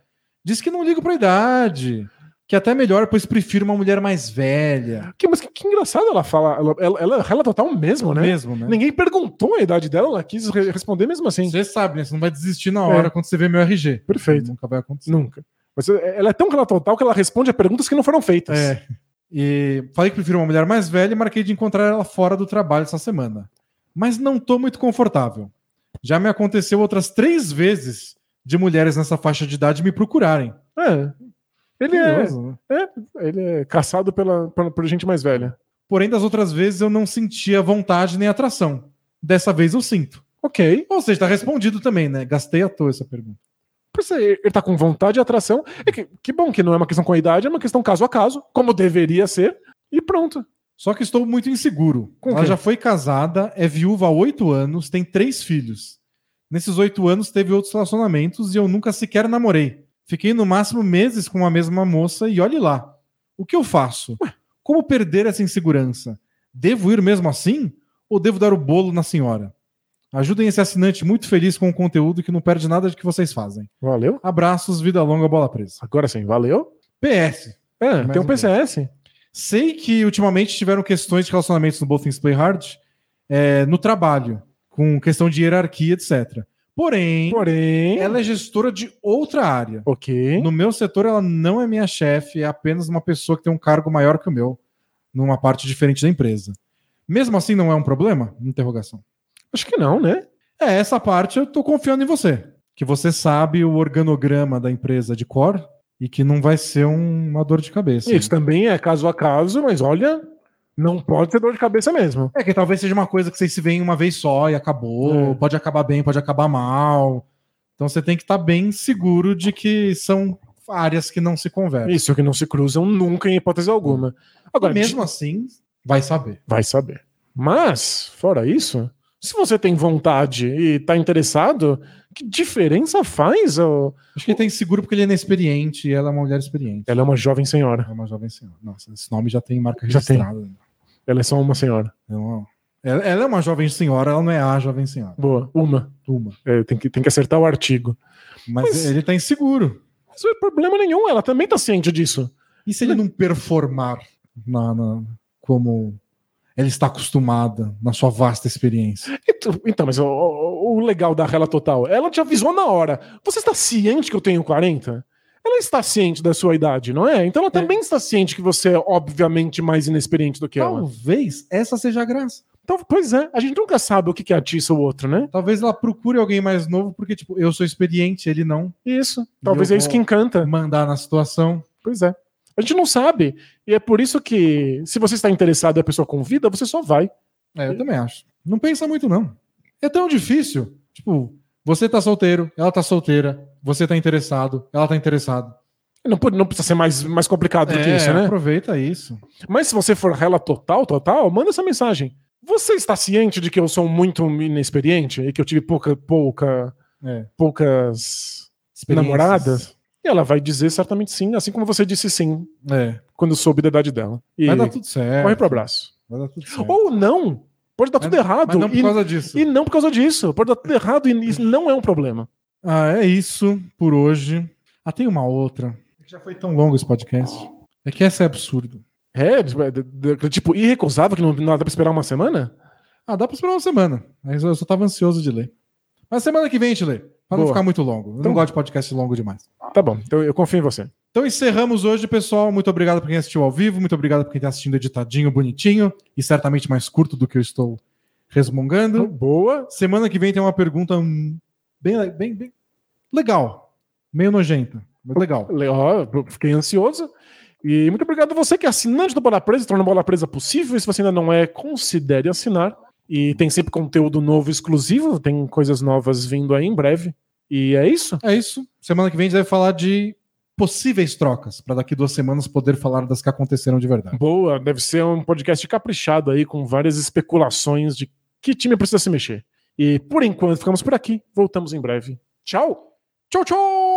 Disse que não ligo pra idade, que até melhor, pois prefiro uma mulher mais velha. Que, mas que, que engraçado ela fala. Ela, ela, ela é total mesmo, né? Mesmo, né? Ninguém perguntou a idade dela, ela quis re- responder mesmo assim. Você sabe, né? Você não vai desistir na hora É. quando você vê meu RG. Perfeito. Nunca vai acontecer. Nunca. Mas é- ela é tão rela total que ela responde a perguntas que não foram feitas. É. E falei que prefiro uma mulher mais velha e marquei de encontrar ela fora do trabalho essa semana. Mas não tô muito confortável. Já me aconteceu outras três vezes de mulheres nessa faixa de idade me procurarem. É. Ele é, né? ele é caçado pela, pela- por gente mais velha. Porém, das outras vezes eu não sentia vontade nem atração. Dessa vez eu sinto. Ok. Ou seja, tá respondido também, né? Gastei à toa essa pergunta. Por isso, Ele tá com vontade e atração. É que, que bom que não é uma questão com a idade, é uma questão caso a caso, como deveria ser, e pronto. Só que estou muito inseguro. Com Ela quem? já foi casada, é viúva há oito anos, tem três filhos. Nesses oito anos teve outros relacionamentos e eu nunca sequer namorei. Fiquei no máximo meses com a mesma moça e olhe lá. O que eu faço? Como perder essa insegurança? Devo ir mesmo assim? Ou devo dar o bolo na senhora? Ajudem esse assinante muito feliz com o conteúdo que não perde nada de que vocês fazem. Valeu. Abraços, vida longa, bola presa. Agora sim, valeu. PS. É, tem um um PCS. Sei que ultimamente tiveram questões de relacionamentos no Both Things Play Hard é, no trabalho, com questão de hierarquia, etc. Porém, Porém. ela é gestora de outra área. Ok. No meu setor, ela não é minha chefe, é apenas uma pessoa que tem um cargo maior que o meu, numa parte diferente da empresa. Mesmo assim, não é um problema? Interrogação. Acho que não, né? É, essa parte eu tô confiando em você. Que você sabe o organograma da empresa de core e que não vai ser um- uma dor de cabeça. Isso também é caso a caso, mas olha, não pode ter dor de cabeça mesmo. É que talvez seja uma coisa que vocês se veem uma vez só e acabou. É. Pode acabar bem, pode acabar mal. Então você tem que estar bem seguro de que são áreas que não se conversam. Isso que não se cruzam nunca em hipótese alguma. Agora, e mesmo assim, vai saber. vai saber. Mas, fora isso, se você tem vontade e tá interessado, que diferença faz? ô? Acho que ele tem seguro porque ele é inexperiente e ela é uma mulher experiente. Ela é uma jovem senhora. É uma jovem senhora. Nossa, esse nome já tem marca Já tem. registrada. Ela é só uma senhora. É Ela, ela é uma jovem senhora, ela não é a jovem senhora. Boa, uma. Uma. É, tem, que, tem que acertar o artigo. Mas, Mas- ele tá inseguro. Mas não é problema nenhum, ela também tá ciente disso. E se ele não performar na, na- como ela está acostumada na sua vasta experiência? Então, então, mas o, o- legal da Rela Total, ela te avisou na hora. Você está ciente que eu tenho 40? Ela está ciente da sua idade, não é? Então ela também está ciente que você é, obviamente, mais inexperiente do que ela. Talvez essa seja a graça. Então, pois é, a gente nunca sabe o que que atiça o outro, né? Talvez ela procure alguém mais novo, porque, tipo, eu sou experiente, ele não Isso. Talvez é isso que encanta. mandar na situação. Pois é. A gente não sabe. E é por isso que, se você está interessado e a pessoa convida, você só vai. É, eu também acho. Não pensa muito, não. É tão difícil. Tipo, você tá solteiro, ela tá solteira, você tá interessado, ela tá interessado. Não, não precisa ser mais, mais complicado do que É, isso, né? aproveita isso. Mas se você for rela total, total, manda essa mensagem. Você está ciente de que eu sou muito inexperiente e que eu tive pouca, pouca, É. poucas namoradas? E ela vai dizer certamente sim, assim como você disse sim É. quando soube da idade dela. E Vai dar tudo certo. corre pro abraço. Vai dar tudo certo. Ou não. Pode dar tudo Mas- errado. Mas não por e, causa disso. e não por causa disso. Pode dar tudo errado e isso não é um problema. Ah, é isso por hoje. Ah, tem uma outra. Já foi tão longo esse podcast. É que essa é absurdo. É, tipo, irrecusável que não, não dá pra esperar uma semana? Ah, dá pra esperar uma semana. Mas eu só tava ansioso de ler. Mas semana que vem a gente lê. Pra não Boa. ficar muito longo. Eu Então- não gosto de podcast longo demais. Tá bom, então eu confio em você. Então encerramos hoje, pessoal. Muito obrigado por quem assistiu ao vivo. Muito obrigado por quem está assistindo editadinho, bonitinho. E certamente mais curto do que eu estou resmungando. Boa. Semana que vem tem uma pergunta hum, bem, bem, bem legal. Meio nojenta, mas legal. Fiquei ansioso. E muito obrigado a você que é assinante do Bola Presa, torna a Bola Presa possível. E se você ainda não é, considere assinar. E tem sempre conteúdo novo exclusivo, tem coisas novas vindo aí em breve. E é isso. É isso. Semana que vem a gente deve falar de possíveis trocas, para daqui duas semanas poder falar das que aconteceram de verdade. Boa, deve ser um podcast caprichado aí, com várias especulações de que time precisa se mexer. E por enquanto ficamos por aqui. Voltamos em breve. Tchau! Tchau, tchau!